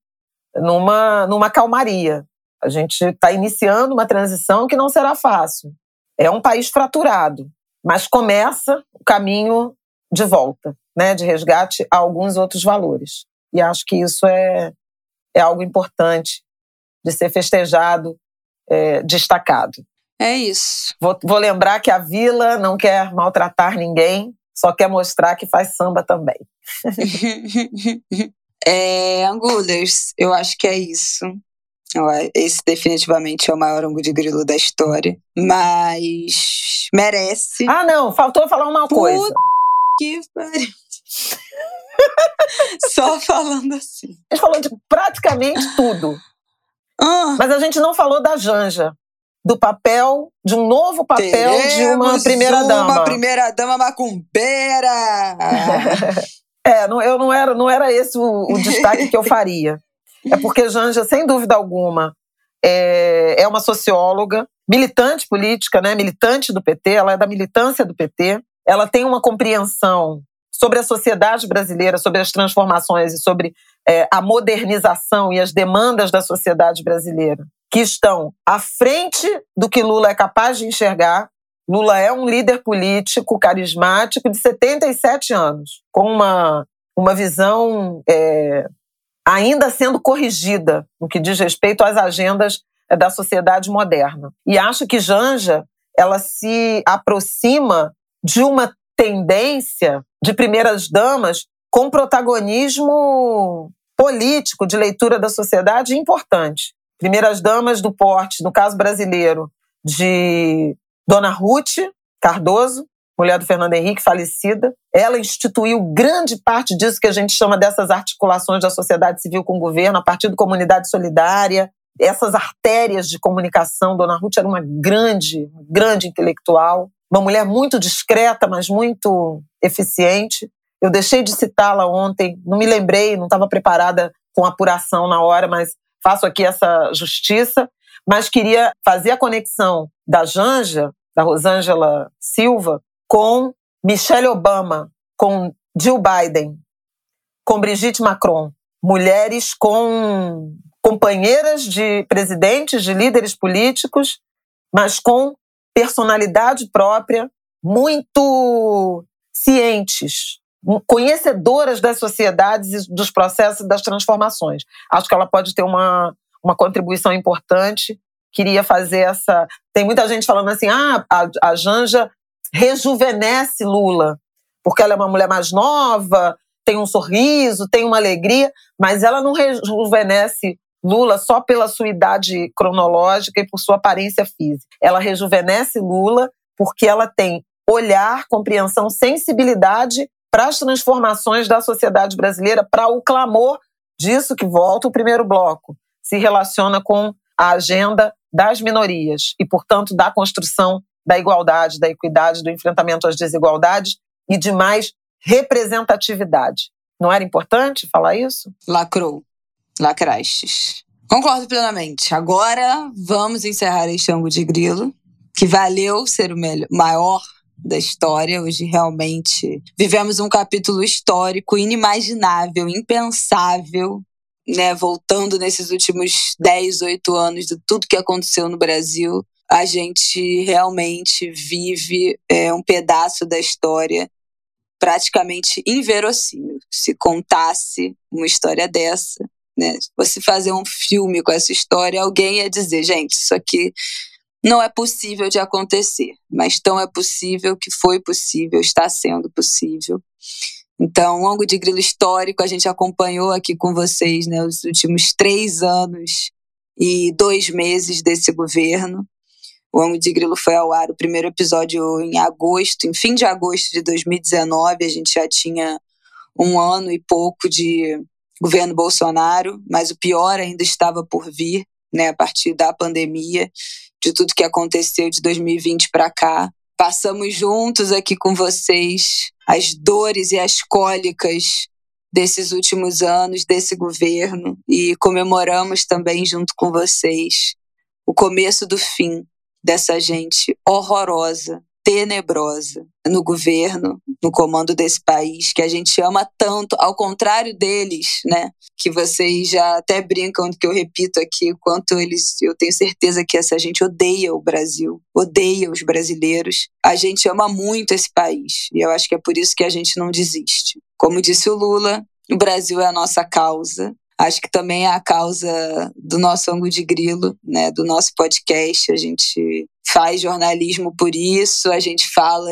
numa numa calmaria. A gente está iniciando uma transição que não será fácil. É um país fraturado. Mas começa o caminho de volta, né, de resgate a alguns outros valores. E acho que isso é, é algo importante de ser festejado, é, destacado. É isso. Vou, vou lembrar que a vila não quer maltratar ninguém, só quer mostrar que faz samba também. (laughs) é, Angulers, eu acho que é isso. Esse definitivamente é o maior ângulo de grilo da história. Mas merece. Ah, não, faltou falar uma Puta coisa. Que pariu. (laughs) Só falando assim. A gente falou de praticamente tudo. Ah. Mas a gente não falou da Janja. Do papel, de um novo papel Teremos de uma primeira uma dama. Uma primeira dama macumbeira! (laughs) é, não, eu não era, não era esse o, o destaque que eu faria. É porque Janja, sem dúvida alguma, é, é uma socióloga, militante política, né? militante do PT, ela é da militância do PT. Ela tem uma compreensão sobre a sociedade brasileira, sobre as transformações e sobre é, a modernização e as demandas da sociedade brasileira, que estão à frente do que Lula é capaz de enxergar. Lula é um líder político carismático de 77 anos, com uma, uma visão é, ainda sendo corrigida no que diz respeito às agendas da sociedade moderna. E acho que Janja ela se aproxima de uma tendência de primeiras damas com protagonismo político de leitura da sociedade importante. Primeiras damas do porte, no caso brasileiro, de Dona Ruth Cardoso, mulher do Fernando Henrique, falecida. Ela instituiu grande parte disso que a gente chama dessas articulações da sociedade civil com o governo, a partir do Comunidade Solidária, essas artérias de comunicação. Dona Ruth era uma grande, grande intelectual, uma mulher muito discreta, mas muito eficiente. Eu deixei de citá-la ontem, não me lembrei, não estava preparada com apuração na hora, mas faço aqui essa justiça. Mas queria fazer a conexão da Janja, da Rosângela Silva, com Michelle Obama, com Jill Biden, com Brigitte Macron. Mulheres com companheiras de presidentes, de líderes políticos, mas com personalidade própria, muito cientes, conhecedoras das sociedades e dos processos das transformações. Acho que ela pode ter uma, uma contribuição importante. Queria fazer essa. Tem muita gente falando assim: ah, a, a Janja rejuvenesce Lula, porque ela é uma mulher mais nova, tem um sorriso, tem uma alegria, mas ela não rejuvenesce Lula só pela sua idade cronológica e por sua aparência física. Ela rejuvenesce Lula porque ela tem olhar, compreensão, sensibilidade para as transformações da sociedade brasileira, para o clamor disso que volta o primeiro bloco, se relaciona com a agenda das minorias e, portanto, da construção da igualdade, da equidade, do enfrentamento às desigualdades e de mais representatividade. Não era importante falar isso? Lacrou. Lacrastes. Concordo plenamente. Agora vamos encerrar este ângulo de grilo, que valeu ser o melhor, maior da história. Hoje realmente vivemos um capítulo histórico inimaginável, impensável, né? Voltando nesses últimos 10, 8 anos de tudo que aconteceu no Brasil, a gente realmente vive é, um pedaço da história praticamente inverossímil. Se contasse uma história dessa, né? Você fazer um filme com essa história, alguém ia dizer, gente, isso aqui não é possível de acontecer, mas tão é possível que foi possível, está sendo possível. Então, o ângulo de grilo histórico a gente acompanhou aqui com vocês né, os últimos três anos e dois meses desse governo. O ângulo de grilo foi ao ar o primeiro episódio em agosto, em fim de agosto de 2019. A gente já tinha um ano e pouco de governo Bolsonaro, mas o pior ainda estava por vir, né, a partir da pandemia, de tudo que aconteceu de 2020 para cá. Passamos juntos aqui com vocês as dores e as cólicas desses últimos anos desse governo e comemoramos também junto com vocês o começo do fim dessa gente horrorosa tenebrosa no governo, no comando desse país, que a gente ama tanto, ao contrário deles, né? Que vocês já até brincam, que eu repito aqui, quanto eles, eu tenho certeza que essa gente odeia o Brasil, odeia os brasileiros. A gente ama muito esse país, e eu acho que é por isso que a gente não desiste. Como disse o Lula, o Brasil é a nossa causa, acho que também é a causa do nosso ângulo de grilo, né, do nosso podcast. A gente faz jornalismo por isso, a gente fala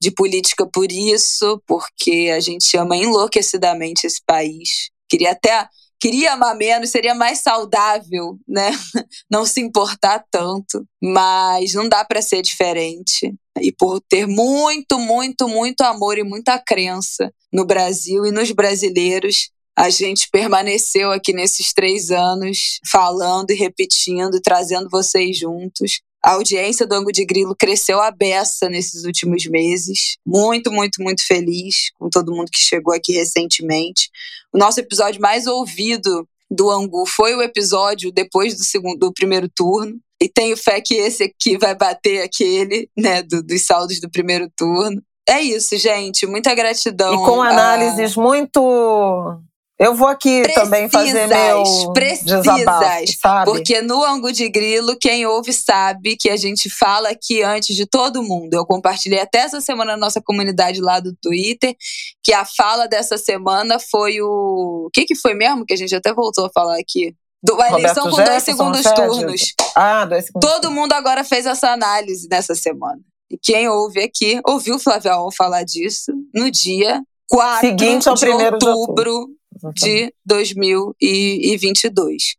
de política por isso, porque a gente ama enlouquecidamente esse país. Queria até queria amar menos, seria mais saudável, né? (laughs) Não se importar tanto, mas não dá para ser diferente. E por ter muito, muito, muito amor e muita crença no Brasil e nos brasileiros, a gente permaneceu aqui nesses três anos falando e repetindo, trazendo vocês juntos. A audiência do Ango de Grilo cresceu a beça nesses últimos meses. Muito, muito, muito feliz com todo mundo que chegou aqui recentemente. O nosso episódio mais ouvido do Angu foi o episódio depois do segundo do primeiro turno. E tenho fé que esse aqui vai bater aquele, né, do, dos saldos do primeiro turno. É isso, gente. Muita gratidão. E com análises a... muito eu vou aqui precisas, também fazer meu precisas, desabafo, sabe? Porque no ângulo de grilo, quem ouve sabe que a gente fala aqui antes de todo mundo. Eu compartilhei até essa semana na nossa comunidade lá do Twitter, que a fala dessa semana foi o... O que que foi mesmo? Que a gente até voltou a falar aqui. Do, a eleição com dois segundos turnos. Ah, dois segundos. Todo mundo agora fez essa análise nessa semana. E quem ouve aqui, ouviu o Flávio Aon falar disso no dia 4 Seguinte de outubro, de outubro de 2022.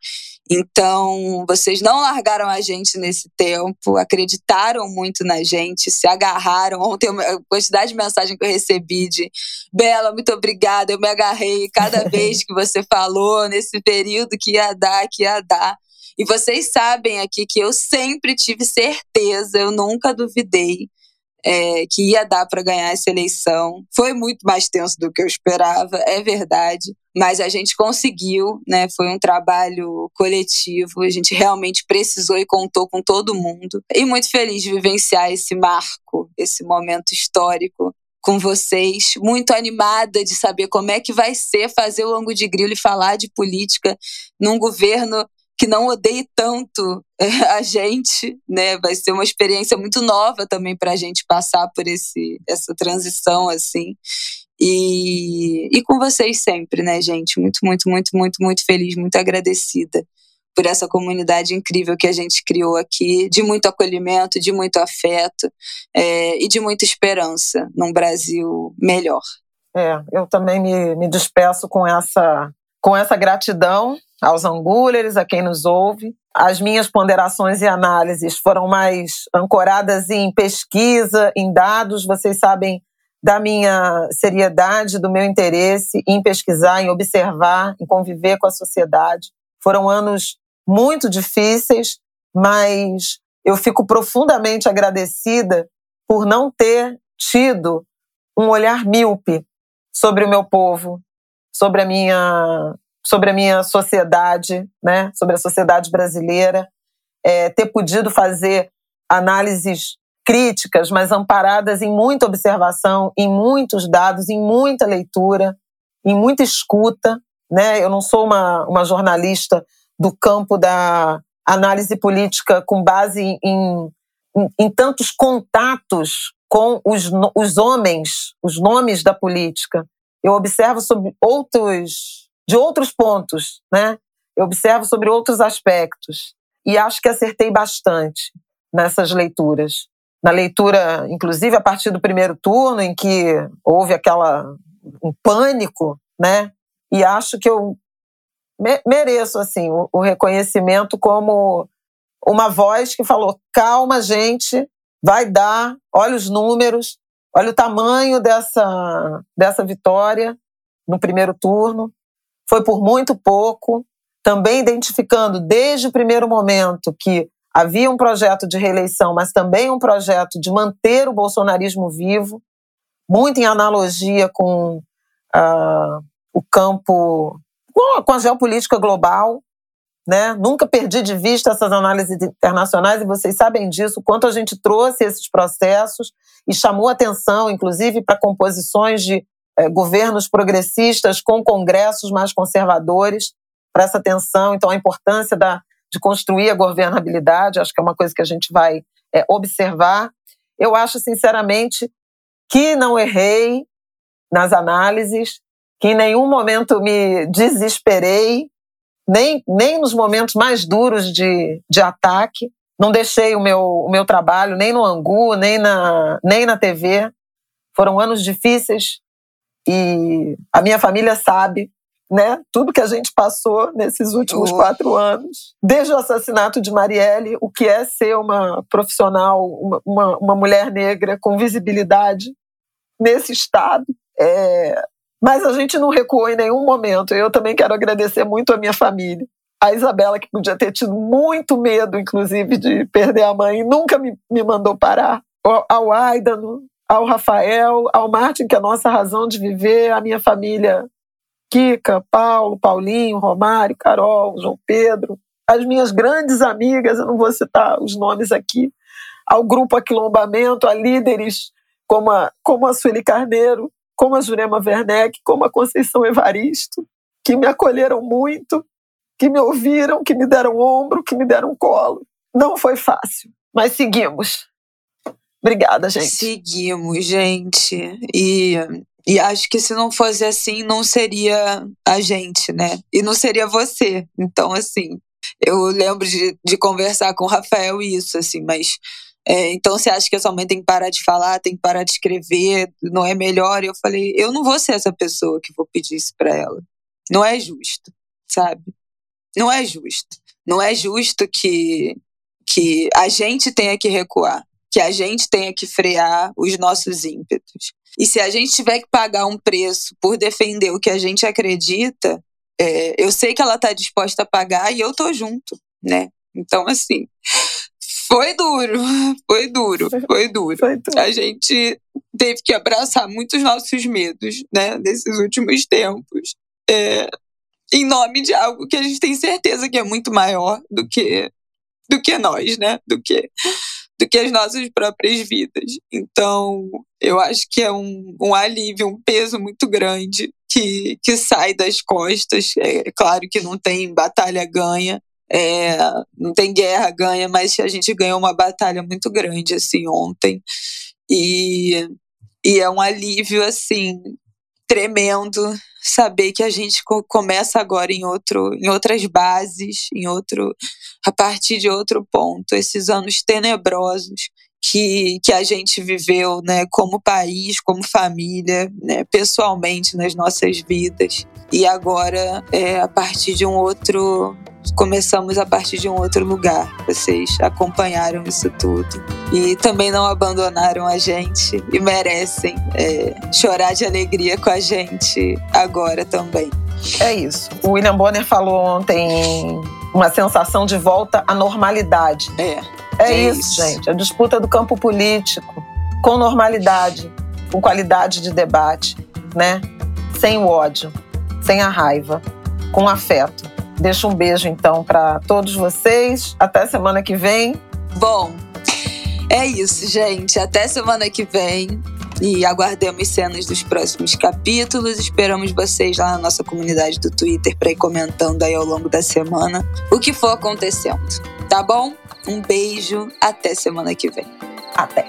Então, vocês não largaram a gente nesse tempo, acreditaram muito na gente, se agarraram. Ontem, a quantidade de mensagem que eu recebi de Bela, muito obrigada, eu me agarrei cada (laughs) vez que você falou nesse período que ia dar, que ia dar. E vocês sabem aqui que eu sempre tive certeza, eu nunca duvidei é, que ia dar para ganhar essa eleição. Foi muito mais tenso do que eu esperava, é verdade, mas a gente conseguiu, né? Foi um trabalho coletivo, a gente realmente precisou e contou com todo mundo. E muito feliz de vivenciar esse marco, esse momento histórico com vocês, muito animada de saber como é que vai ser fazer o ângulo de grilo e falar de política num governo que não odeie tanto é, a gente, né? Vai ser uma experiência muito nova também para a gente passar por esse, essa transição assim. E, e com vocês sempre, né, gente? Muito, muito, muito, muito, muito feliz, muito agradecida por essa comunidade incrível que a gente criou aqui, de muito acolhimento, de muito afeto é, e de muita esperança num Brasil melhor. É, eu também me, me despeço com essa, com essa gratidão aos angulares, a quem nos ouve. As minhas ponderações e análises foram mais ancoradas em pesquisa, em dados. Vocês sabem da minha seriedade, do meu interesse em pesquisar, em observar, em conviver com a sociedade. Foram anos muito difíceis, mas eu fico profundamente agradecida por não ter tido um olhar míope sobre o meu povo, sobre a minha sobre a minha sociedade, né, sobre a sociedade brasileira, é, ter podido fazer análises críticas, mas amparadas em muita observação, em muitos dados, em muita leitura, em muita escuta. Né? Eu não sou uma, uma jornalista do campo da análise política com base em, em, em tantos contatos com os, os homens, os nomes da política. Eu observo sobre outros de outros pontos, né? Eu observo sobre outros aspectos e acho que acertei bastante nessas leituras. Na leitura, inclusive a partir do primeiro turno, em que houve aquela um pânico, né? E acho que eu mereço assim o, o reconhecimento como uma voz que falou: calma, gente, vai dar, olha os números, olha o tamanho dessa, dessa vitória no primeiro turno foi por muito pouco, também identificando desde o primeiro momento que havia um projeto de reeleição, mas também um projeto de manter o bolsonarismo vivo, muito em analogia com uh, o campo, com a geopolítica global. Né? Nunca perdi de vista essas análises internacionais e vocês sabem disso, quanto a gente trouxe esses processos e chamou atenção, inclusive, para composições de governos progressistas com congressos mais conservadores para essa tensão. Então, a importância da, de construir a governabilidade, acho que é uma coisa que a gente vai é, observar. Eu acho, sinceramente, que não errei nas análises, que em nenhum momento me desesperei, nem, nem nos momentos mais duros de, de ataque. Não deixei o meu, o meu trabalho nem no Angu, nem na, nem na TV. Foram anos difíceis e a minha família sabe né, tudo que a gente passou nesses últimos oh. quatro anos, desde o assassinato de Marielle, o que é ser uma profissional, uma, uma, uma mulher negra com visibilidade nesse estado. É... Mas a gente não recuou em nenhum momento. Eu também quero agradecer muito a minha família. A Isabela, que podia ter tido muito medo, inclusive, de perder a mãe, nunca me, me mandou parar. Ao Aida, ao Rafael, ao Martin, que é a nossa razão de viver, a minha família Kika, Paulo, Paulinho, Romário, Carol, João Pedro, as minhas grandes amigas, eu não vou citar os nomes aqui, ao grupo Aquilombamento, a líderes como a, como a Sueli Carneiro, como a Jurema Werneck, como a Conceição Evaristo, que me acolheram muito, que me ouviram, que me deram ombro, que me deram colo. Não foi fácil, mas seguimos. Obrigada, gente. Seguimos, gente. E, e acho que se não fosse assim, não seria a gente, né? E não seria você. Então, assim, eu lembro de, de conversar com o Rafael isso, assim, mas. É, então você acha que a sua mãe tem que parar de falar, tem que parar de escrever, não é melhor? Eu falei, eu não vou ser essa pessoa que vou pedir isso para ela. Não é justo, sabe? Não é justo. Não é justo que, que a gente tenha que recuar que a gente tenha que frear os nossos ímpetos. E se a gente tiver que pagar um preço por defender o que a gente acredita, é, eu sei que ela está disposta a pagar e eu tô junto. né? Então, assim, foi duro, (laughs) foi duro, foi duro. Foi duro. A gente teve que abraçar muitos nossos medos, né, nesses últimos tempos. É, em nome de algo que a gente tem certeza que é muito maior do que do que nós, né? Do que do que as nossas próprias vidas. Então, eu acho que é um, um alívio, um peso muito grande que, que sai das costas. É claro que não tem batalha ganha, é, não tem guerra ganha, mas a gente ganhou uma batalha muito grande assim ontem. E, e é um alívio assim tremendo saber que a gente começa agora em outro em outras bases, em outro a partir de outro ponto, esses anos tenebrosos que, que a gente viveu, né, como país, como família, né, pessoalmente nas nossas vidas. E agora, é, a partir de um outro começamos a partir de um outro lugar. Vocês acompanharam isso tudo e também não abandonaram a gente e merecem é, chorar de alegria com a gente agora também. É isso. O William Bonner falou ontem uma sensação de volta à normalidade. É. É, é isso, isso, gente. A disputa do campo político com normalidade, com qualidade de debate, né? Sem o ódio, sem a raiva, com afeto. Deixo um beijo então para todos vocês. Até semana que vem. Bom, é isso, gente. Até semana que vem. E aguardemos cenas dos próximos capítulos. Esperamos vocês lá na nossa comunidade do Twitter para ir comentando aí ao longo da semana o que for acontecendo. Tá bom? Um beijo. Até semana que vem. Até.